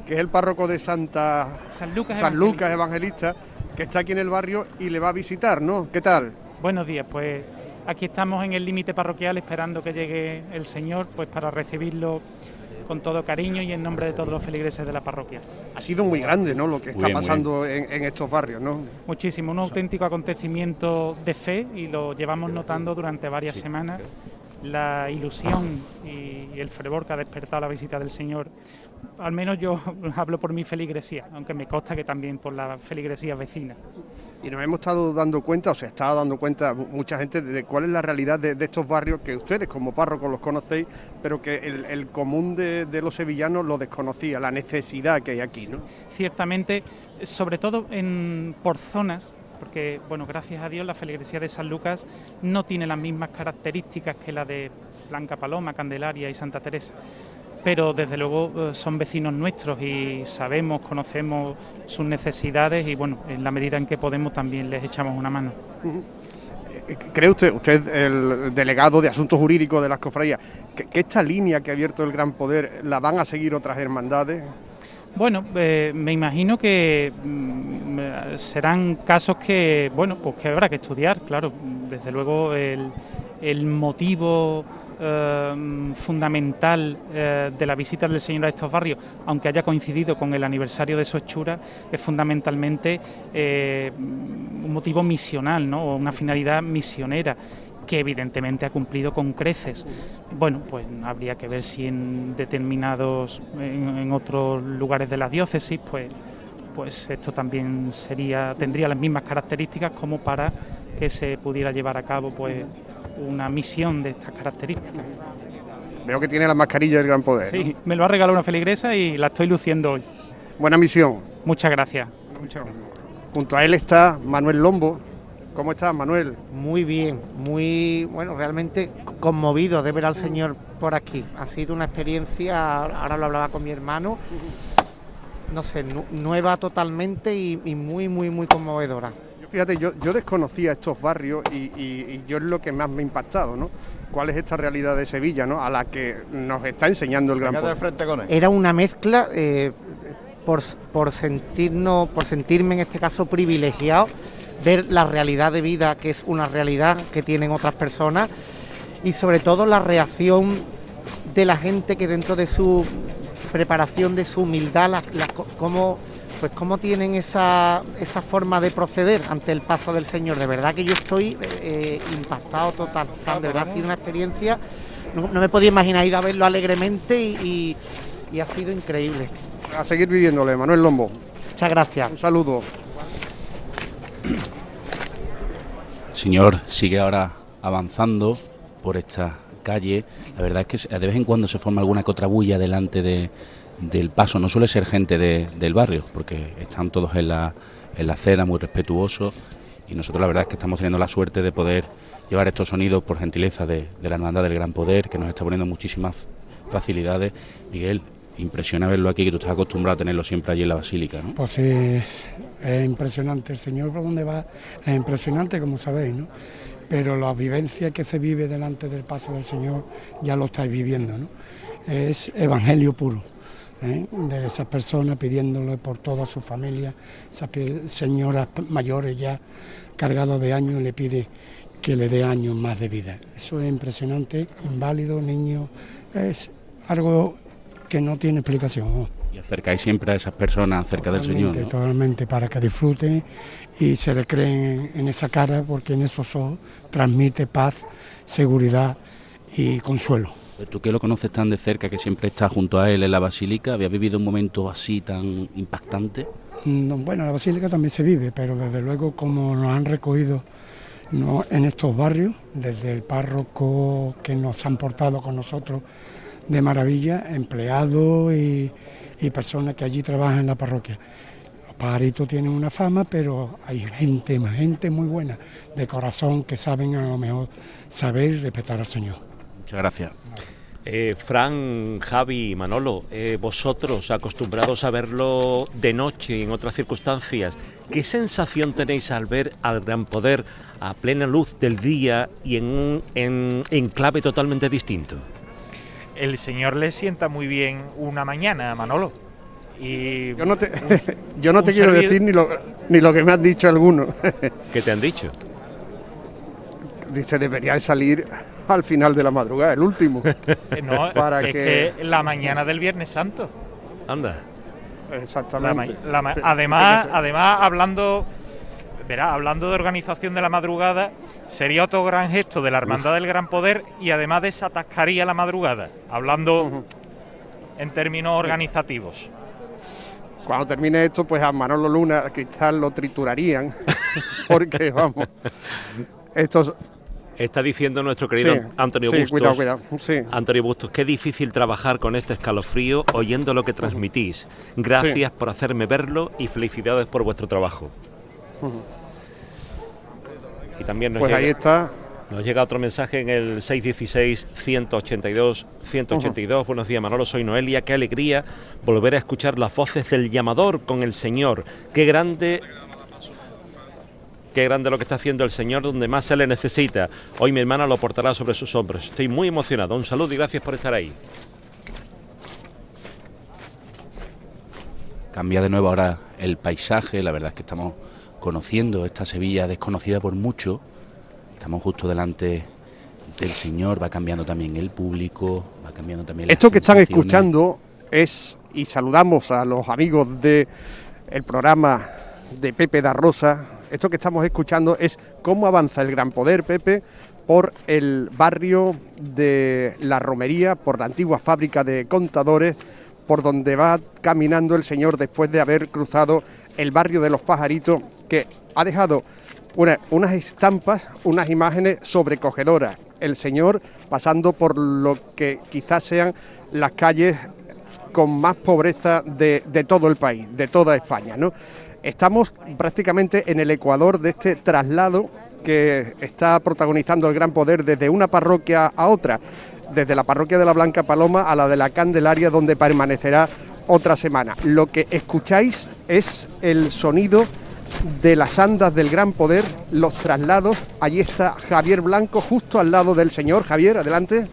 que es el párroco de Santa San Lucas San Evangelista. Lucas Evangelista, que está aquí en el barrio y le va a visitar, ¿no? ¿Qué tal? Buenos días, pues aquí estamos en el límite parroquial esperando que llegue el Señor pues para recibirlo con todo cariño y en nombre de todos los feligreses de la parroquia. Ha sido muy grande, ¿no? Lo que está bien, pasando en, en estos barrios, ¿no? Muchísimo, un auténtico acontecimiento de fe y lo llevamos notando durante varias semanas. La ilusión y el fervor que ha despertado la visita del Señor, al menos yo hablo por mi feligresía, aunque me consta que también por la feligresía vecina. Y nos hemos estado dando cuenta, o se está dando cuenta mu- mucha gente de cuál es la realidad de, estos barrios que ustedes como párrocos los conocéis, pero que el, el común de, de los sevillanos lo desconocía, la necesidad que hay aquí, ¿no? ciertamente, sobre todo en, por zonas, porque, bueno, gracias a Dios la feligresía de San Lucas no tiene las mismas características que la de Blanca Paloma, Candelaria y Santa Teresa. Pero desde luego eh, son vecinos nuestros y sabemos, conocemos sus necesidades y bueno, en la medida en que podemos también les echamos una mano. Eh, ¿Cree usted, usted el delegado de Asuntos Jurídicos de las Cofradías, que, que esta línea que ha abierto el Gran Poder la van a seguir otras hermandades? Bueno, eh, me imagino que mm, serán casos que, bueno, pues que habrá que estudiar, claro. Desde luego el, el motivo eh, fundamental eh, de la visita del Señor a estos barrios, aunque haya coincidido con el aniversario de su hechura, es fundamentalmente eh, un motivo misional, ¿no? O una finalidad misionera que evidentemente ha cumplido con creces. Bueno, pues habría que ver si en determinados, en, en otros lugares de la diócesis, pues, pues esto también sería, tendría las mismas características como para que se pudiera llevar a cabo pues una misión de estas características. Veo que tiene la mascarilla del Gran Poder. ¿no? Sí, me lo ha regalado una feligresa y la estoy luciendo hoy. Buena misión. Muchas gracias. Junto a él está Manuel Lombo. ¿Cómo estás, Manuel? Muy bien, muy, bueno, realmente conmovido de ver al Señor por aquí. Ha sido una experiencia, ahora lo hablaba con mi hermano, no sé, nu- nueva totalmente y, y muy, muy, muy conmovedora. Yo, Fíjate, yo, yo desconocía estos barrios y, y- y yo es lo que más me ha impactado, ¿no? ¿Cuál es esta realidad de Sevilla, ¿no? A la que nos está enseñando el Gran Poder. Era una mezcla, eh, por, por sentirnos, por sentirme en este caso privilegiado, ver la realidad de vida que es una realidad que tienen otras personas y sobre todo la reacción de la gente que dentro de su preparación, de su humildad, la, la- cómo, pues cómo tienen esa, esa forma de proceder ante el paso del Señor. De verdad que yo estoy eh, impactado total. De verdad ha sido una experiencia, no, no me podía imaginar ir a verlo alegremente y, y- y ha sido increíble. A seguir viviéndole, Manuel Lombo. Muchas gracias. Un saludo. Señor sigue ahora avanzando por esta calle. La verdad es que de vez en cuando se forma alguna que otra bulla delante de- del paso. No suele ser gente de- del barrio, porque están todos en la, en la acera, muy respetuosos. Y nosotros la verdad es que estamos teniendo la suerte de poder llevar estos sonidos por gentileza de, de la Hermandad del Gran Poder, que nos está poniendo muchísimas facilidades. Miguel, impresiona verlo aquí, que tú estás acostumbrado a tenerlo siempre allí en la Basílica, ¿no? Pues es, es impresionante. El Señor por donde va es impresionante, como sabéis, ¿no? Pero la vivencia que se vive delante del paso del Señor ya lo estáis viviendo, ¿no? Es evangelio puro. ¿Eh? De esas personas pidiéndole por toda su familia, esas señoras mayores ya cargadas de años le pide que le dé años más de vida. Eso es impresionante, inválido, niño, es algo que no tiene explicación. Y acercáis siempre a esas personas cerca del Señor, Totalmente, ¿no? totalmente, para que disfruten y se le creen en esa cara, porque en esos ojos transmite paz, seguridad y consuelo. Pues Tú que lo conoces tan de cerca, que siempre estás junto a él en la Basílica, ¿habías vivido un momento así tan impactante? No, bueno, la basílica también se vive, pero desde luego como nos han recogido ¿no? en estos barrios, desde el párroco que nos han portado con nosotros de maravilla, empleados y, y personas que allí trabajan en la parroquia. Los pajaritos tienen una fama, pero hay gente, gente muy buena, de corazón, que saben a lo mejor saber y respetar al Señor. Muchas gracias. Eh, Fran, Javi, Manolo, eh, vosotros acostumbrados a verlo de noche y en otras circunstancias, ¿qué sensación tenéis al ver al gran poder a plena luz del día y en un en, en clave totalmente distinto? El señor le sienta muy bien una mañana, Manolo. Y Yo no te, un- yo no te quiero decir ni lo, ni lo que me han dicho algunos. ¿Qué te han dicho? Dice, debería de salir al final de la madrugada, el último. Eh, No, para es que... que la mañana del Viernes Santo. Anda. Exactamente. la además, además hablando, verá, hablando de organización de la madrugada, sería otro gran gesto de la Hermandad del Gran Poder y además desatascaría la madrugada, hablando en términos organizativos. Cuando termine esto, pues a Manolo Luna quizás lo triturarían, porque vamos, estos... Está diciendo nuestro querido Sí, Antonio sí, Bustos. cuidado, cuidado, sí. Antonio Bustos, qué difícil trabajar con este escalofrío oyendo lo que transmitís. Gracias por hacerme verlo y felicidades por vuestro trabajo. Y también nos Pues llega, ahí está. Nos llega otro mensaje en el 616-182. 182. Buenos días, Manolo. Soy Noelia. Qué alegría volver a escuchar las voces del llamador con el Señor. Qué grande. Qué grande lo que está haciendo el Señor donde más se le necesita. Hoy mi hermana lo portará sobre sus hombros. Estoy muy emocionado. Un saludo y gracias por estar ahí. Cambia de nuevo ahora el paisaje, la verdad es que estamos conociendo esta Sevilla desconocida por mucho. Estamos justo delante del Señor, va cambiando también el público, va cambiando también las Esto que están escuchando es, y saludamos a los amigos de el programa de Pepe da Rosa, esto que estamos escuchando es cómo avanza el gran poder, Pepe, por el barrio de la Romería, por la antigua fábrica de contadores, por donde va caminando el señor después de haber cruzado el barrio de los pajaritos, que ha dejado una- unas estampas, unas imágenes sobrecogedoras. El señor pasando por lo que quizás sean las calles con más pobreza de, de todo el país, de toda España. ¿no? Estamos prácticamente en el ecuador de este traslado que está protagonizando el gran poder desde una parroquia a otra, desde la parroquia de la Blanca Paloma a la de la Candelaria, donde permanecerá otra semana. Lo que escucháis es el sonido de las andas del gran poder, los traslados. Allí está Javier Blanco, justo al lado del señor. Javier, adelante.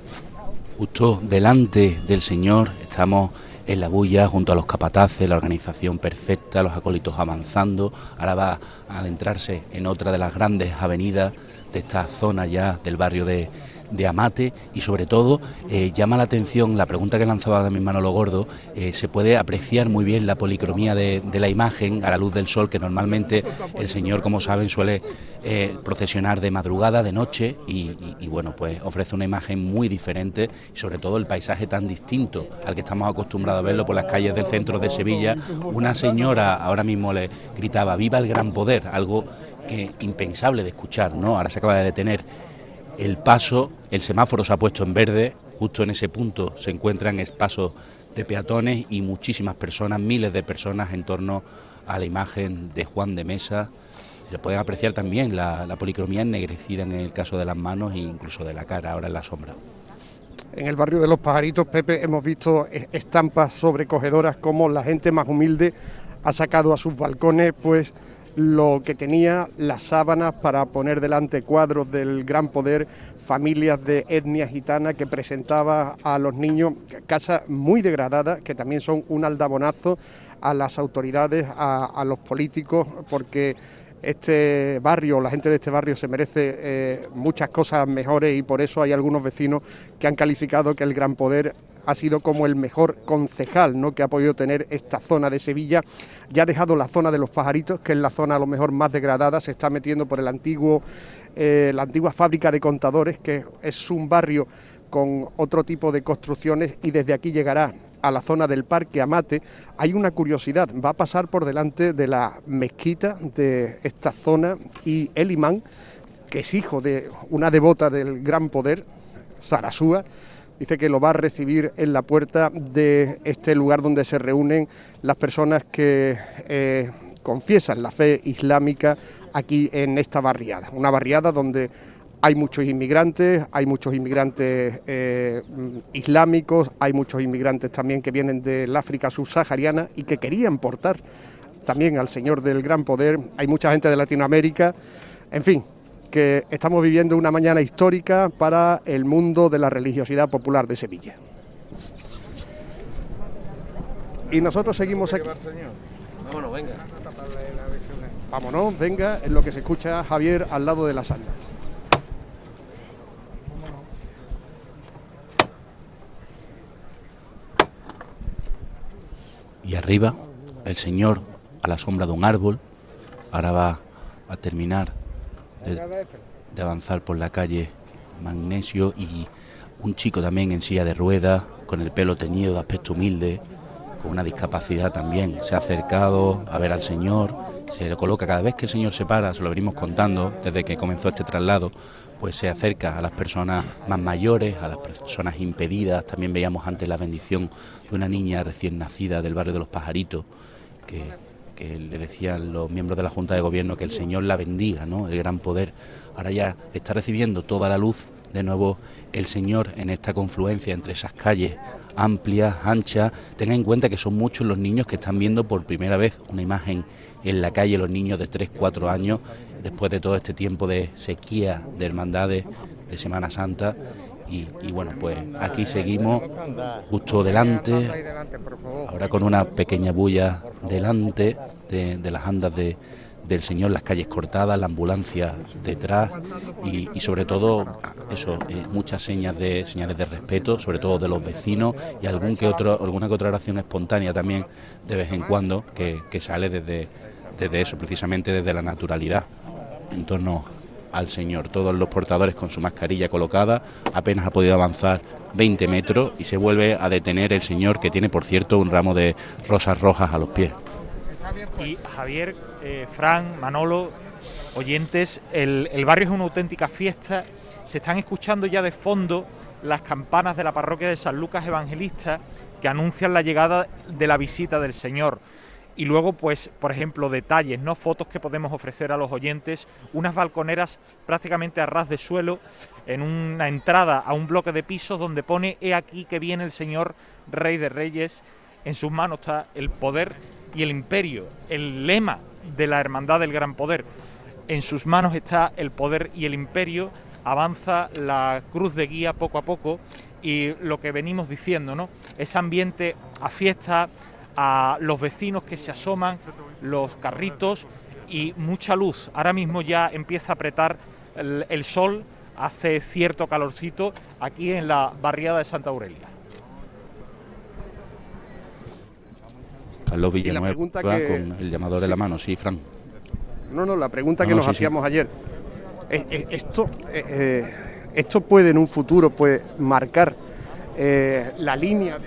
Justo delante del Señor estamos en la bulla junto a los capataces, la organización perfecta, los acólitos avanzando. Ahora va a adentrarse en otra de las grandes avenidas de esta zona ya del barrio de, de Amate y sobre todo eh, llama la atención la pregunta que lanzaba mi Manolo Gordo, eh, se puede apreciar muy bien la policromía de, la imagen a la luz del sol que normalmente el Señor, como saben, suele eh, procesionar de madrugada, de noche y, bueno, pues ofrece una imagen muy diferente sobre todo el paisaje tan distinto al que estamos acostumbrados a verlo por las calles del centro de Sevilla. Una señora ahora mismo le gritaba, viva el gran poder, algo que impensable de escuchar, ¿no? Ahora se acaba de detener el paso, el semáforo se ha puesto en verde, justo en ese punto se encuentran espacios de peatones y muchísimas personas, miles de personas en torno a la imagen de Juan de Mesa. Se puede apreciar también la, policromía ennegrecida en el caso de las manos e incluso de la cara, ahora en la sombra. En el barrio de los pajaritos, Pepe, hemos visto estampas sobrecogedoras como la gente más humilde ha sacado a sus balcones, pues lo que tenía las sábanas para poner delante cuadros del gran poder, familias de etnia gitana que presentaba a los niños, casas muy degradadas que también son un aldabonazo a las autoridades, a, los políticos, porque este barrio, la gente de este barrio se merece eh, muchas cosas mejores y por eso hay algunos vecinos que han calificado que el gran poder ha sido como el mejor concejal ¿no? que ha podido tener esta zona de Sevilla. Ya ha dejado la zona de los pajaritos, que es la zona a lo mejor más degradada, se está metiendo por el antiguo, eh, la antigua fábrica de contadores, que es un barrio con otro tipo de construcciones y desde aquí llegará a la zona del Parque Amate. Hay una curiosidad, va a pasar por delante de la mezquita de esta zona y el imán, que es hijo de una devota del gran poder, Sarasúa, dice que lo va a recibir en la puerta de este lugar donde se reúnen las personas que eh, confiesan la fe islámica aquí en esta barriada. Una barriada donde hay muchos inmigrantes, hay muchos inmigrantes eh, islámicos, hay muchos inmigrantes también que vienen del África subsahariana y que querían portar también al Señor del Gran Poder. Hay mucha gente de Latinoamérica. En fin, que estamos viviendo una mañana histórica para el mundo de la religiosidad popular de Sevilla. Y nosotros seguimos aquí. Vámonos, venga. Vámonos, venga, es lo que se escucha Javier al lado de la sala. Y arriba, el Señor a la sombra de un árbol, ahora va a terminar de, avanzar por la calle Magnesio y un chico también en silla de ruedas, con el pelo teñido de aspecto humilde, con una discapacidad también. Se ha acercado a ver al Señor, se le coloca cada vez que el Señor se para, se lo venimos contando desde que comenzó este traslado, pues se acerca a las personas más mayores, a las personas impedidas. También veíamos antes la bendición de una niña recién nacida del barrio de los Pajaritos, que le decían los miembros de la Junta de Gobierno que el Señor la bendiga, ¿no? El gran poder. Ahora ya está recibiendo toda la luz de nuevo el Señor en esta confluencia entre esas calles amplias, anchas. Tenga en cuenta que son muchos los niños que están viendo por primera vez una imagen en la calle, los niños de 3, 4 años, después de todo este tiempo de sequía, de hermandades, de Semana Santa y, bueno, pues aquí seguimos justo delante, ahora con una pequeña bulla delante de, las andas de, del Señor, las calles cortadas, la ambulancia detrás y, sobre todo eso, eh, muchas señas de señales de respeto, sobre todo de los vecinos y algún que otro, alguna que otra oración espontánea también de vez en cuando que, sale desde, desde eso, precisamente desde la naturalidad en torno al Señor. Todos los portadores con su mascarilla colocada, apenas ha podido avanzar 20 metros y se vuelve a detener el Señor, que tiene, por cierto, un ramo de rosas rojas a los pies. Y Javier, eh, Fran, Manolo, oyentes, el, el barrio es una auténtica fiesta. Se están escuchando ya de fondo las campanas de la parroquia de San Lucas Evangelista que anuncian la llegada de la visita del Señor y luego pues por ejemplo detalles, no fotos que podemos ofrecer a los oyentes, unas balconeras prácticamente a ras de suelo en una entrada a un bloque de pisos donde pone he aquí que viene el Señor Rey de Reyes, en sus manos está el poder y el imperio, el lema de la hermandad del gran poder. En sus manos está el poder y el imperio, avanza la cruz de guía poco a poco y lo que venimos diciendo, ¿no? Ese ambiente a fiesta, a los vecinos que se asoman, los carritos y mucha luz. Ahora mismo ya empieza a apretar el, el sol, hace cierto calorcito aquí en la barriada de Santa Aurelia. Carlos Villanueva pregunta que- con el llamador de la mano, sí, Fran. No, no, la pregunta No, que no, nos sí, sí. hacíamos ayer. Eh, eh, esto, eh, eh, esto puede en un futuro pues, marcar eh, la línea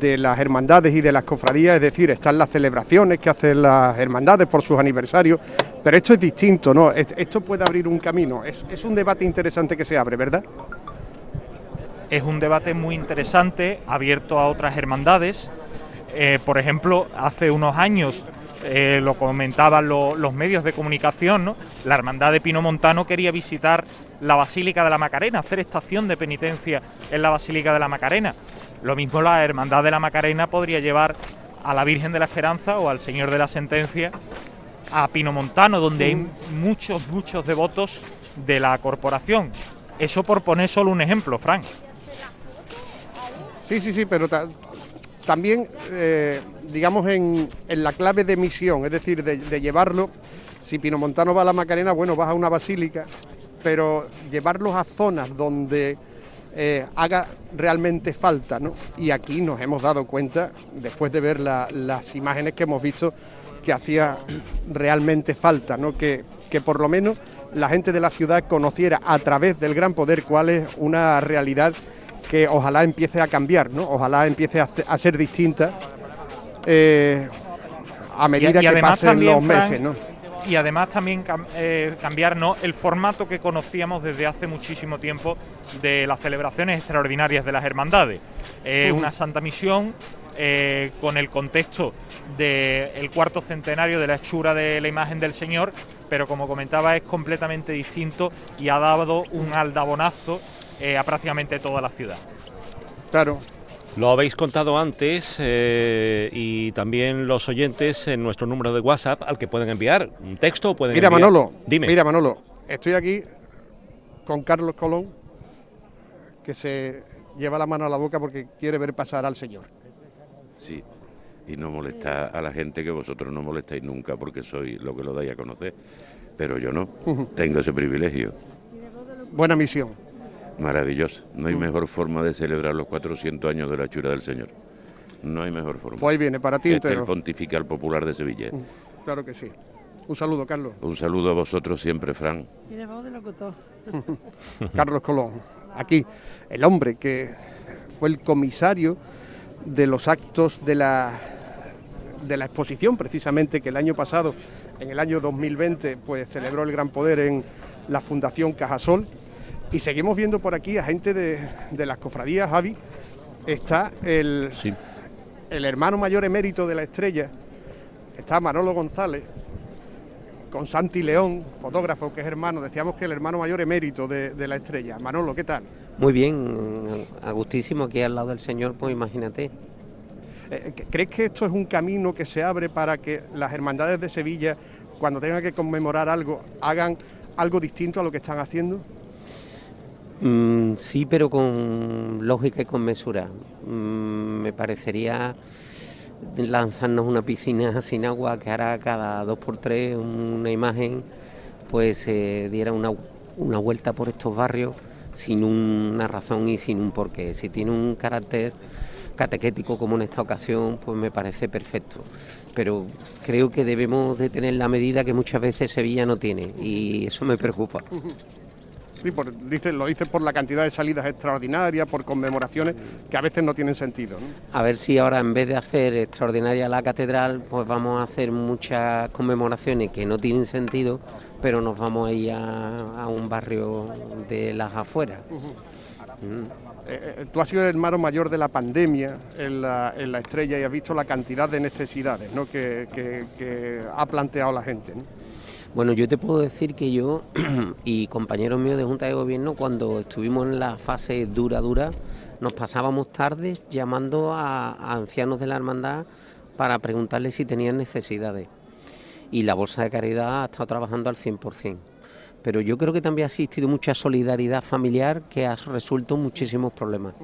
de, las hermandades y de las cofradías, es decir, están las celebraciones que hacen las hermandades por sus aniversarios, pero esto es distinto, ¿no? Es- Esto puede abrir un camino. Es, un debate interesante que se abre, ¿verdad? Es un debate muy interesante, abierto a otras hermandades. Eh, por ejemplo, hace unos años, eh, lo comentaban lo- los medios de comunicación, ¿no? la hermandad de Pino Montano quería visitar la Basílica de la Macarena, hacer estación de penitencia en la Basílica de la Macarena. Lo mismo la hermandad de la Macarena podría llevar a la Virgen de la Esperanza o al Señor de la Sentencia a Pino Montano, donde hay muchos, muchos devotos de la corporación. Eso por poner solo un ejemplo, Frank. Sí, sí, sí, pero ta- también, eh, digamos, en, en la clave de misión, es decir, de, de llevarlo, si Pinomontano va a la Macarena, bueno, vas a una basílica, pero llevarlos a zonas donde eh, haga realmente falta, ¿no? Y aquí nos hemos dado cuenta, después de ver la- las imágenes que hemos visto, que hacía realmente falta, ¿no? Que, que por lo menos la gente de la ciudad conociera a través del gran poder cuál es una realidad que ojalá empiece a cambiar, ¿no? Ojalá empiece a, a ser distinta eh, a medida que pasen los meses, ¿no? Y además también cam- eh, cambiar ¿no? el formato que conocíamos desde hace muchísimo tiempo de las celebraciones extraordinarias de las hermandades. Eh. Una santa misión eh, con el contexto del cuarto centenario de la hechura de la imagen del Señor, pero como comentaba es completamente distinto y ha dado un aldabonazo eh, a prácticamente toda la ciudad. Claro. Lo habéis contado antes eh, y también los oyentes en nuestro número de WhatsApp al que pueden enviar un texto o pueden Mira, enviar- Manolo, Dime. mira, Manolo, estoy aquí con Carlos Colón, que se lleva la mano a la boca porque quiere ver pasar al Señor. Sí, y no molesta a la gente que vosotros no molestáis nunca porque sois lo que lo dais a conocer. Pero yo no, tengo ese privilegio. Buena misión. Maravilloso. No hay Mm. mejor forma de celebrar los 400 años de la hechura del Señor. No hay mejor forma. Pues ahí viene, para ti Este es el. Pontifical Popular de Sevilla. Claro que sí. Un saludo, Carlos. Un saludo a vosotros siempre, Fran. Tiene voz de locutor. Carlos Colón, aquí, el hombre que fue el comisario de los actos de la, de la exposición, precisamente, que el año pasado, en el año 2020, pues celebró el Gran Poder en la Fundación Cajasol. Y seguimos viendo por aquí a gente de, de las cofradías, Javi. Está el, el hermano mayor emérito de la estrella, está Manolo González, con Santi León, fotógrafo que es hermano, decíamos que el hermano mayor emérito de, de la estrella. Manolo, ¿qué tal? Muy bien, a gustísimo aquí al lado del Señor, pues imagínate. Eh, ¿Crees que esto es un camino que se abre para que las hermandades de Sevilla, cuando tengan que conmemorar algo, hagan algo distinto a lo que están haciendo? Mm, sí, pero con lógica y con mesura. Mm, me parecería lanzarnos una piscina sin agua que ahora cada dos por tres una imagen pues eh, diera una, una vuelta por estos barrios sin una razón y sin un porqué. Si tiene un carácter catequético como en esta ocasión, pues me parece perfecto. Pero creo que debemos de tener la medida que muchas veces Sevilla no tiene y eso me preocupa. Sí, por, dice, lo dices por la cantidad de salidas extraordinarias, por conmemoraciones que a veces no tienen sentido. ¿no? A ver si ahora en vez de hacer extraordinaria la catedral, pues vamos a hacer muchas conmemoraciones que no tienen sentido, pero nos vamos a ir a, a un barrio de las afueras. Mm. Eh, eh, tú has sido el hermano mayor de la pandemia en la, en la estrella y has visto la cantidad de necesidades ¿no? que, que- que ha planteado la gente. ¿no? Bueno, yo te puedo decir que yo y compañeros míos de Junta de Gobierno, cuando estuvimos en la fase dura, dura, nos pasábamos tardes llamando a, ancianos de la hermandad para preguntarles si tenían necesidades. Y la Bolsa de Caridad ha estado trabajando al 100%. pero yo creo que también ha existido mucha solidaridad familiar que ha resuelto muchísimos problemas.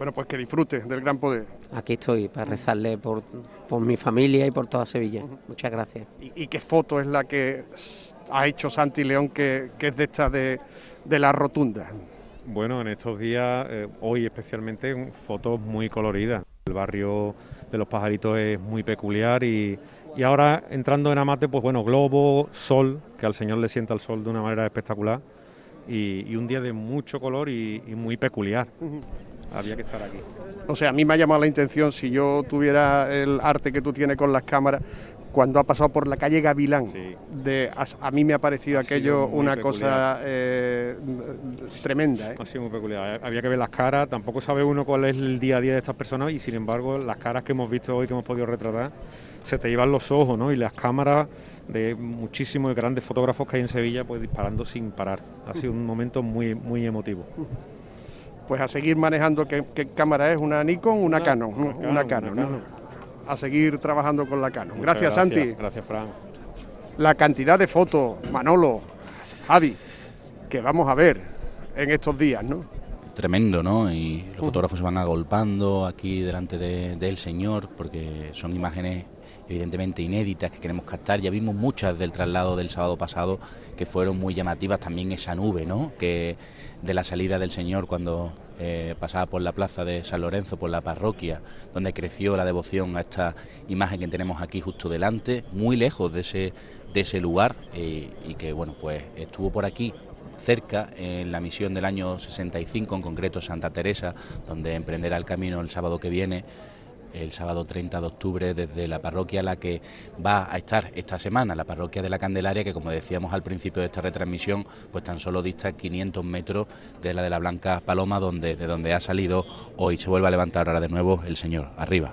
Bueno, pues que disfrute del gran poder. Aquí estoy para rezarle por, por mi familia y por toda Sevilla. Muchas gracias. ¿Y, y qué foto es la que ha hecho Santi León que, que es de esta de, de la rotunda? Bueno, en estos días, eh, hoy especialmente, fotos muy coloridas. El barrio de los pajaritos es muy peculiar y, y ahora entrando en Amate, pues bueno, globo, sol, que al señor le sienta el sol de una manera espectacular y, y un día de mucho color y, y muy peculiar. Había que estar aquí. O sea, a mí me ha llamado la intención, si yo tuviera el arte que tú tienes con las cámaras, cuando ha pasado por la calle Gavilán, de, a, a mí me ha parecido Ha aquello una peculiar. cosa eh, tremenda. ¿eh? Ha sido muy peculiar. Había que ver las caras, tampoco sabe uno cuál es el día a día de estas personas y sin embargo las caras que hemos visto hoy, que hemos podido retratar, se te llevan los ojos, ¿no? Y las cámaras de muchísimos grandes fotógrafos que hay en Sevilla, pues disparando sin parar. Ha sido un momento muy, muy emotivo. Pues a seguir manejando, ¿qué, qué cámara es? ¿Una Nikon una, Canon? Una, Canon, Canon, una ¿no? A seguir trabajando con la Canon. Gracias, Santi. Gracias, Fran. La cantidad de fotos, Manolo, Javi, que vamos a ver en estos días, ¿no? Tremendo, ¿no? Y los fotógrafos se van agolpando aquí delante de- del Señor porque son imágenes evidentemente inéditas que queremos captar. Ya vimos muchas del traslado del sábado pasado que fueron muy llamativas. También esa nube, ¿no? Que de la salida del Señor cuando eh, pasaba por la plaza de San Lorenzo, por la parroquia, donde creció la devoción a esta imagen que tenemos aquí justo delante, muy lejos de ese, de ese lugar eh, y que, bueno, pues estuvo por aquí cerca en la misión del año 65, en concreto Santa Teresa, donde emprenderá el camino el sábado que viene, el sábado 30 de octubre, desde la parroquia a la que va a estar esta semana, la parroquia de la Candelaria, que como decíamos al principio de esta retransmisión, pues tan solo dista 500 metros de la de la Blanca Paloma, donde, de donde ha salido hoy. Se vuelve a levantar ahora de nuevo el Señor. Arriba.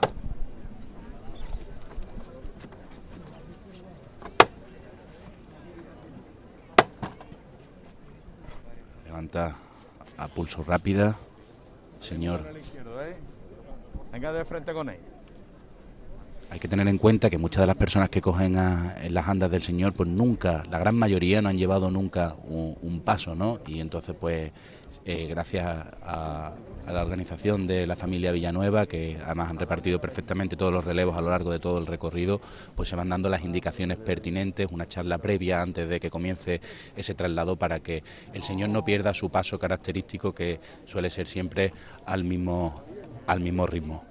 Levanta a pulso rápida. Señor, Venga de frente con él. hay que tener en cuenta que muchas de las personas que cogen en las andas del Señor, pues nunca, la gran mayoría no han llevado nunca un, un paso, ¿no? Y entonces, pues, eh, gracias a, a la organización de la familia Villanueva, que además han repartido perfectamente todos los relevos a lo largo de todo el recorrido, pues se van dando las indicaciones pertinentes, una charla previa antes de que comience ese traslado para que el Señor no pierda su paso característico que suele ser siempre al mismo, al mismo ritmo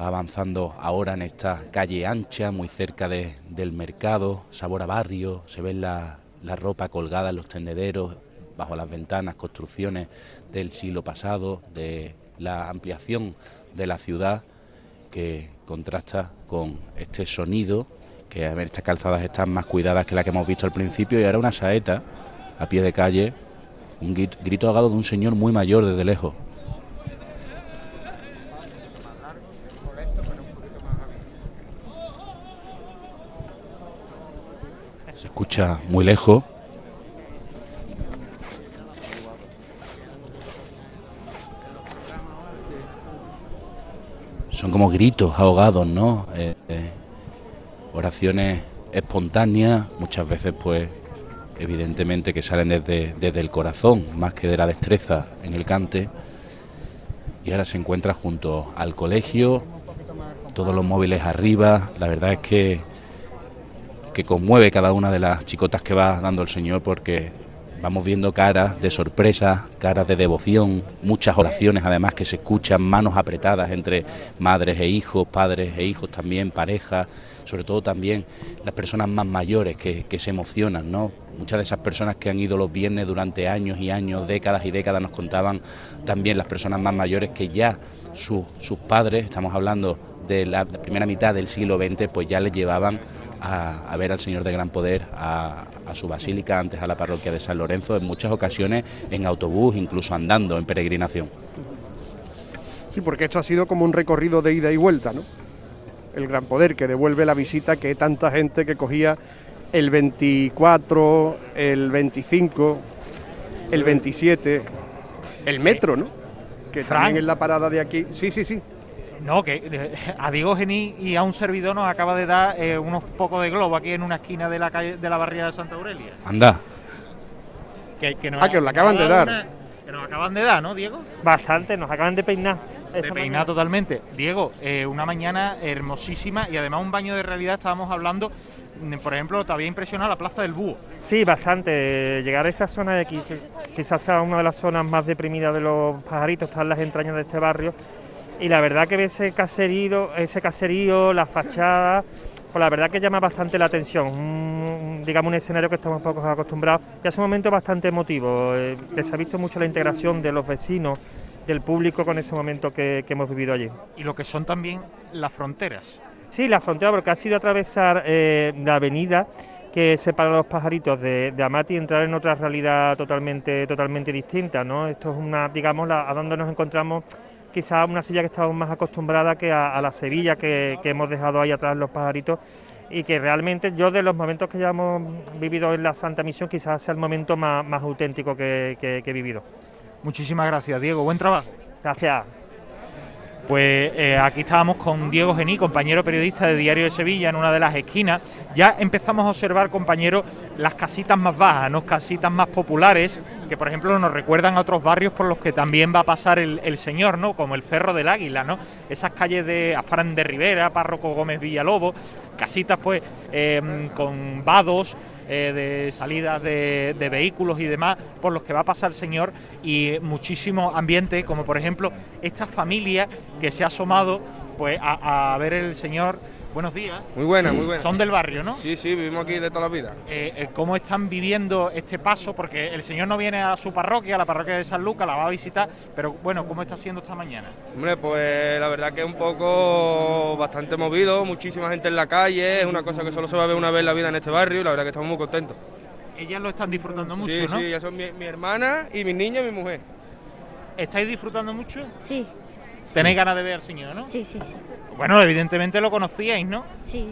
va avanzando ahora en esta calle ancha, muy cerca de- del mercado, sabor a barrio, se ve la, la ropa colgada en los tendederos, bajo las ventanas, construcciones del siglo pasado, de la ampliación de la ciudad que contrasta con este sonido, que a ver, estas calzadas están más cuidadas que la que hemos visto al principio, y ahora una saeta a pie de calle, un grit- grito ahogado de un señor muy mayor desde lejos. Escucha muy lejos. Son como gritos ahogados, ¿no? Eh, eh, oraciones espontáneas, muchas veces pues evidentemente que salen desde, desde el corazón, más que de la destreza en el cante. Y ahora se encuentra junto al colegio, todos los móviles arriba, la verdad es que que conmueve cada una de las chicotas que va dando el Señor porque vamos viendo caras de sorpresa, caras de devoción, muchas oraciones además que se escuchan, manos apretadas entre madres e hijos, padres e hijos también, parejas, sobre todo también las personas más mayores que, se emocionan, ¿no? Muchas de esas personas que han ido los viernes durante años y años, décadas y décadas nos contaban también las personas más mayores que ya su- sus padres, estamos hablando de la primera mitad del siglo XX, pues ya les llevaban a, a ver al Señor de Gran Poder a, a su basílica, antes a la parroquia de San Lorenzo, en muchas ocasiones en autobús, incluso andando en peregrinación. Sí, porque esto ha sido como un recorrido de ida y vuelta, ¿no? El gran poder que devuelve la visita que tanta gente que cogía el 24, el 25, el 27, el metro, ¿no? Que Fran. también es la parada de aquí. Sí, sí, sí. No, que eh, a Diego Gení y a un servidor nos acaba de dar eh, unos pocos de globo aquí en una esquina de la calle de la barriada de Santa Aurelia. Anda. Que, que nos Ah, que os la acaban de dar. una- que nos acaban de dar, ¿no, Diego? Bastante, nos acaban de peinar. De peinar totalmente. Diego, eh, una mañana hermosísima y además un baño de realidad. Estábamos hablando, mm, por ejemplo, te había impresionado la Plaza del Búho. Sí, bastante. Llegar a esa zona de aquí, que quizás sea una de las zonas más deprimidas de los pajaritos, están las entrañas de este barrio. Y la verdad que ese caserío, ese caserío, las fachadas, pues la verdad que llama bastante la atención. Un- digamos un escenario que estamos pocos acostumbrados. Y es un momento bastante emotivo, eh, se ha visto mucho la integración de los vecinos, del público con ese momento que, que hemos vivido allí. Y lo que son también las fronteras. Sí, la frontera, porque ha sido atravesar eh, la avenida que separa a los pajaritos de, de Amati y entrar en otra realidad totalmente, totalmente distinta, ¿no? Esto es una, digamos, la- a donde nos encontramos quizás una silla que estamos más acostumbrada que a, a la Sevilla que, que hemos dejado ahí atrás los pajaritos y que realmente yo de los momentos que ya hemos vivido en la Santa Misión quizás sea el momento más, más auténtico que, que- que he vivido. Muchísimas gracias, Diego. Buen trabajo. Gracias. Pues eh, aquí estábamos con Diego Gení, compañero periodista de Diario de Sevilla, en una de las esquinas. Ya empezamos a observar, compañero, las casitas más bajas, ¿no? casitas más populares, que por ejemplo nos recuerdan a otros barrios por los que también va a pasar el, señor, ¿no? como el Cerro del Águila, ¿no? esas calles de Afrán de Rivera, Párroco Gómez Villalobos, casitas pues eh, con vados, eh, de salidas de, de vehículos y demás por los que va a pasar el señor y muchísimo ambiente, como por ejemplo esta familia que se ha asomado pues a, a ver el señor. Buenos días. Muy buena, muy buena. Son del barrio, ¿no? Sí, sí, vivimos aquí de toda la vida. Eh, eh, ¿Cómo están viviendo este paso? Porque el señor no viene a su parroquia, a la parroquia de San Lucas, la va a visitar, pero bueno, ¿cómo está siendo esta mañana? Hombre, pues la verdad que es un poco bastante movido, muchísima gente en la calle, es una cosa que solo se va a ver una vez en la vida en este barrio y la verdad que estamos muy contentos. Ellas lo están disfrutando mucho, sí, ¿no? sí, ya son mi, mi hermana y mis niños y mi mujer. ¿Estáis disfrutando mucho? Sí, Tenéis ganas de ver al señor, ¿no? sí, sí, sí. Bueno, evidentemente lo conocíais, ¿no? Sí.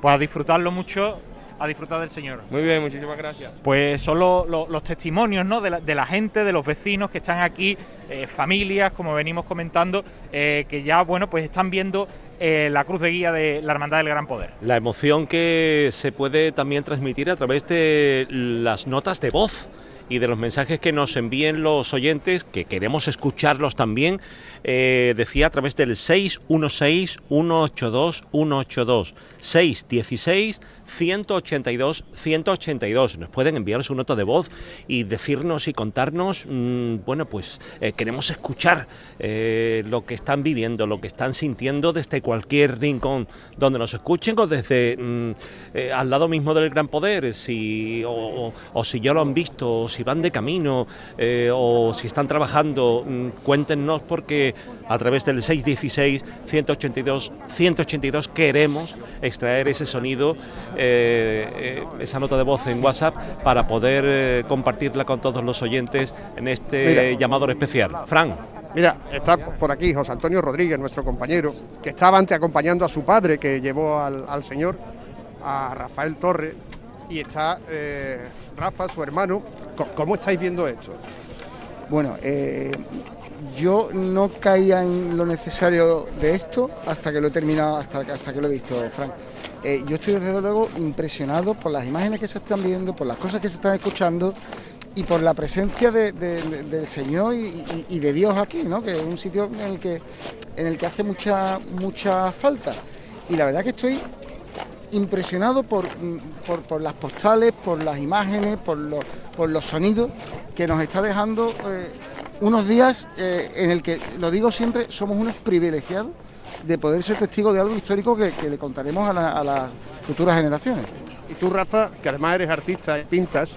Pues a disfrutarlo mucho, a disfrutar del señor. Muy bien, muchísimas gracias. Pues son lo- lo- los testimonios ¿no? de, la, de la gente, de los vecinos que están aquí, eh, familias, como venimos comentando, eh, que ya bueno pues están viendo eh, la cruz de guía de la Hermandad del Gran Poder. La emoción que se puede también transmitir a través de las notas de voz y de los mensajes que nos envíen los oyentes, que queremos escucharlos también, eh, decía a través del 616-182-182, 616-182-182. Nos pueden enviar su nota de voz y decirnos y contarnos, mm, bueno, pues eh, queremos escuchar eh, lo que están viviendo, lo que están sintiendo desde cualquier rincón donde nos escuchen o desde mm, al lado mismo del Gran Poder, si, o, o- o si ya lo han visto, o si van de camino, eh, o si están trabajando, mm, cuéntenos porque a través del 616-182-182 queremos extraer ese sonido, eh, eh, esa nota de voz en WhatsApp para poder compartirla con todos los oyentes en este Mira. llamador especial. Fran. Mira, está por aquí José Antonio Rodríguez, nuestro compañero, que estaba antes acompañando a su padre, que llevó al, al señor, a Rafael Torres, y está eh, Rafa, su hermano. ¿Cómo estáis viendo esto? Bueno, eh, yo no caía en lo necesario de esto hasta que lo he terminado, hasta, hasta que lo he visto, Frank. Eh, yo estoy desde luego impresionado por las imágenes que se están viendo, por las cosas que se están escuchando y por la presencia de- de- de- del Señor y de Dios aquí, ¿no? que es un sitio en el que, en el que hace mucha, mucha falta. Y la verdad que estoy impresionado por, mm, por, por las postales, por las imágenes, por los, por los sonidos que nos está dejando eh, unos días eh, en el que, lo digo siempre, somos unos privilegiados de poder ser testigos de algo histórico que, que le contaremos a, la- a las futuras generaciones. Y tú, Rafa, que además eres artista y pintas,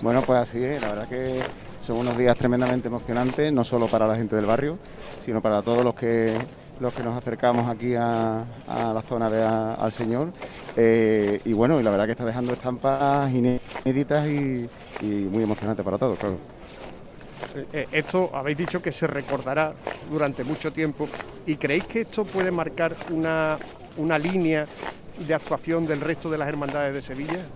Bueno, pues así es, la verdad que son unos días tremendamente emocionantes, no solo para la gente del barrio, sino para todos los que los que nos acercamos aquí a, a la zona de a- al Señor. Eh, y bueno, y la verdad que está dejando estampas inéditas y, y muy emocionantes para todos, claro. eh, eh, esto habéis dicho que se recordará durante mucho tiempo. ¿Y creéis que esto puede marcar una, una línea de actuación del resto de las hermandades de Sevilla?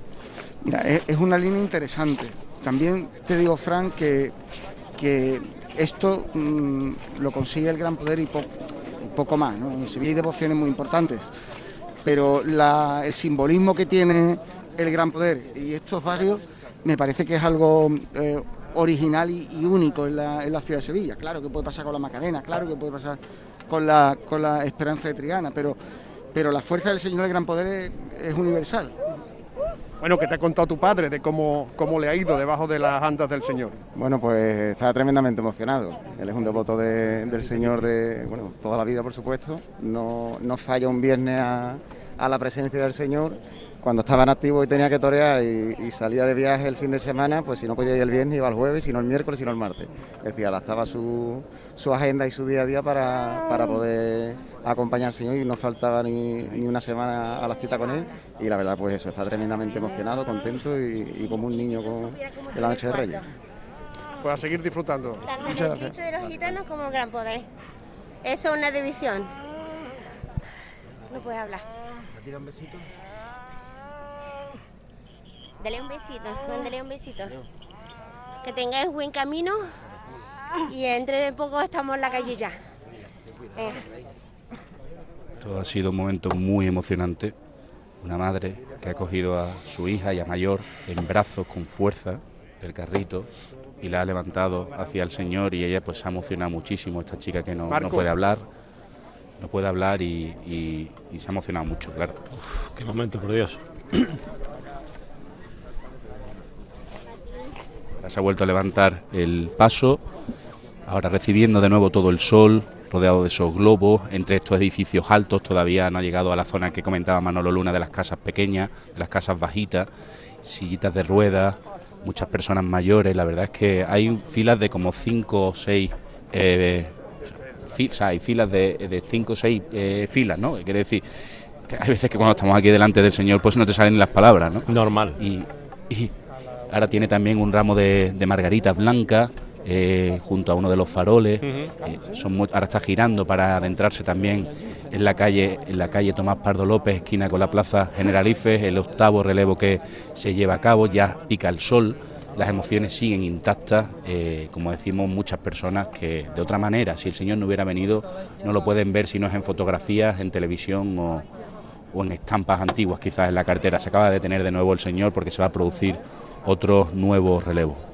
Mira, es, es una línea interesante. También te digo, Frank, que, que esto mm, lo consigue el gran poder y po- poco más. ¿no? En Sevilla hay devociones muy importantes, pero la- el simbolismo que tiene el Gran Poder y estos barrios me parece que es algo eh, original y, único en la, en la ciudad de Sevilla. Claro que puede pasar con la Macarena, claro que puede pasar con la, con la Esperanza de Triana, pero, la fuerza del Señor del Gran Poder es universal. Bueno, que te ha contado tu padre de cómo, cómo le ha ido debajo de las andas del Señor. Bueno, pues está tremendamente emocionado. Él es un devoto de- del Señor de, bueno, toda la vida, por supuesto. No, no falla un viernes a, la presencia del Señor. Cuando estaba en activo y tenía que torear y, y salía de viaje el fin de semana, pues si no podía ir el viernes iba el jueves, si no el miércoles, si no el martes. Es decir, adaptaba su, su agenda y su día a día para, para poder acompañar al Señor y no faltaba ni, ni una semana a la cita con él. Y la verdad, pues eso, está tremendamente emocionado, contento y, y como un niño con, de la Noche de Reyes. Pues a seguir disfrutando. Tanto Muchas el gracias. Cristo de los gitanos como el gran poder. Eso es una división. No puedes hablar. ¿Me tira un besito? Dale un besito, mándale un besito. Que tengáis buen camino y entre de poco estamos en la calle ya. Venga. Esto ha sido un momento muy emocionante. Una madre que ha cogido a su hija ya mayor en brazos con fuerza del carrito y la ha levantado hacia el Señor y ella pues se ha emocionado muchísimo, esta chica que no, no puede hablar, no puede hablar y, y- y se ha emocionado mucho, claro. Qué momento, por Dios. Se ha vuelto a levantar el paso, ahora recibiendo de nuevo todo el sol, rodeado de esos globos, entre estos edificios altos, todavía no ha llegado a la zona que comentaba Manolo Luna de las casas pequeñas, de las casas bajitas, sillitas de ruedas, muchas personas mayores, la verdad es que hay filas de como cinco o seis, eh, fi- o sea, hay filas de, de cinco o seis eh, filas, ¿no? Quiere decir, que hay veces que cuando estamos aquí delante del Señor, pues no te salen las palabras, ¿no? Normal. Y, y ahora tiene también un ramo de, de margaritas blancas eh, junto a uno de los faroles. Eh, son ahora está girando para adentrarse también en la calle en la calle Tomás Pardo López, esquina con la Plaza Generalife, el octavo relevo que se lleva a cabo, ya pica el sol. Las emociones siguen intactas, eh, como decimos muchas personas que de otra manera, si el Señor no hubiera venido, no lo pueden ver si no es en fotografías, en televisión o, o en estampas antiguas quizás en la cartera. Se acaba de detener de nuevo el señor porque se va a producir otro nuevo relevo.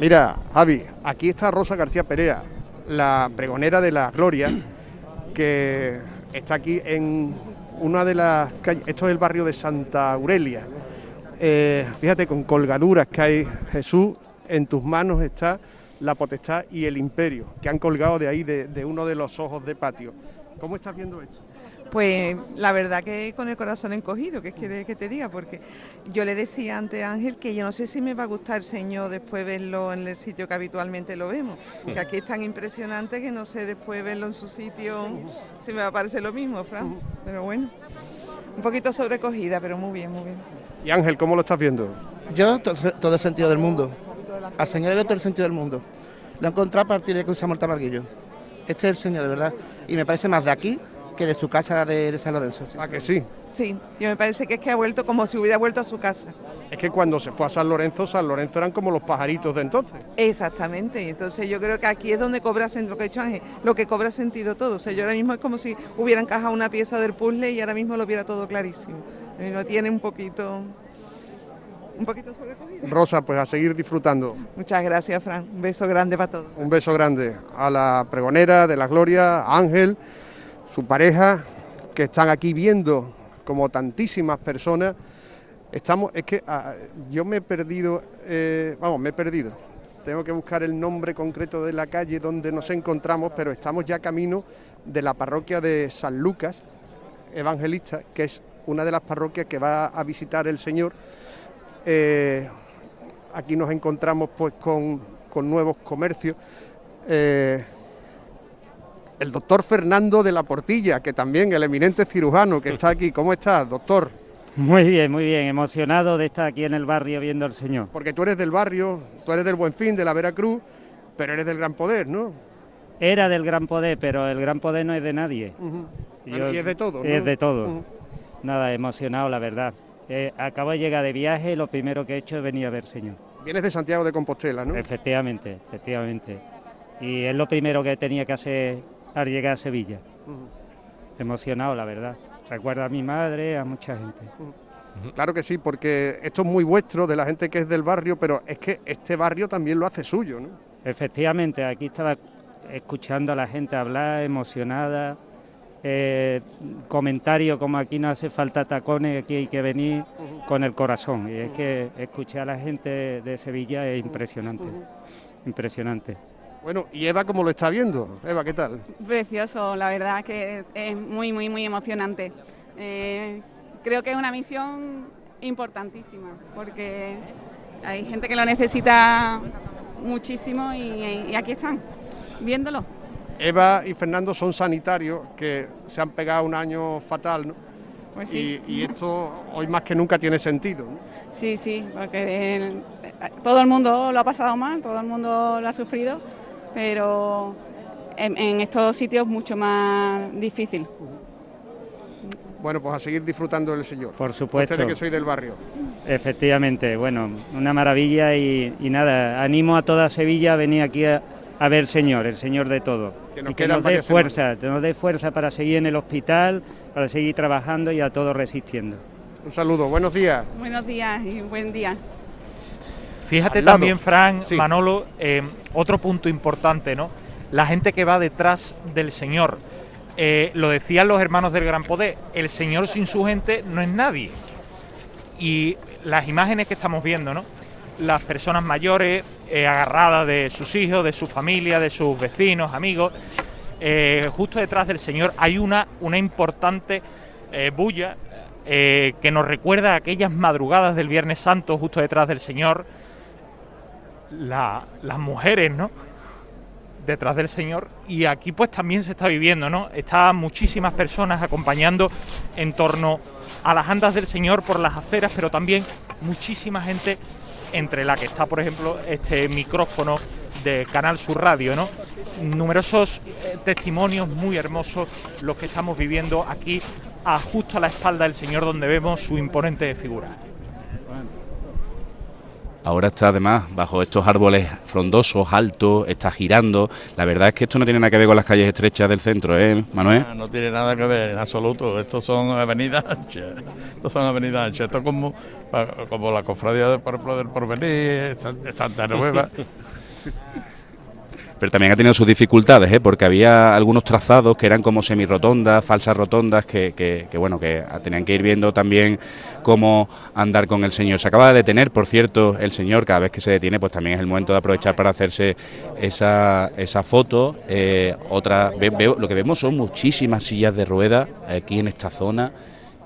Mira, Javi, aquí está Rosa García Perea, la pregonera de la Gloria, que está aquí en una de las calles, esto es el barrio de Santa Aurelia. Eh, fíjate, con colgaduras que hay, Jesús, en tus manos está la potestad y el imperio, que han colgado de ahí, de, de uno de los ojos de patio. ¿Cómo estás viendo esto? Pues la verdad que con el corazón encogido, ¿qué quieres que te diga? Porque yo le decía antes a Ángel que yo no sé si me va a gustar el Señor después verlo en el sitio que habitualmente lo vemos, que aquí es tan impresionante que no sé después verlo en su sitio si me va a parecer lo mismo, Fran. Pero bueno, un poquito sobrecogida, pero muy bien, muy bien. Y Ángel, ¿cómo lo estás viendo? Yo to- todo el sentido del mundo. Al Señor le todo el sentido del mundo. Lo he encontrado a partir de que usamos el tamarguillo. Este es el Señor, de verdad. Y me parece más de aquí que de su casa de, de San Lorenzo. ¿A que sí? Sí, yo me parece que es que ha vuelto como si hubiera vuelto a su casa. Es que cuando se fue a San Lorenzo, San Lorenzo eran como los pajaritos de entonces. Exactamente, entonces yo creo que aquí es donde cobra sentido, lo que ha dicho Ángel, lo que cobra sentido todo. O sea, yo ahora mismo es como si hubiera encajado una pieza del puzzle y ahora mismo lo viera todo clarísimo. Lo tiene un poquito, un poquito sobrecogido. Rosa, pues a seguir disfrutando. Muchas gracias, Fran. Un beso grande para todos. Un beso grande a la pregonera de la Gloria, a Ángel, su pareja, que están aquí viendo como tantísimas personas. Estamos, es que ah, yo me he perdido, eh, vamos, me he perdido. Tengo que buscar el nombre concreto de la calle donde nos encontramos, pero estamos ya camino de la parroquia de San Lucas, evangelista, que es una de las parroquias que va a visitar el Señor. Eh, aquí nos encontramos pues con, con nuevos comercios. Eh, el doctor Fernando de la Portilla, que también el eminente cirujano que está aquí. ¿Cómo estás, doctor? Muy bien, muy bien, emocionado de estar aquí en el barrio viendo al Señor. Porque tú eres del barrio, tú eres del Buen Fin, de la Veracruz, pero eres del Gran Poder, ¿no? Era del gran poder, pero el gran poder no es de nadie. Bueno, y es de todo, ¿no? Es de todo. Nada, emocionado, la verdad. Eh, acabo de llegar de viaje y lo primero que he hecho es venir a ver Señor. Vienes de Santiago de Compostela, ¿no? Efectivamente, efectivamente. Y es lo primero que tenía que hacer al llegar a Sevilla. Emocionado, la verdad. Recuerda a mi madre, a mucha gente. Claro que sí, porque esto es muy vuestro, de la gente que es del barrio, pero es que este barrio también lo hace suyo, ¿no? Efectivamente, aquí estaba escuchando a la gente hablar, emocionada, eh, comentarios como aquí no hace falta tacones, aquí hay que venir con el corazón. Y es que escuché a la gente de Sevilla es impresionante, impresionante. Bueno, ¿y Eva cómo lo está viendo? Eva, ¿qué tal? Precioso, la verdad que es muy, muy, muy emocionante. Eh, creo que es una misión importantísima porque hay gente que lo necesita muchísimo y, y aquí están, viéndolo. Eva y Fernando son sanitarios que se han pegado un año fatal, ¿no? Pues sí. y, y esto hoy más que nunca tiene sentido. ¿no? Sí, sí, porque el- todo el mundo lo ha pasado mal, todo el mundo lo ha sufrido, pero en, en estos sitios mucho más difícil. Bueno, pues a seguir disfrutando del Señor. Por supuesto. Ustedes que soy del barrio. Efectivamente, bueno, una maravilla y, y nada, animo a toda Sevilla a venir aquí a, a ver Señor, el Señor de todo. Que nos y que nos dé fuerza, que nos dé fuerza para seguir en el hospital, para seguir trabajando y a todos resistiendo. Un saludo, buenos días. Buenos días y buen día. Fíjate también, Fran, Sí. Manolo, eh, otro punto importante, ¿no? La gente que va detrás del Señor. Eh, lo decían los hermanos del Gran Poder, el Señor sin su gente no es nadie. Y las imágenes que estamos viendo, ¿no? Las personas mayores eh, agarradas de sus hijos, de su familia, de sus vecinos, amigos. Justo detrás del Señor hay una, una importante bulla que nos recuerda a aquellas madrugadas del Viernes Santo, justo detrás del Señor. La- las mujeres, ¿no? Detrás del Señor. Y aquí pues también se está viviendo, ¿no? Están muchísimas personas acompañando en torno a las andas del Señor por las aceras, pero también muchísima gente entre la que está, por ejemplo, este micrófono de Canal Sur Radio, ¿no? Numerosos eh, testimonios muy hermosos los que estamos viviendo aquí, a justo a la espalda del Señor, donde vemos su imponente figura. Ahora está además bajo estos árboles frondosos, altos, está girando. La verdad es que esto no tiene nada que ver con las calles estrechas del centro, ¿eh, Manuel? Ah, No tiene nada que ver en absoluto. Estos son avenidas anchas. Estos son avenidas anchas. Esto es como, como la cofradía, de, por ejemplo, del Porvenir, San- Santa Nueva. Pero también ha tenido sus dificultades, ¿eh? porque había algunos trazados que eran como semirotondas, falsas rotondas, que, que- bueno, que tenían que ir viendo también cómo andar con el señor. Se acaba de detener, por cierto, el señor, cada vez que se detiene, pues también es el momento de aprovechar para hacerse esa, esa foto. Eh, otra, ve- veo- lo que vemos son muchísimas sillas de ruedas aquí en esta zona.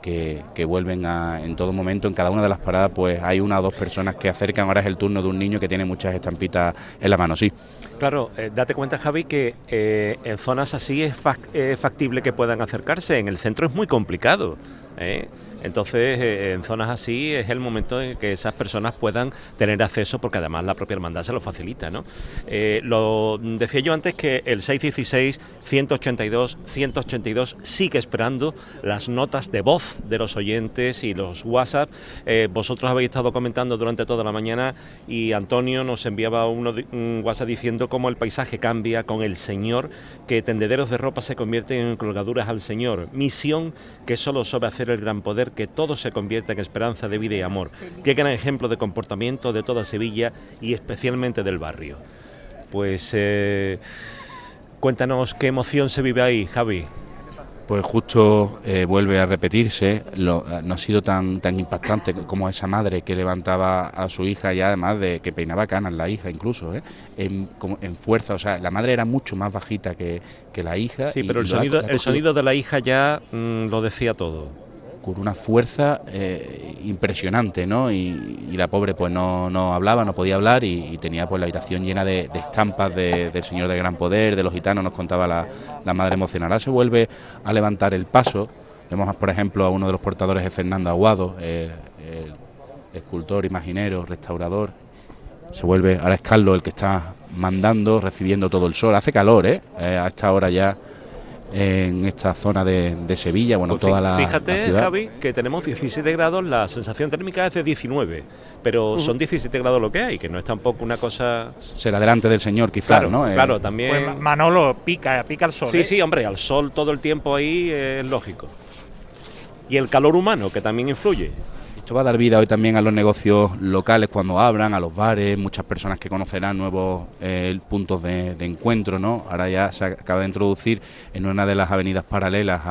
Que, vuelven a, en todo momento, en cada una de las paradas, pues hay una o dos personas que acercan. Ahora es el turno de un niño que tiene muchas estampitas en la mano, sí. Claro, eh, date cuenta, Javi, que eh, en zonas así es fac- factible que puedan acercarse. En el centro es muy complicado. ¿eh? Entonces, eh, en zonas así es el momento en que esas personas puedan tener acceso, porque además la propia hermandad se lo facilita. ¿no? Eh, lo decía yo antes que el 616-182-182 sigue esperando las notas de voz de los oyentes y los WhatsApp. Eh, vosotros habéis estado comentando durante toda la mañana y Antonio nos enviaba uno un WhatsApp diciendo cómo el paisaje cambia con el Señor, que tendederos de ropa se convierten en colgaduras al Señor. Misión que solo sabe hacer el gran poder, que todo se convierta en esperanza de vida y amor. Qué gran ejemplo de comportamiento de toda Sevilla y especialmente del barrio. Pues eh, cuéntanos qué emoción se vive ahí, Javi. Pues justo eh, vuelve a repetirse, lo- eh, no ha sido tan, tan impactante como esa madre que levantaba a su hija y además de que peinaba canas la hija incluso, ¿eh? en, como- en fuerza, o sea, la madre era mucho más bajita que, que la hija. Sí, pero el sonido, ha el sonido de la hija ya mm, lo decía todo. Con una fuerza eh, impresionante, ¿no? Y, la pobre pues no, no hablaba, no podía hablar y, tenía pues la habitación llena de, estampas de- del Señor del Gran Poder, de los gitanos, nos contaba la, la madre emocionada. Se vuelve a levantar el paso. Vemos, por ejemplo, a uno de los portadores de Fernando Aguado, el escultor, imaginero, restaurador. Se vuelve, ahora es Carlos el que está mandando, recibiendo todo el sol. Hace calor, ¿eh? Eh, a esta hora ya en esta zona de, de Sevilla, bueno, Pues toda la, Fíjate, la ciudad. Javi, que tenemos 17 grados, la sensación térmica es de 19, pero son 17 grados lo que hay, que no es tampoco una cosa... Será delante del Señor, quizás, Claro, ¿no? Eh, claro, también... Pues Ma- Manolo pica, pica el sol. Sí, ¿eh? sí, hombre, al sol todo el tiempo ahí es lógico. Y el calor humano, que también influye. Esto va a dar vida hoy también a los negocios locales cuando abran, a los bares, muchas personas que conocerán nuevos eh, puntos de, encuentro, ¿no? Ahora ya se acaba de introducir en una de las avenidas paralelas,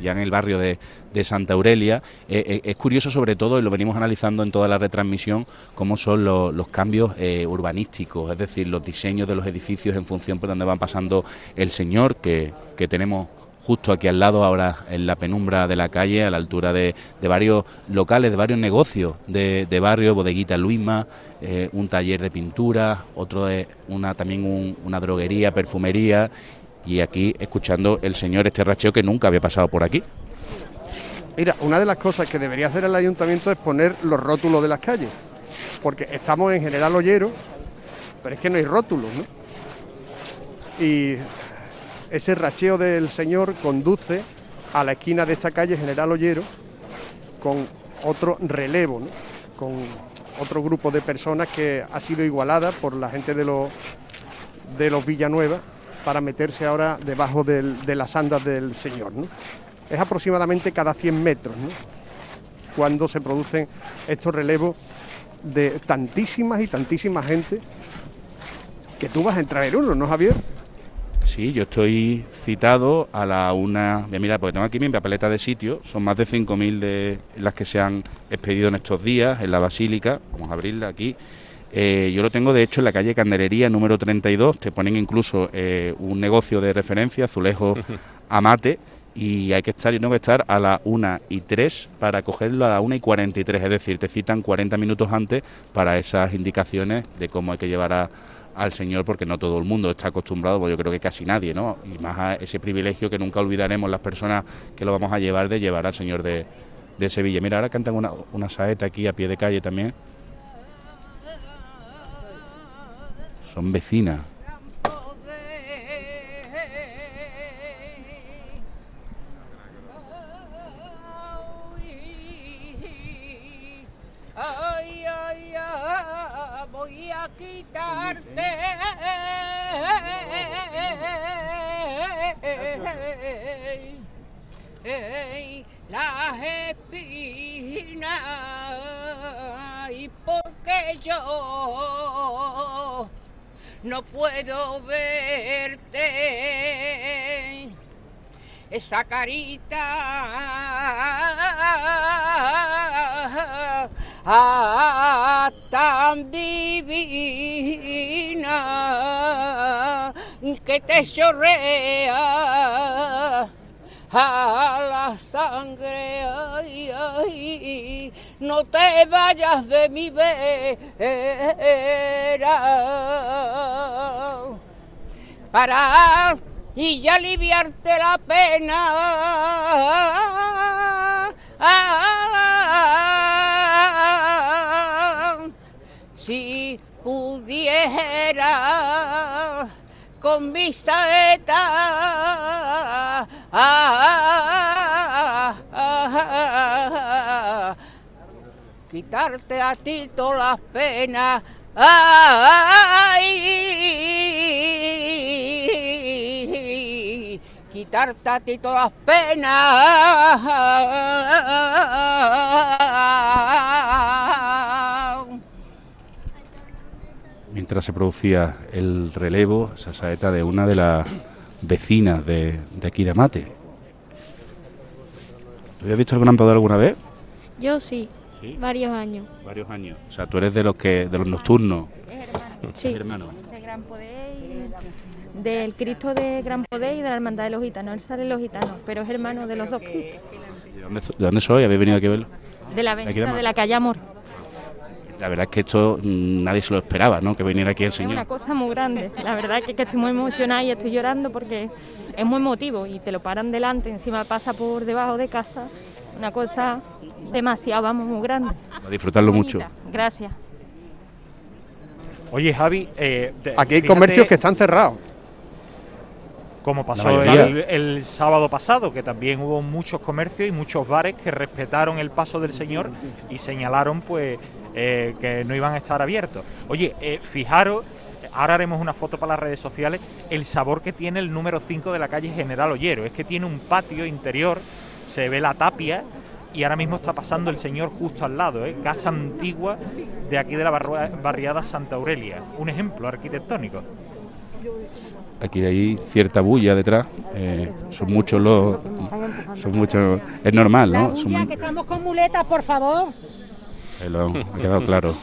ya en el barrio de, de Santa Aurelia. Eh, eh, es curioso sobre todo, y lo venimos analizando en toda la retransmisión, cómo son lo- los cambios eh, urbanísticos, es decir, los diseños de los edificios en función por donde van pasando el Señor, que, que tenemos justo aquí al lado, ahora en la penumbra de la calle, a la altura de, de varios locales, de varios negocios de, barrio, bodeguita Luisma, eh, un taller de pintura, otro de una también un- una droguería, perfumería, y aquí escuchando el señor este racheo que nunca había pasado por aquí. Mira, una de las cosas que debería hacer el ayuntamiento es poner los rótulos de las calles, porque estamos en General Ollero, pero es que no hay rótulos, ¿no? Y ese racheo del señor conduce a la esquina de esta calle General Ollero con otro relevo, con otro grupo de personas que ha sido igualada por la gente de los de los Villanueva para meterse ahora debajo de las andas del señor. Es aproximadamente cada 100 metros cuando se producen estos relevos de tantísimas y tantísima gente que tú vas a entrar en uno, ¿no, Javier? Sí, yo estoy citado a la una. Voy a mirar, porque tengo aquí mi papeleta de sitio. Son más de 5.000 de las que se han expedido en estos días en la Basílica. Vamos a abrirla aquí. Eh, yo lo tengo, de hecho, en la calle Candelería, número 32. Te ponen incluso eh, un negocio de referencia, Azulejo Amate. Y hay que estar, yo tengo que estar a la 1 y 3 para cogerlo a la 1 y 43. Es decir, te citan 40 minutos antes para esas indicaciones de cómo hay que llevar a, al Señor, porque no todo el mundo está acostumbrado, pues yo creo que casi nadie, ¿no? Y más a ese privilegio que nunca olvidaremos las personas que lo vamos a llevar, de llevar al Señor de, de Sevilla. Mira, ahora cantan una, una saeta aquí a pie de calle también. Son vecinas. Quitarte. Las espinas y porque yo no puedo verte esa carita. Ah, tan divina que te chorrea. A la sangre, ay, ay, no te vayas de mi vera. Para y ya aliviarte la pena. Si pudiera con mi saeta quitarte a ti todas las penas. Ay, quitarte a ti todas las penas. Mientras se producía el relevo, esa saeta de una de las vecinas de, de aquí de Amate. ¿Tú habías visto el Gran Poder alguna vez? Yo sí, Sí. varios años. Varios años. O sea, tú eres de los que de los nocturnos. Sí, hermano. de Gran Poder del Cristo de Gran Poder y de la Hermandad de los Gitanos. Él sale de los gitanos, pero es hermano de los dos Cristos. ¿De dónde, de dónde soy? ¿Habéis venido aquí a verlo? De la de avenida Amor. de la calle Amor. La verdad es que esto mm, nadie se lo esperaba, ¿no? Que viniera aquí el Es una Señor. cosa muy grande. La verdad que, que estoy muy emocionada y estoy llorando porque es muy emotivo y te lo paran delante, encima pasa por debajo de casa. Una cosa demasiado, vamos, muy grande. A disfrutarlo mucho. Gracias. Oye, Javi, eh, Aquí hay fíjate- comercios que están cerrados. Como pasó el, el sábado pasado, que también hubo muchos comercios y muchos bares que respetaron el paso del señor y señalaron pues eh, que no iban a estar abiertos. Oye, eh, fijaros, ahora haremos una foto para las redes sociales, el sabor que tiene el número 5 de la calle General Ollero. Es que tiene un patio interior, se ve la tapia y ahora mismo está pasando el señor justo al lado, ¿eh? casa antigua de aquí de la barriada Santa Aurelia. Un ejemplo arquitectónico. Aquí hay cierta bulla detrás. eh, son muchos los. Son muchos. Es normal, ¿no? Son que estamos con muletas, por favor. eh, lo- ha quedado claro.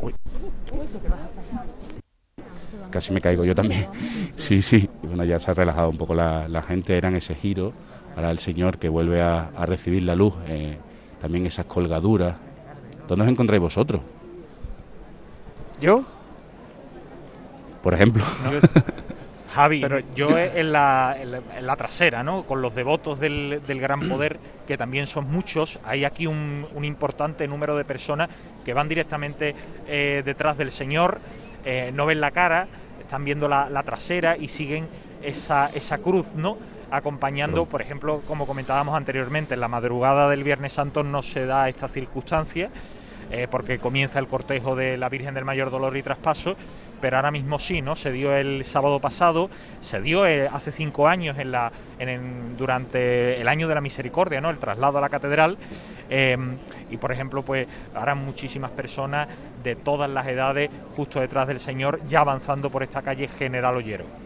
Uy, casi me caigo yo también. Sí, sí. Bueno, ya se ha relajado un poco la, la gente. Eran ese giro. Ahora el señor que vuelve a, a recibir la luz. eh, también esas colgaduras. ¿Dónde os encontráis vosotros? ¿Yo? Por ejemplo. Javi, yo en la, en la- en la trasera, ¿no? Con los devotos del, del gran poder, que también son muchos, hay aquí un, un importante número de personas que van directamente eh, detrás del Señor, eh, no ven la cara, están viendo la, la trasera y siguen esa, esa cruz, ¿no? Acompañando, por ejemplo, como comentábamos anteriormente, en la madrugada del Viernes Santo no se da esta circunstancia, eh, porque comienza el cortejo de la Virgen del Mayor Dolor y Traspaso, pero ahora mismo sí, ¿no? Se dio el sábado pasado, se dio eh, hace cinco años en la, en, durante el año de la misericordia, ¿no? El traslado a la catedral. eh, y por ejemplo, pues ahora muchísimas personas de todas las edades justo detrás del Señor, ya avanzando por esta calle General Ollero.